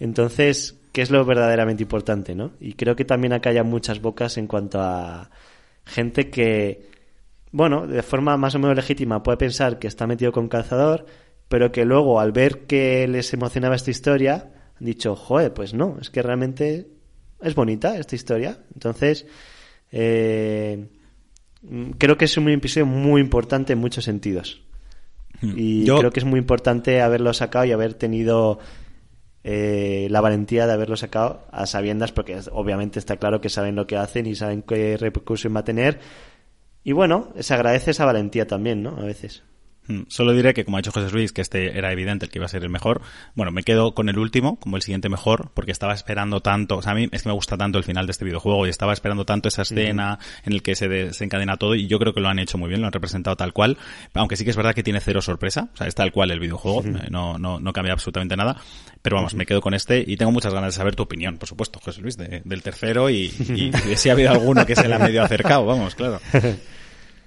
Entonces, ¿qué es lo verdaderamente importante, no? Y creo que también acá hay muchas bocas en cuanto a gente que, bueno, de forma más o menos legítima puede pensar que está metido con calzador, pero que luego al ver que les emocionaba esta historia, han dicho, joder, pues no, es que realmente es bonita esta historia. Entonces, eh, mm, creo que es un episodio muy importante en muchos sentidos. Y Yo- creo que es muy importante haberlo sacado y haber tenido eh, la valentía de haberlo sacado a sabiendas, porque obviamente está claro que saben lo que hacen y saben qué repercusión va a tener. Y bueno, se agradece esa valentía también, ¿no? A veces. Mm, Solo diré que, como ha dicho José Luis, que este era evidente el que iba a ser el mejor. Bueno, me quedo con el último, como el siguiente mejor, porque estaba esperando tanto. O sea, a mí es que me gusta tanto el final de este videojuego y estaba esperando tanto esa escena en el que se desencadena todo y yo creo que lo han hecho muy bien, lo han representado tal cual. Aunque sí que es verdad que tiene cero sorpresa. O sea, es tal cual el videojuego, eh, no, no, no cambia absolutamente nada. Pero vamos, me quedo con este y tengo muchas ganas de saber tu opinión, por supuesto, José Luis, de- del tercero y, y de si ha habido alguno que se le ha medio acercado, vamos, claro.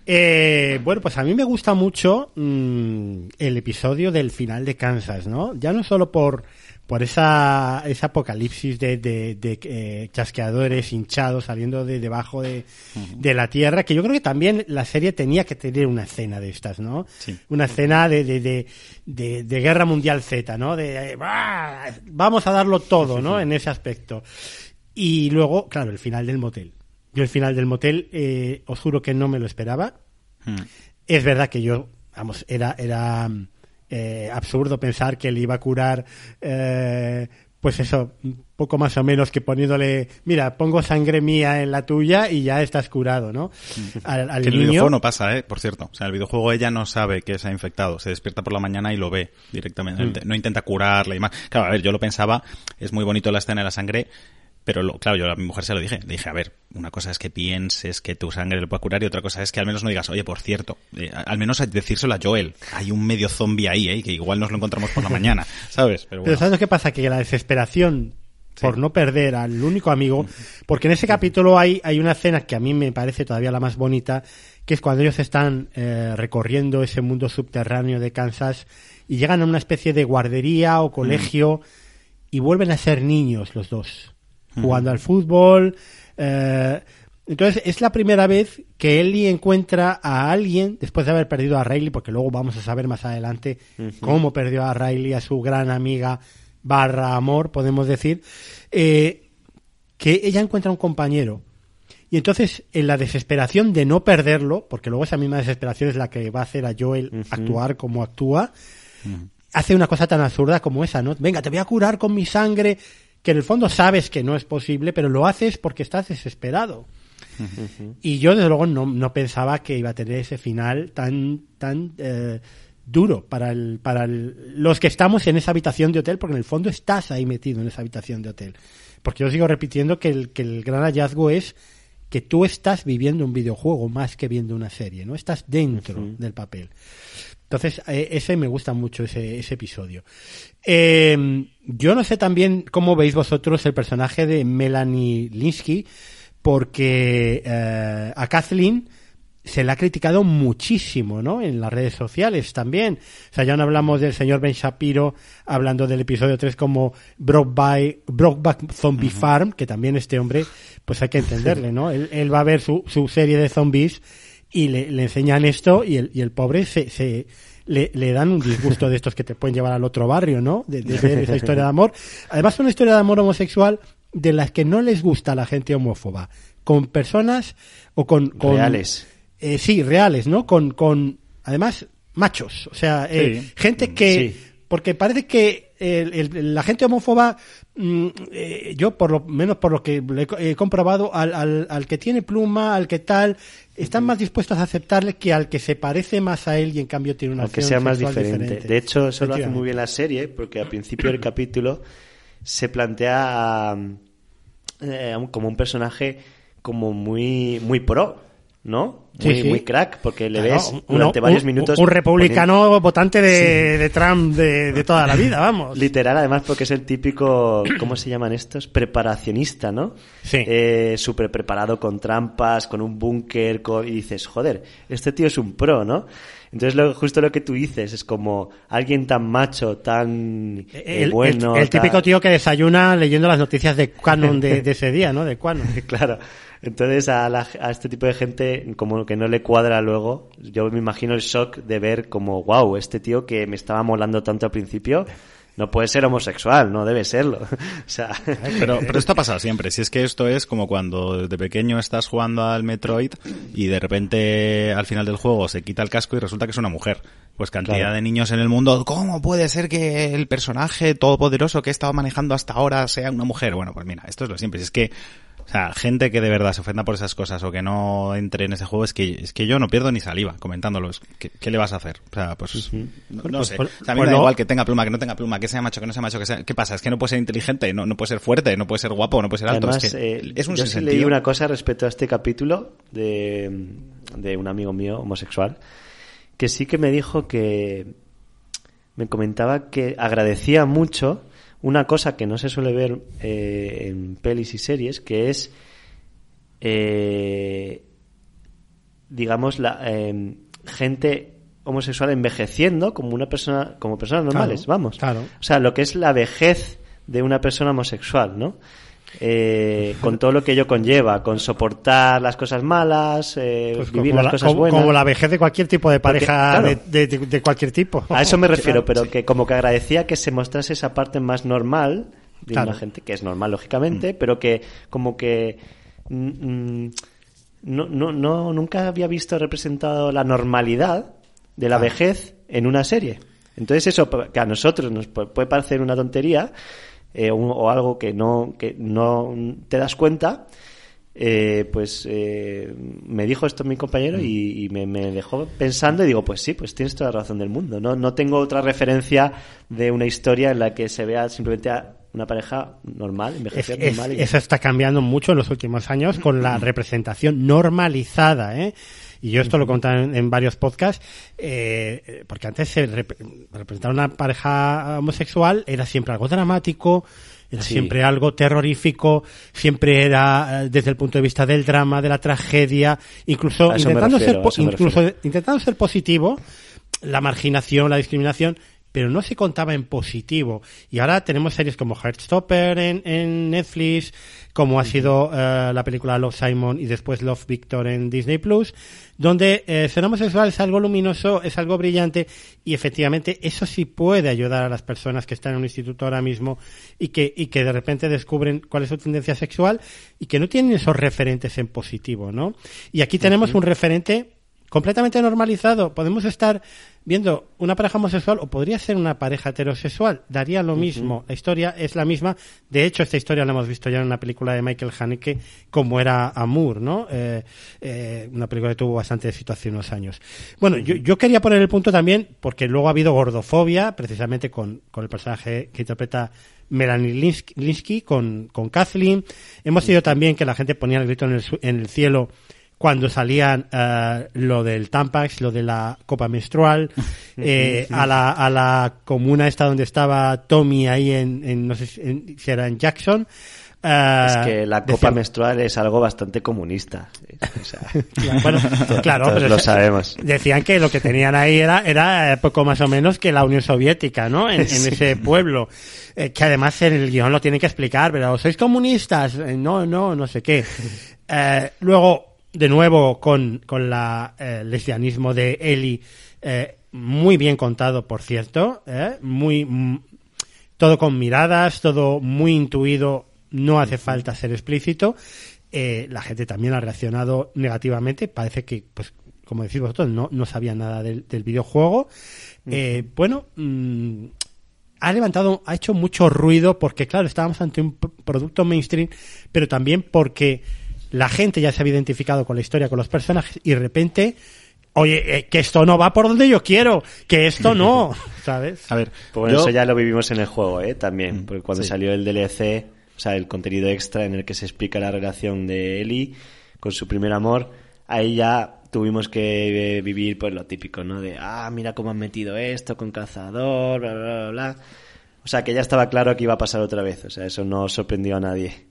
Eh, bueno, pues a mí me gusta mucho mm, el episodio del final de Kansas, ¿no? Ya no solo por, por esa, ese apocalipsis de, de, de, eh, chasqueadores hinchados saliendo de debajo de, de la tierra, que yo creo que también la serie tenía que tener una escena de estas, ¿no? Sí. Una escena de, de, de, de, de Guerra Mundial Z, ¿no? De, eh, ¡bah! vamos a darlo todo, ¿no? En ese aspecto. Y luego, claro, el final del motel. Yo el final del motel, eh, os juro que no me lo esperaba. Mm. Es verdad que yo, vamos, era, era eh, absurdo pensar que le iba a curar, eh, pues eso, poco más o menos que poniéndole, mira, pongo sangre mía en la tuya y ya estás curado, ¿no? Al, al Que en el niño. videojuego no pasa, ¿eh? Por cierto. O sea, el videojuego ella no sabe que se ha infectado. Se despierta por la mañana y lo ve directamente. No intenta curarle y más. Claro, a ver, yo lo pensaba. Es muy bonito la escena de la sangre. Pero, lo, claro, yo a mi mujer se lo dije. Le dije, a ver, una cosa es que pienses que tu sangre le puede curar y otra cosa es que al menos no digas, oye, por cierto, eh, al menos decírselo a Joel. Hay un medio zombie ahí, ¿eh? Que igual nos lo encontramos por la mañana, ¿sabes? Pero Pero bueno. ¿sabes lo que pasa? Que la desesperación por no perder al único amigo, porque en ese capítulo hay, hay una escena que a mí me parece todavía la más bonita, que es cuando ellos están eh, recorriendo ese mundo subterráneo de Kansas y llegan a una especie de guardería o colegio y vuelven a ser niños los dos, jugando al fútbol. eh, entonces es la primera vez que Ellie encuentra a alguien después de haber perdido a Riley, porque luego vamos a saber más adelante cómo perdió a Riley, a su gran amiga barra amor, podemos decir, eh, que ella encuentra un compañero. Y entonces, en la desesperación de no perderlo, porque luego esa misma desesperación es la que va a hacer a Joel actuar como actúa, hace una cosa tan absurda como esa, ¿no? Venga, te voy a curar con mi sangre, que en el fondo sabes que no es posible, pero lo haces porque estás desesperado. Y yo, desde luego, no, no pensaba que iba a tener ese final tan, tan eh, duro para, el, para el- los que estamos en esa habitación de hotel, porque en el fondo estás ahí metido en esa habitación de hotel. Porque yo sigo repitiendo que el, que el gran hallazgo es que tú estás viviendo un videojuego más que viendo una serie, ¿no? Estás dentro del papel. Entonces, eh, ese me gusta mucho, ese, ese episodio. Eh, yo no sé también cómo veis vosotros el personaje de Melanie Linsky, porque eh, a Kathleen se le ha criticado muchísimo, ¿no? En las redes sociales también. O sea, ya no hablamos del señor Ben Shapiro hablando del episodio 3 como Brokeback, Brokeback Zombie Farm, que también este hombre, pues hay que entenderle, ¿no? Él, él va a ver su, su serie de zombies y le, le enseñan esto y el, y el pobre se, se le, le dan un disgusto de estos que te pueden llevar al otro barrio, ¿no? De, de ver esa historia de amor. Además, una historia de amor homosexual de las que no les gusta a la gente homófoba. Con personas o con... con Reales. eh, sí, reales, ¿no? Con, con, además, machos. O sea, eh, Sí. gente que Sí. porque parece que el- el- la gente homófoba, mm, eh, yo por lo menos por lo que le he comprobado, al, al, al que tiene pluma, al que tal, están más dispuestos a aceptarle que al que se parece más a él y en cambio tiene una aunque acción sea más diferente. De hecho, eso lo hace muy bien la serie, porque al principio del capítulo se plantea eh, como un personaje como muy muy pro, ¿no? Muy, sí. muy crack, porque le Claro, ves durante varios un- minutos. Un republicano poniendo- votante de, de Trump de, de toda la vida, vamos. Literal, además, porque es el típico, ¿cómo se llaman estos? Preparacionista, ¿no? Sí. Eh, súper preparado con trampas, con un búnker, con... y dices, joder, este tío es un pro, ¿no? Entonces, lo, justo lo que tú dices es como alguien tan macho, tan eh, El, el- bueno. el típico tan- tío que desayuna leyendo las noticias de Canon de, de ese día, ¿no? De Quanon. Claro. Entonces a, la- a este tipo de gente como que no le cuadra luego, yo me imagino el shock de ver como, wow, este tío que me estaba molando tanto al principio, no puede ser homosexual, no debe serlo. o sea, Pero, pero esto ha pasado siempre. Si es que esto es como cuando desde pequeño estás jugando al Metroid y de repente al final del juego se quita el casco y resulta que es una mujer. Pues cantidad Claro. de niños en el mundo. ¿Cómo puede ser que el personaje todopoderoso que he estado manejando hasta ahora sea una mujer? Bueno, pues mira, esto es lo siempre. Si es que, o sea, gente que de verdad se ofenda por esas cosas o que no entre en ese juego, es que, es que yo no pierdo ni saliva comentándolo. Es que- ¿Qué, le vas a hacer? O sea, pues, no, no Pues, sé. pues, O sea, a mí pues me da no. igual que tenga pluma, que no tenga pluma, que sea macho, que no sea macho, que sea... ¿Qué pasa? Es que no puede ser inteligente, no, no puede ser fuerte, no puede ser guapo, no puede ser alto. además, es que eh, es un yo sí leí una cosa respecto a este capítulo de, de un amigo mío homosexual, que sí que me dijo que me comentaba que agradecía mucho una cosa que no se suele ver eh, en pelis y series, que es, eh, digamos, la eh, gente homosexual envejeciendo como una persona, como personas normales, Claro, vamos. claro. O sea, lo que es la vejez de una persona homosexual, ¿no? Eh, con todo lo que ello conlleva, con soportar las cosas malas, eh, Pues vivir las la, cosas como- buenas. como la vejez de cualquier tipo de Porque, pareja claro. de, de- de cualquier tipo. A eso me refiero, pero que como que agradecía que se mostrase esa parte más normal de Claro. una gente, que es normal lógicamente, pero que como que mm, mm, no, no, no, nunca había visto representado la normalidad de la vejez en una serie. Entonces eso que a nosotros nos pu- puede parecer una tontería eh, o, o algo que no, que no te das cuenta, eh, pues eh, me dijo esto mi compañero y, y me, me dejó pensando y digo, pues sí, pues tienes toda la razón del mundo. No, no tengo otra referencia de una historia en la que se vea simplemente a una pareja normal, envejecer es- normal. y- eso está cambiando mucho en los últimos años con la representación normalizada, ¿eh? Y yo esto lo contaba en, en varios podcasts, eh, porque antes se rep- representar una pareja homosexual era siempre algo dramático, era Sí. siempre algo terrorífico, siempre era eh, desde el punto de vista del drama, de la tragedia, incluso intentando refiero, ser incluso intentando ser positivo, la marginación, la discriminación, pero no se contaba en positivo. Y ahora tenemos series como Heartstopper en, en Netflix, como ha sido eh, la película Love Simon y después Love Victor en Disney Plus, donde eh, ser homosexual es algo luminoso, es algo brillante y efectivamente eso sí puede ayudar a las personas que están en un instituto ahora mismo y que, y que de repente descubren cuál es su tendencia sexual y que no tienen esos referentes en positivo, ¿no? Y aquí tenemos un referente completamente normalizado. Podemos estar viendo una pareja homosexual o podría ser una pareja heterosexual. Daría lo mismo. La historia es la misma. De hecho, esta historia la hemos visto ya en una película de Michael Haneke, como era Amour, ¿no? Eh, eh, una película que tuvo bastante éxito hace unos años. Bueno, yo, yo quería poner el punto también, porque luego ha habido gordofobia, precisamente con, con el personaje que interpreta Melanie Linsky, Linsky con, con Kathleen. Hemos tenido también que la gente ponía el grito en el, en el cielo cuando salían eh, lo del Tampax, lo de la copa menstrual, eh, a, la, a la comuna esta donde estaba Tommy ahí en, en no sé si, en- si era en Jackson. eh, Es que la copa menstrual es algo bastante comunista. O sea, Bueno, claro, todos pero lo sabemos. Decían que lo que tenían ahí era, era eh, poco más o menos que la Unión Soviética, ¿no? En, en ese pueblo. Eh, que además en el guion lo tienen que explicar, pero ¿sois comunistas? Eh, no, no, no sé qué. Eh, luego, de nuevo, con, con la eh, lesbianismo de Eli, eh, muy bien contado, por cierto, eh, muy, mm, todo con miradas, todo muy intuido, no hace falta ser explícito. Eh, la gente también ha reaccionado negativamente, parece que, pues, como decís vosotros, no, no sabían nada del, del videojuego. Bueno, mm, ha levantado, ha hecho mucho ruido porque, claro, estábamos ante un producto mainstream, pero también porque la gente ya se había identificado con la historia, con los personajes, y de repente, oye, eh, que esto no va por donde yo quiero, que esto no, ¿sabes? A ver, pues bueno, eso ya lo vivimos en el juego, ¿eh? También, mm, porque cuando salió el DLC, o sea, el contenido extra en el que se explica la relación de Ellie con su primer amor, ahí ya tuvimos que vivir pues lo típico, ¿no? De, ah, mira cómo han metido esto con cazador, bla, bla, bla, bla. O sea, que ya estaba claro que iba a pasar otra vez. O sea, eso no sorprendió a nadie.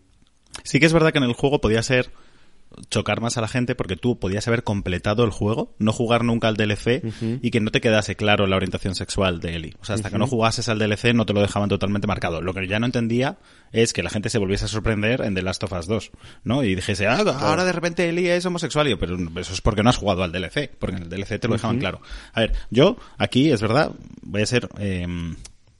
Sí que es verdad que en el juego podía ser chocar más a la gente porque tú podías haber completado el juego, no jugar nunca al DLC y que no te quedase claro la orientación sexual de Ellie. O sea, hasta que no jugases al DLC no te lo dejaban totalmente marcado. Lo que ya no entendía es que la gente se volviese a sorprender en The Last of Us 2, ¿no? Y dijese, ah, ahora de repente Ellie es homosexual. Y pero eso es porque no has jugado al DLC, porque en el DLC te lo dejaban claro. A ver, yo aquí, es verdad, voy a ser... Eh,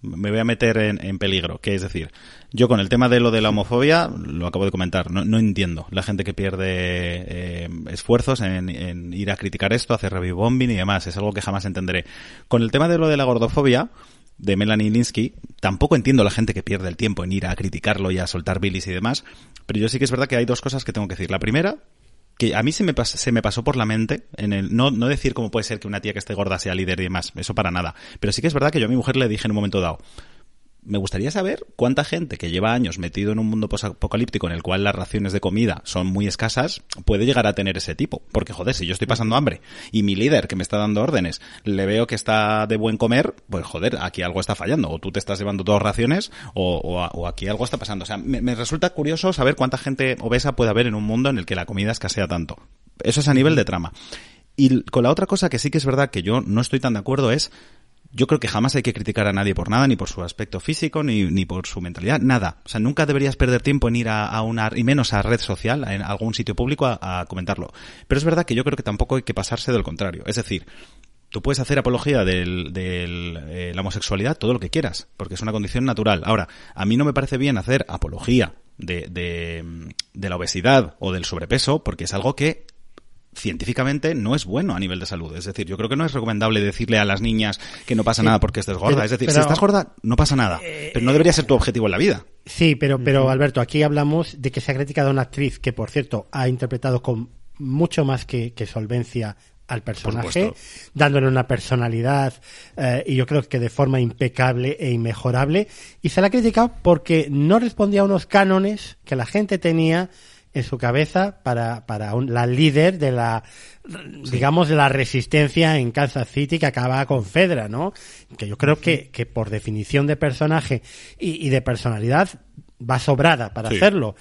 me voy a meter en, peligro. Que es decir, yo con el tema de lo de la homofobia, lo acabo de comentar, no, entiendo la gente que pierde eh, esfuerzos en, ir a criticar esto, hacer review y demás. Es algo que jamás entenderé. Con el tema de lo de la gordofobia, de Melanie Linsky, tampoco entiendo la gente que pierde el tiempo en ir a criticarlo y a soltar bilis y demás, pero yo sí que es verdad que hay dos cosas que tengo que decir. La primera, que a mí se me, se me pasó por la mente, en el, no, no decir cómo puede ser que una tía que esté gorda sea líder y demás, eso para nada. Pero sí que es verdad que yo a mi mujer le dije en un momento dado, me gustaría saber cuánta gente que lleva años metido en un mundo apocalíptico en el cual las raciones de comida son muy escasas puede llegar a tener ese tipo. Porque, joder, si yo estoy pasando hambre y mi líder que me está dando órdenes le veo que está de buen comer, pues joder, aquí algo está fallando. O tú te estás llevando todas raciones o, aquí algo está pasando. O sea, me, me resulta curioso saber cuánta gente obesa puede haber en un mundo en el que la comida escasea tanto. Eso es a nivel de trama. Y con la otra cosa que sí que es verdad que yo no estoy tan de acuerdo es yo creo que jamás hay que criticar a nadie por nada, ni por su aspecto físico, ni, ni por su mentalidad, nada. O sea, nunca deberías perder tiempo en ir a, una, y menos a red social, en algún sitio público, a, comentarlo. Pero es verdad que yo creo que tampoco hay que pasarse del contrario. Es decir, tú puedes hacer apología de del, eh, la homosexualidad todo lo que quieras, porque es una condición natural. Ahora, a mí no me parece bien hacer apología de, de, de la obesidad o del sobrepeso, porque es algo que científicamente no es bueno a nivel de salud. Es decir, yo creo que no es recomendable decirle a las niñas que no pasa nada porque estés gorda. es decir, si estás gorda, no pasa nada. Eh, pero no debería ser tu objetivo en la vida. Sí, pero, pero Alberto, aquí hablamos de que se ha criticado a una actriz que, por cierto, ha interpretado con mucho más que, solvencia al personaje, dándole una personalidad eh, y yo creo que de forma impecable e inmejorable. Y se la ha criticado porque no respondía a unos cánones que la gente tenía en su cabeza para, para la líder de la, digamos, de la resistencia en Kansas City que acaba con Fedra, ¿no? Que yo creo que, que por definición de personaje y, y de personalidad va sobrada para hacerlo.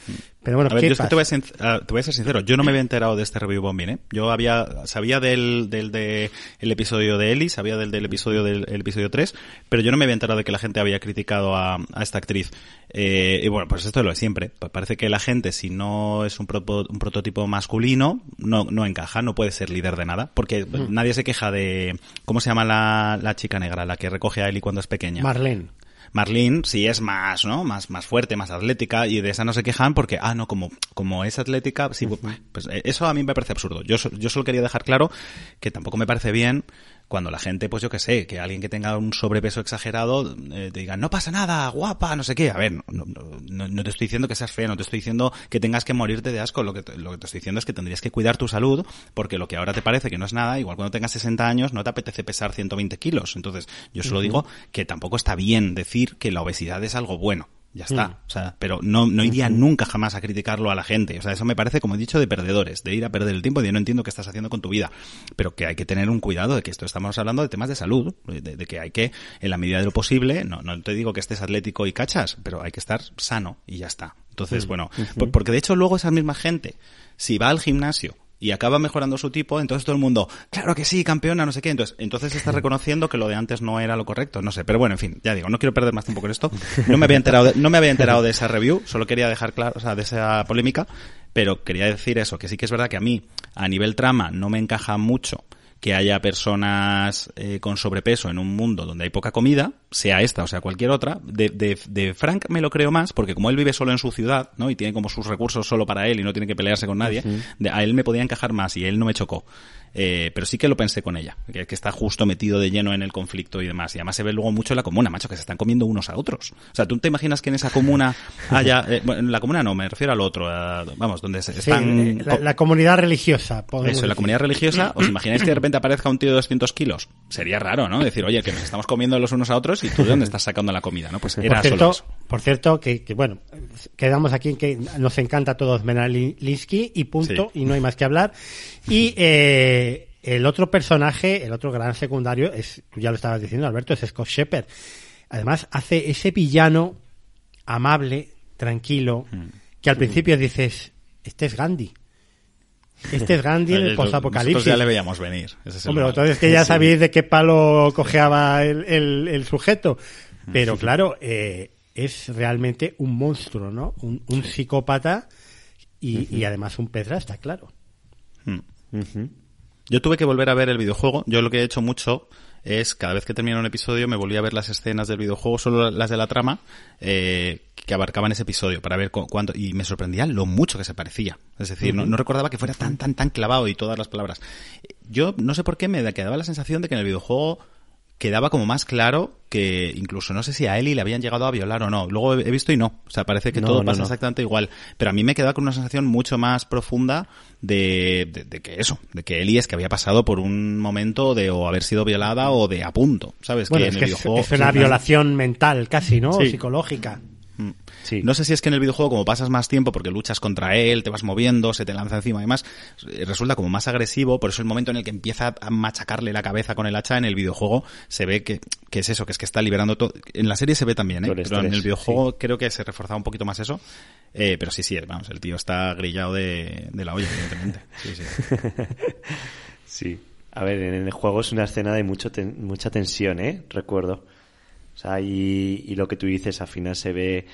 Pero bueno, a ver, yo te, voy a, te voy a, ser sincero, yo no me había enterado de este review bombing, ¿eh? Yo había, sabía del, del de, el episodio de Ellie, sabía del, del episodio del episodio 3, pero yo no me había enterado de que la gente había criticado a, a esta actriz. Eh, y bueno, pues esto es lo de siempre. Parece que la gente, si no es un, un prototipo masculino, no, no encaja, no puede ser líder de nada, porque mm. nadie se queja de, ¿cómo se llama la, la chica negra, la que recoge a Ellie cuando es pequeña? Marlene. Marlene sí es más, ¿no? Más, más fuerte, más atlética y de esa no se quejan porque, ah, no, como, como es atlética, sí, pues eh, eso a mí me parece absurdo. Yo, yo solo quería dejar claro que tampoco me parece bien cuando la gente, pues yo que sé, que alguien que tenga un sobrepeso exagerado eh, te diga, no pasa nada, guapa, no sé qué. A ver, no, no, no, te estoy diciendo que seas fea, no te estoy diciendo que tengas que morirte de asco. Lo que, te, lo que te estoy diciendo es que tendrías que cuidar tu salud, porque lo que ahora te parece que no es nada, igual cuando tengas 60 años no te apetece pesar 120 kilos. Entonces, yo solo digo que tampoco está bien decir que la obesidad es algo bueno. Ya está. Mm. O sea, pero no, no iría nunca jamás a criticarlo a la gente. O sea, eso me parece, como he dicho, de perdedores, de ir a perder el tiempo y de no entiendo qué estás haciendo con tu vida. Pero que hay que tener un cuidado de que esto estamos hablando de temas de salud, de, que hay que, en la medida de lo posible, no, no te digo que estés atlético y cachas, pero hay que estar sano y ya está. Entonces, mm. bueno, porque de hecho luego esa misma gente, si va al gimnasio y acaba mejorando su tipo, entonces todo el mundo, claro que sí, campeona, no sé qué. Entonces, entonces está reconociendo que lo de antes no era lo correcto, no sé. Pero bueno, en fin, ya digo, no quiero perder más tiempo con esto. No me había enterado de, no me había enterado de esa review, solo quería dejar claro, o sea, de esa polémica, pero quería decir eso, que sí que es verdad que a mí, a nivel trama, no me encaja mucho que haya personas eh, con sobrepeso en un mundo donde hay poca comida, sea esta o sea cualquier otra. De, de, de, Frank me lo creo más, porque como él vive solo en su ciudad, ¿no? Y tiene como sus recursos solo para él y no tiene que pelearse con nadie, de, a él me podía encajar más y él no me chocó. Eh, pero sí que lo pensé con ella, que, que, está justo metido de lleno en el conflicto y demás. Y además se ve luego mucho en la comuna, macho, que se están comiendo unos a otros. O sea, ¿tú te imaginas que en esa comuna haya... Eh, bueno, en la comuna no, me refiero al otro, a, vamos, donde se están... Sí, la, la, comunidad religiosa. Eso, la comunidad religiosa, ¿os imagináis que repente aparezca un tío de 200 kilos? Sería raro, ¿no? Decir, oye, que nos estamos comiendo los unos a otros y tú de dónde estás sacando la comida, ¿no? Pues era por cierto, solo eso. Por cierto, que, que, bueno, quedamos aquí en que nos encanta a todos Menalinsky y punto, sí. y no hay más que hablar. Y eh, el otro personaje, el otro gran secundario, es, tú ya lo estabas diciendo, Alberto, es Scott Shepard. Además, hace ese villano amable, tranquilo, mm. que al principio dices, este es Gandhi. Este es Gandhi en el posapocalipsis. ya le veíamos venir. Ese es Hombre, entonces que ya sí. sabéis de qué palo cojeaba el, el, el sujeto. Pero claro, eh, es realmente un monstruo, ¿no? Un, un psicópata y, uh -huh. y, además un pedra, está claro. Uh -huh. Yo tuve que volver a ver el videojuego. Yo lo que he hecho mucho es cada vez que termina un episodio me volví a ver las escenas del videojuego, solo las de la trama, eh, que abarcaban ese episodio para ver cu cuánto, y me sorprendía lo mucho que se parecía. Es decir, uh -huh. no, no, recordaba que fuera tan, tan, tan clavado y todas las palabras. Yo no sé por qué me quedaba la sensación de que en el videojuego quedaba como más claro que incluso no sé si a Eli le habían llegado a violar o no. Luego he visto y no. O sea, parece que no, todo no, pasa no. exactamente igual. Pero a mí me quedaba con una sensación mucho más profunda de, de, de, que eso, de que Eli es que había pasado por un momento de o haber sido violada o de a punto, ¿sabes? Bueno, que es en el el videojuego, es una violación mental casi, ¿no? Sí. Psicológica. Sí. No sé si es que en el videojuego, como pasas más tiempo porque luchas contra él, te vas moviendo, se te lanza encima y demás, resulta como más agresivo, por eso el momento en el que empieza a machacarle la cabeza con el hacha en el videojuego se ve que, que es eso, que es que está liberando todo. En la serie se ve también, ¿eh? pero en el videojuego sí. creo que se reforzaba un poquito más eso. Eh, pero sí, sí, vamos, el tío está grillado de, de la olla, evidentemente. Sí, sí. sí. A ver, en el juego es una escena de mucho ten, mucha tensión, ¿eh? Recuerdo. O sea, y, y, lo que tú dices, al final se ve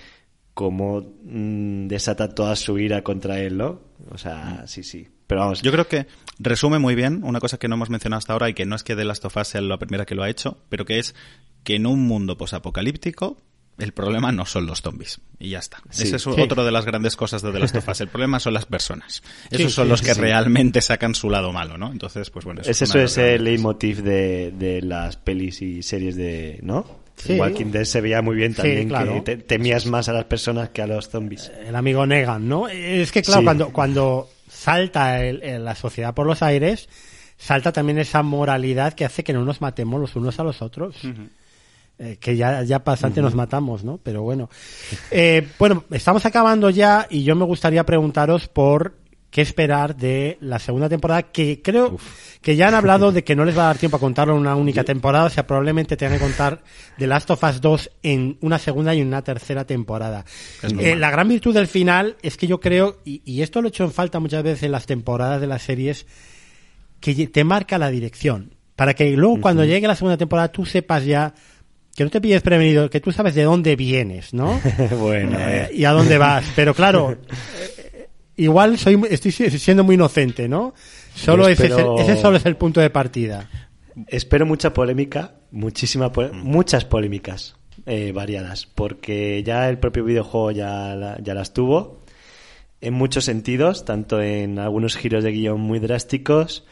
cómo mmm, desata toda su ira contra él, ¿no? O sea, sí, sí. Pero vamos. Yo creo que resume muy bien una cosa que no hemos mencionado hasta ahora y que no es que The Last of Us sea la primera que lo ha hecho, pero que es que en un mundo posapocalíptico el problema no son los zombies. Y ya está. Sí, Ese es sí. otro de las grandes cosas de The Last of Us. El problema son las personas. Esos sí, son los que realmente sacan su lado malo, ¿no? Entonces, pues bueno. Eso es, eso es el leitmotiv de, de las pelis y series de, ¿no? Sí. Walking Dead se veía muy bien también, sí, claro. que te, temías más a las personas que a los zombies. El amigo Negan, ¿no? Es que, claro, sí. cuando, cuando salta el, el, la sociedad por los aires, salta también esa moralidad que hace que no nos matemos los unos a los otros. Uh -huh. eh, que ya, ya bastante uh -huh. nos matamos, ¿no? Pero bueno. Eh, bueno, estamos acabando ya y yo me gustaría preguntaros por qué esperar de la segunda temporada, que creo Uf. que ya han hablado de que no les va a dar tiempo a contarlo en una única temporada, o sea, probablemente tengan que contar The Last of Us 2 en una segunda y una tercera temporada. Eh, la gran virtud del final es que yo creo, y, y esto lo he hecho en falta muchas veces en las temporadas de las series, que te marca la dirección, para que luego uh -huh. cuando llegue la segunda temporada tú sepas ya que no te pilles prevenido, que tú sabes de dónde vienes, ¿no? bueno, eh, y a dónde vas. Pero claro, igual soy estoy siendo muy inocente, ¿no? Solo espero... ese, ese, solo es el punto de partida. Espero mucha polémica, muchísima muchas polémicas eh, variadas, porque ya el propio videojuego ya, la, ya las tuvo en muchos sentidos, tanto en algunos giros de guion muy drásticos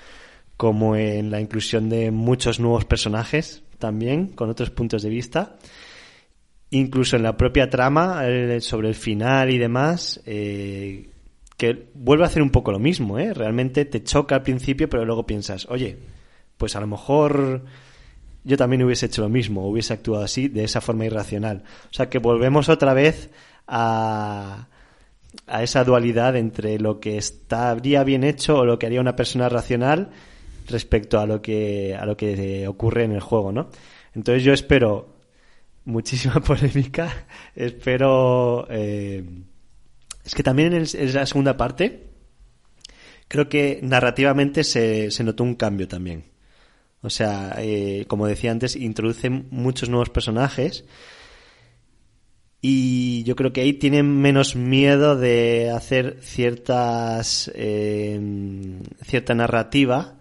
como en la inclusión de muchos nuevos personajes también, con otros puntos de vista incluso en la propia trama eh, sobre el final y demás eh, que vuelve a hacer un poco lo mismo, ¿eh? Realmente te choca al principio, pero luego piensas, oye, pues a lo mejor yo también hubiese hecho lo mismo, hubiese actuado así, de esa forma irracional. O sea que volvemos otra vez a, a esa dualidad entre lo que estaría bien hecho o lo que haría una persona racional respecto a lo que, a lo que ocurre en el juego, ¿no? Entonces yo espero muchísima polémica, espero... Eh, es que también en, en la segunda parte creo que narrativamente se, se notó un cambio también. O sea, eh, como decía antes, introduce muchos nuevos personajes y yo creo que ahí tienen menos miedo de hacer ciertas eh, cierta narrativa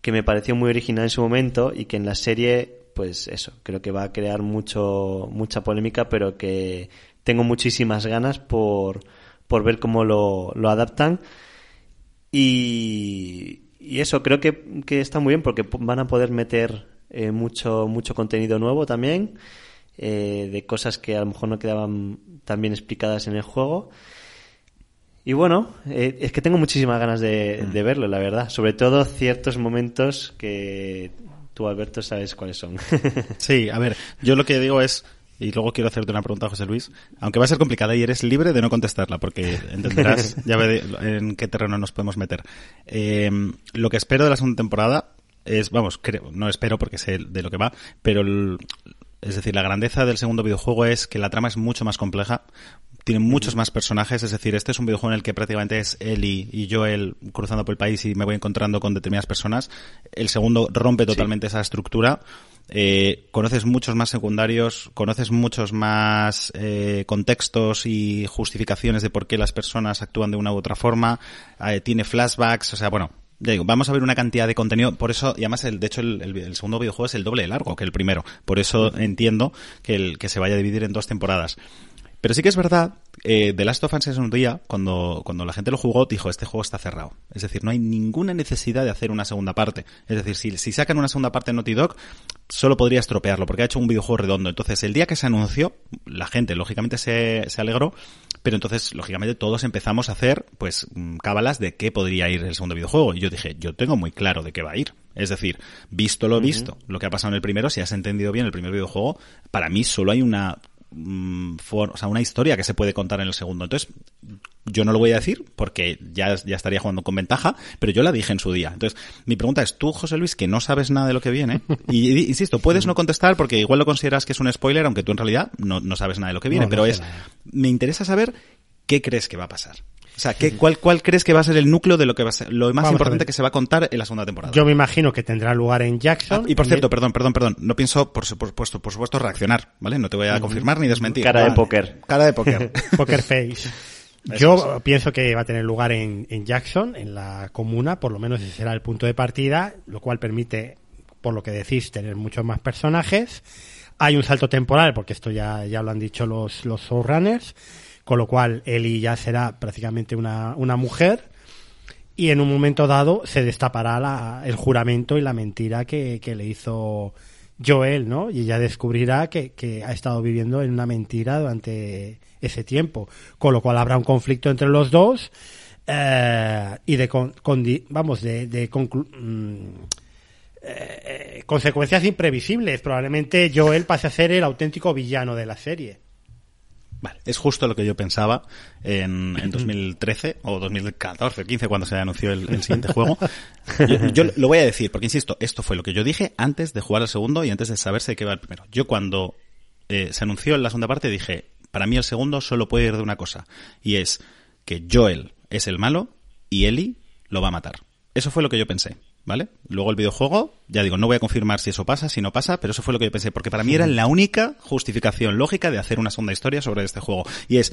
que me pareció muy original en su momento y que en la serie, pues eso, creo que va a crear mucho, mucha polémica, pero que tengo muchísimas ganas por, por ver cómo lo, lo adaptan. Y, y eso, creo que, que, está muy bien porque van a poder meter eh, mucho, mucho contenido nuevo también, eh, de cosas que a lo mejor no quedaban tan bien explicadas en el juego. Y bueno, eh, es que tengo muchísimas ganas de, de, verlo, la verdad. Sobre todo ciertos momentos que tú, Alberto, sabes cuáles son. sí, a ver, yo lo que digo es, y luego quiero hacerte una pregunta, José Luis, aunque va a ser complicada y eres libre de no contestarla, porque entenderás ya ve en qué terreno nos podemos meter. Eh, lo que espero de la segunda temporada es, vamos, creo, no espero porque sé de lo que va, pero el, es decir, la grandeza del segundo videojuego es que la trama es mucho más compleja, tiene muchos más personajes, es decir, este es un videojuego en el que prácticamente es Ellie y Joel cruzando por el país y me voy encontrando con determinadas personas. El segundo rompe totalmente sí. esa estructura. Eh, conoces muchos más secundarios, conoces muchos más eh, contextos y justificaciones de por qué las personas actúan de una u otra forma, eh, tiene flashbacks, o sea, bueno, ya digo, vamos a ver una cantidad de contenido, por eso, y además, el, de hecho, el, el, el, segundo videojuego es el doble de largo que el primero, por eso entiendo que, el, que se vaya a dividir en dos temporadas. Pero sí que es verdad, eh, The Last of Us en un día, cuando, cuando la gente lo jugó, dijo, este juego está cerrado. Es decir, no hay ninguna necesidad de hacer una segunda parte. Es decir, si, si sacan una segunda parte en Naughty Dog, solo podría estropearlo, porque ha hecho un videojuego redondo. Entonces, el día que se anunció, la gente, lógicamente, se, se alegró, pero entonces, lógicamente, todos empezamos a hacer, pues, cábalas de qué podría ir el segundo videojuego. Y yo dije, yo tengo muy claro de qué va a ir. Es decir, visto lo visto, uh -huh. lo que ha pasado en el primero, si has entendido bien el primer videojuego, para mí solo hay una For, o sea, una historia que se puede contar en el segundo. Entonces, yo no lo voy a decir porque ya, ya estaría jugando con ventaja, pero yo la dije en su día. Entonces, mi pregunta es, tú, José Luis, que no sabes nada de lo que viene, y, y insisto, puedes no contestar porque igual lo consideras que es un spoiler, aunque tú en realidad no, no sabes nada de lo que viene, no, pero es, nada. me interesa saber qué crees que va a pasar. O sea, ¿qué, cuál, ¿cuál crees que va a ser el núcleo de lo que va a ser, lo más Vamos importante que se va a contar en la segunda temporada? Yo me imagino que tendrá lugar en Jackson. Ah, y por cierto, perdón, perdón, perdón, no pienso, por supuesto, por supuesto, reaccionar, ¿vale? No te voy a confirmar ni desmentir. Cara de póker. Cara de póker. Poker face. Yo pienso que va a tener lugar en, en Jackson, en la comuna, por lo menos ese será el punto de partida, lo cual permite, por lo que decís, tener muchos más personajes. Hay un salto temporal, porque esto ya, ya lo han dicho los, los showrunners con lo cual Ellie ya será prácticamente una, una mujer y en un momento dado se destapará la, el juramento y la mentira que, que, le hizo Joel, ¿no? Y ella descubrirá que, que, ha estado viviendo en una mentira durante ese tiempo, con lo cual habrá un conflicto entre los dos eh, y de, con, vamos, de, de conclu mm, eh, consecuencias imprevisibles. Probablemente Joel pase a ser el auténtico villano de la serie. Vale, es justo lo que yo pensaba en, en 2013 o 2014 o 15 cuando se anunció el, siguiente juego. Yo, lo voy a decir porque, insisto, esto fue lo que yo dije antes de jugar al segundo y antes de saberse de va el primero. Yo cuando eh, se anunció en la segunda parte dije, para mí el segundo solo puede ir de una cosa y es que Joel es el malo y Ellie lo va a matar. Eso fue lo que yo pensé. ¿Vale? Luego el videojuego, ya digo, no voy a confirmar si eso pasa, si no pasa, pero eso fue lo que yo pensé, porque para mí era la única justificación lógica de hacer una segunda historia sobre este juego. Y es,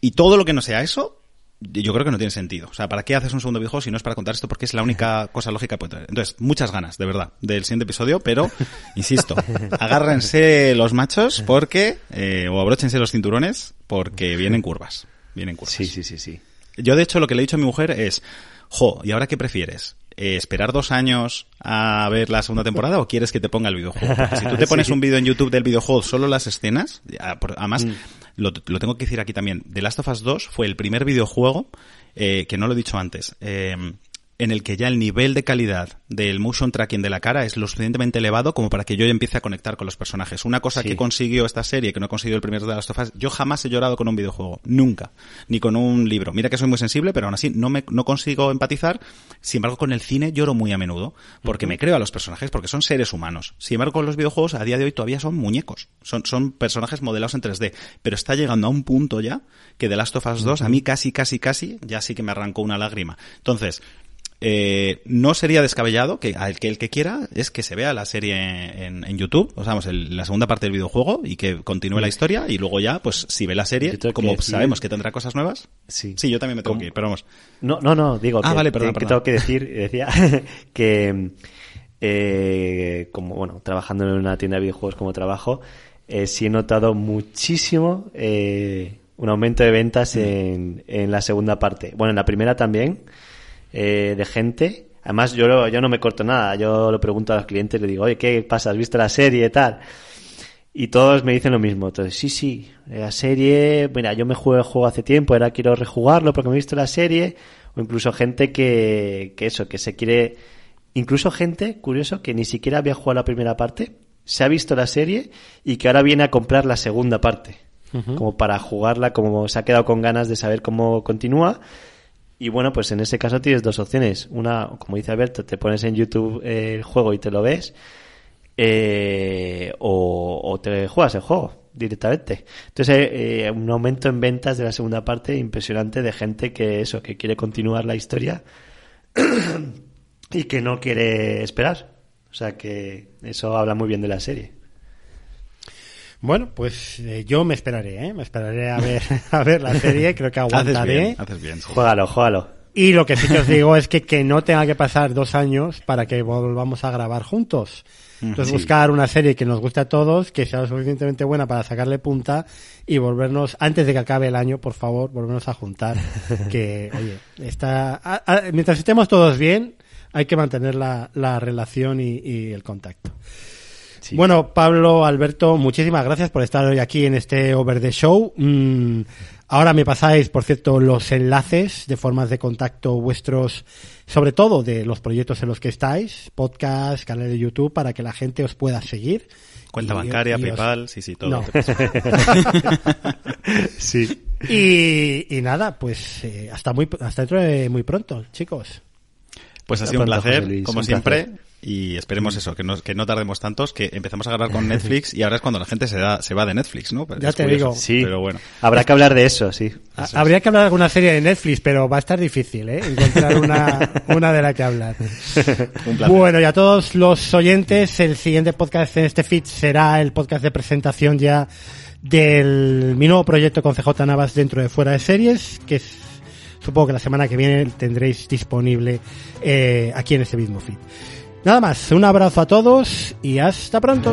y todo lo que no sea eso, yo creo que no tiene sentido. O sea, ¿para qué haces un segundo videojuego si no es para contar esto? Porque es la única cosa lógica que puede tener. Entonces, muchas ganas, de verdad, del siguiente episodio, pero, insisto, agárrense los machos porque, eh, o abróchense los cinturones porque vienen curvas. Vienen curvas. Sí, sí, sí, sí. Yo, de hecho, lo que le he dicho a mi mujer es, jo, ¿y ahora qué prefieres? Eh, esperar dos años a ver la segunda temporada o quieres que te ponga el videojuego? Porque si tú te pones sí. un vídeo en YouTube del videojuego solo las escenas, además mm. lo, lo, tengo que decir aquí también, The Last of Us 2 fue el primer videojuego, eh, que no lo he dicho antes, eh, en el que ya el nivel de calidad del motion tracking de la cara es lo suficientemente elevado como para que yo empiece a conectar con los personajes. Una cosa sí. que consiguió esta serie, que no consiguió el primer de las tofas, yo jamás he llorado con un videojuego, nunca, ni con un libro. Mira que soy muy sensible, pero aún así no me no consigo empatizar. Sin embargo, con el cine lloro muy a menudo, porque uh -huh. me creo a los personajes, porque son seres humanos. Sin embargo, con los videojuegos a día de hoy todavía son muñecos, son son personajes modelados en 3D, pero está llegando a un punto ya que The Last of Us 2 uh -huh. a mí casi casi casi ya sí que me arrancó una lágrima. Entonces, eh, no sería descabellado que, al que el que quiera es que se vea la serie en, en YouTube, o sea, vamos, el- la segunda parte del videojuego y que continúe la historia y luego ya, pues si ve la serie, que como sabemos que tendrá cosas nuevas. Sí. Sí, yo también me tengo ¿Cómo? que ir, pero vamos. No, no, no, digo Ah, que, vale, perdón, que- que perdón. tengo que decir, decía que eh, como bueno, trabajando en una tienda de videojuegos como trabajo, eh, sí he notado muchísimo eh, un aumento de ventas en, en la segunda parte. Bueno, en la primera también, eh, de gente. Además, yo, lo- yo no me corto nada. Yo lo pregunto a los clientes, le digo, oye, ¿qué pasa? ¿Has visto la serie y tal? Y todos me dicen lo mismo. Entonces, sí, sí, la serie, mira, yo me jugué el juego hace tiempo, ahora quiero rejugarlo porque me he visto la serie. O incluso gente que, que eso, que se quiere, incluso gente, curioso, que ni siquiera había jugado la primera parte, se ha visto la serie y que ahora viene a comprar la segunda parte. Como para jugarla, como se ha quedado con ganas de saber cómo continúa. Y bueno, pues en ese caso tienes dos opciones. Una, como dice Alberto, te pones en YouTube eh, el juego y te lo ves. eh, o, te juegas el juego directamente. Entonces, eh, un aumento en ventas de la segunda parte impresionante de gente que eso, que quiere continuar la historia y que no quiere esperar. O sea que eso habla muy bien de la serie. Bueno, pues eh, yo me esperaré, ¿eh? Me esperaré a ver, a ver la serie, creo que Haces aguantaré. bien, haces bien. sí. Juégalo, juégalo. Y lo que sí que os digo es que, que no tenga que pasar dos años para que volvamos a grabar juntos. Entonces Sí. buscar una serie que nos guste a todos, que sea lo suficientemente buena para sacarle punta y volvernos, antes de que acabe el año, por favor, volvernos a juntar. que, oye, está, a- a- mientras estemos todos bien, hay que mantener la, la relación y, y el contacto. Sí. Bueno, Pablo, Alberto, muchísimas gracias por estar hoy aquí en este Over the Show. Mm, ahora me pasáis, por cierto, los enlaces de formas de contacto vuestros, sobre todo de los proyectos en los que estáis, podcast, canal de YouTube, para que la gente os pueda seguir. Cuenta Y- bancaria, y os- PayPal, sí, sí, todo. No. Sí. Y, y nada, pues eh, hasta muy hasta dentro de muy pronto, chicos. Pues ha sido un placer, Luis, como un siempre. placer. Y esperemos eso, que no, que no tardemos tantos, que empezamos a grabar con Netflix y ahora es cuando la gente se, da, se va de Netflix, ¿no? Ya te curioso, digo. Sí. Pero bueno. Habrá que hablar de eso, sí. Ha- Habría que hablar de alguna serie de Netflix, pero va a estar difícil, ¿eh? Encontrar una, una de la que hablar. Un placer. Bueno, y a todos los oyentes, el siguiente podcast en este feed será el podcast de presentación ya del mi nuevo proyecto con CJ Navas dentro de Fuera de Series, que es, supongo que la semana que viene tendréis disponible eh, aquí en este mismo feed. Nada más, un abrazo a todos y hasta pronto.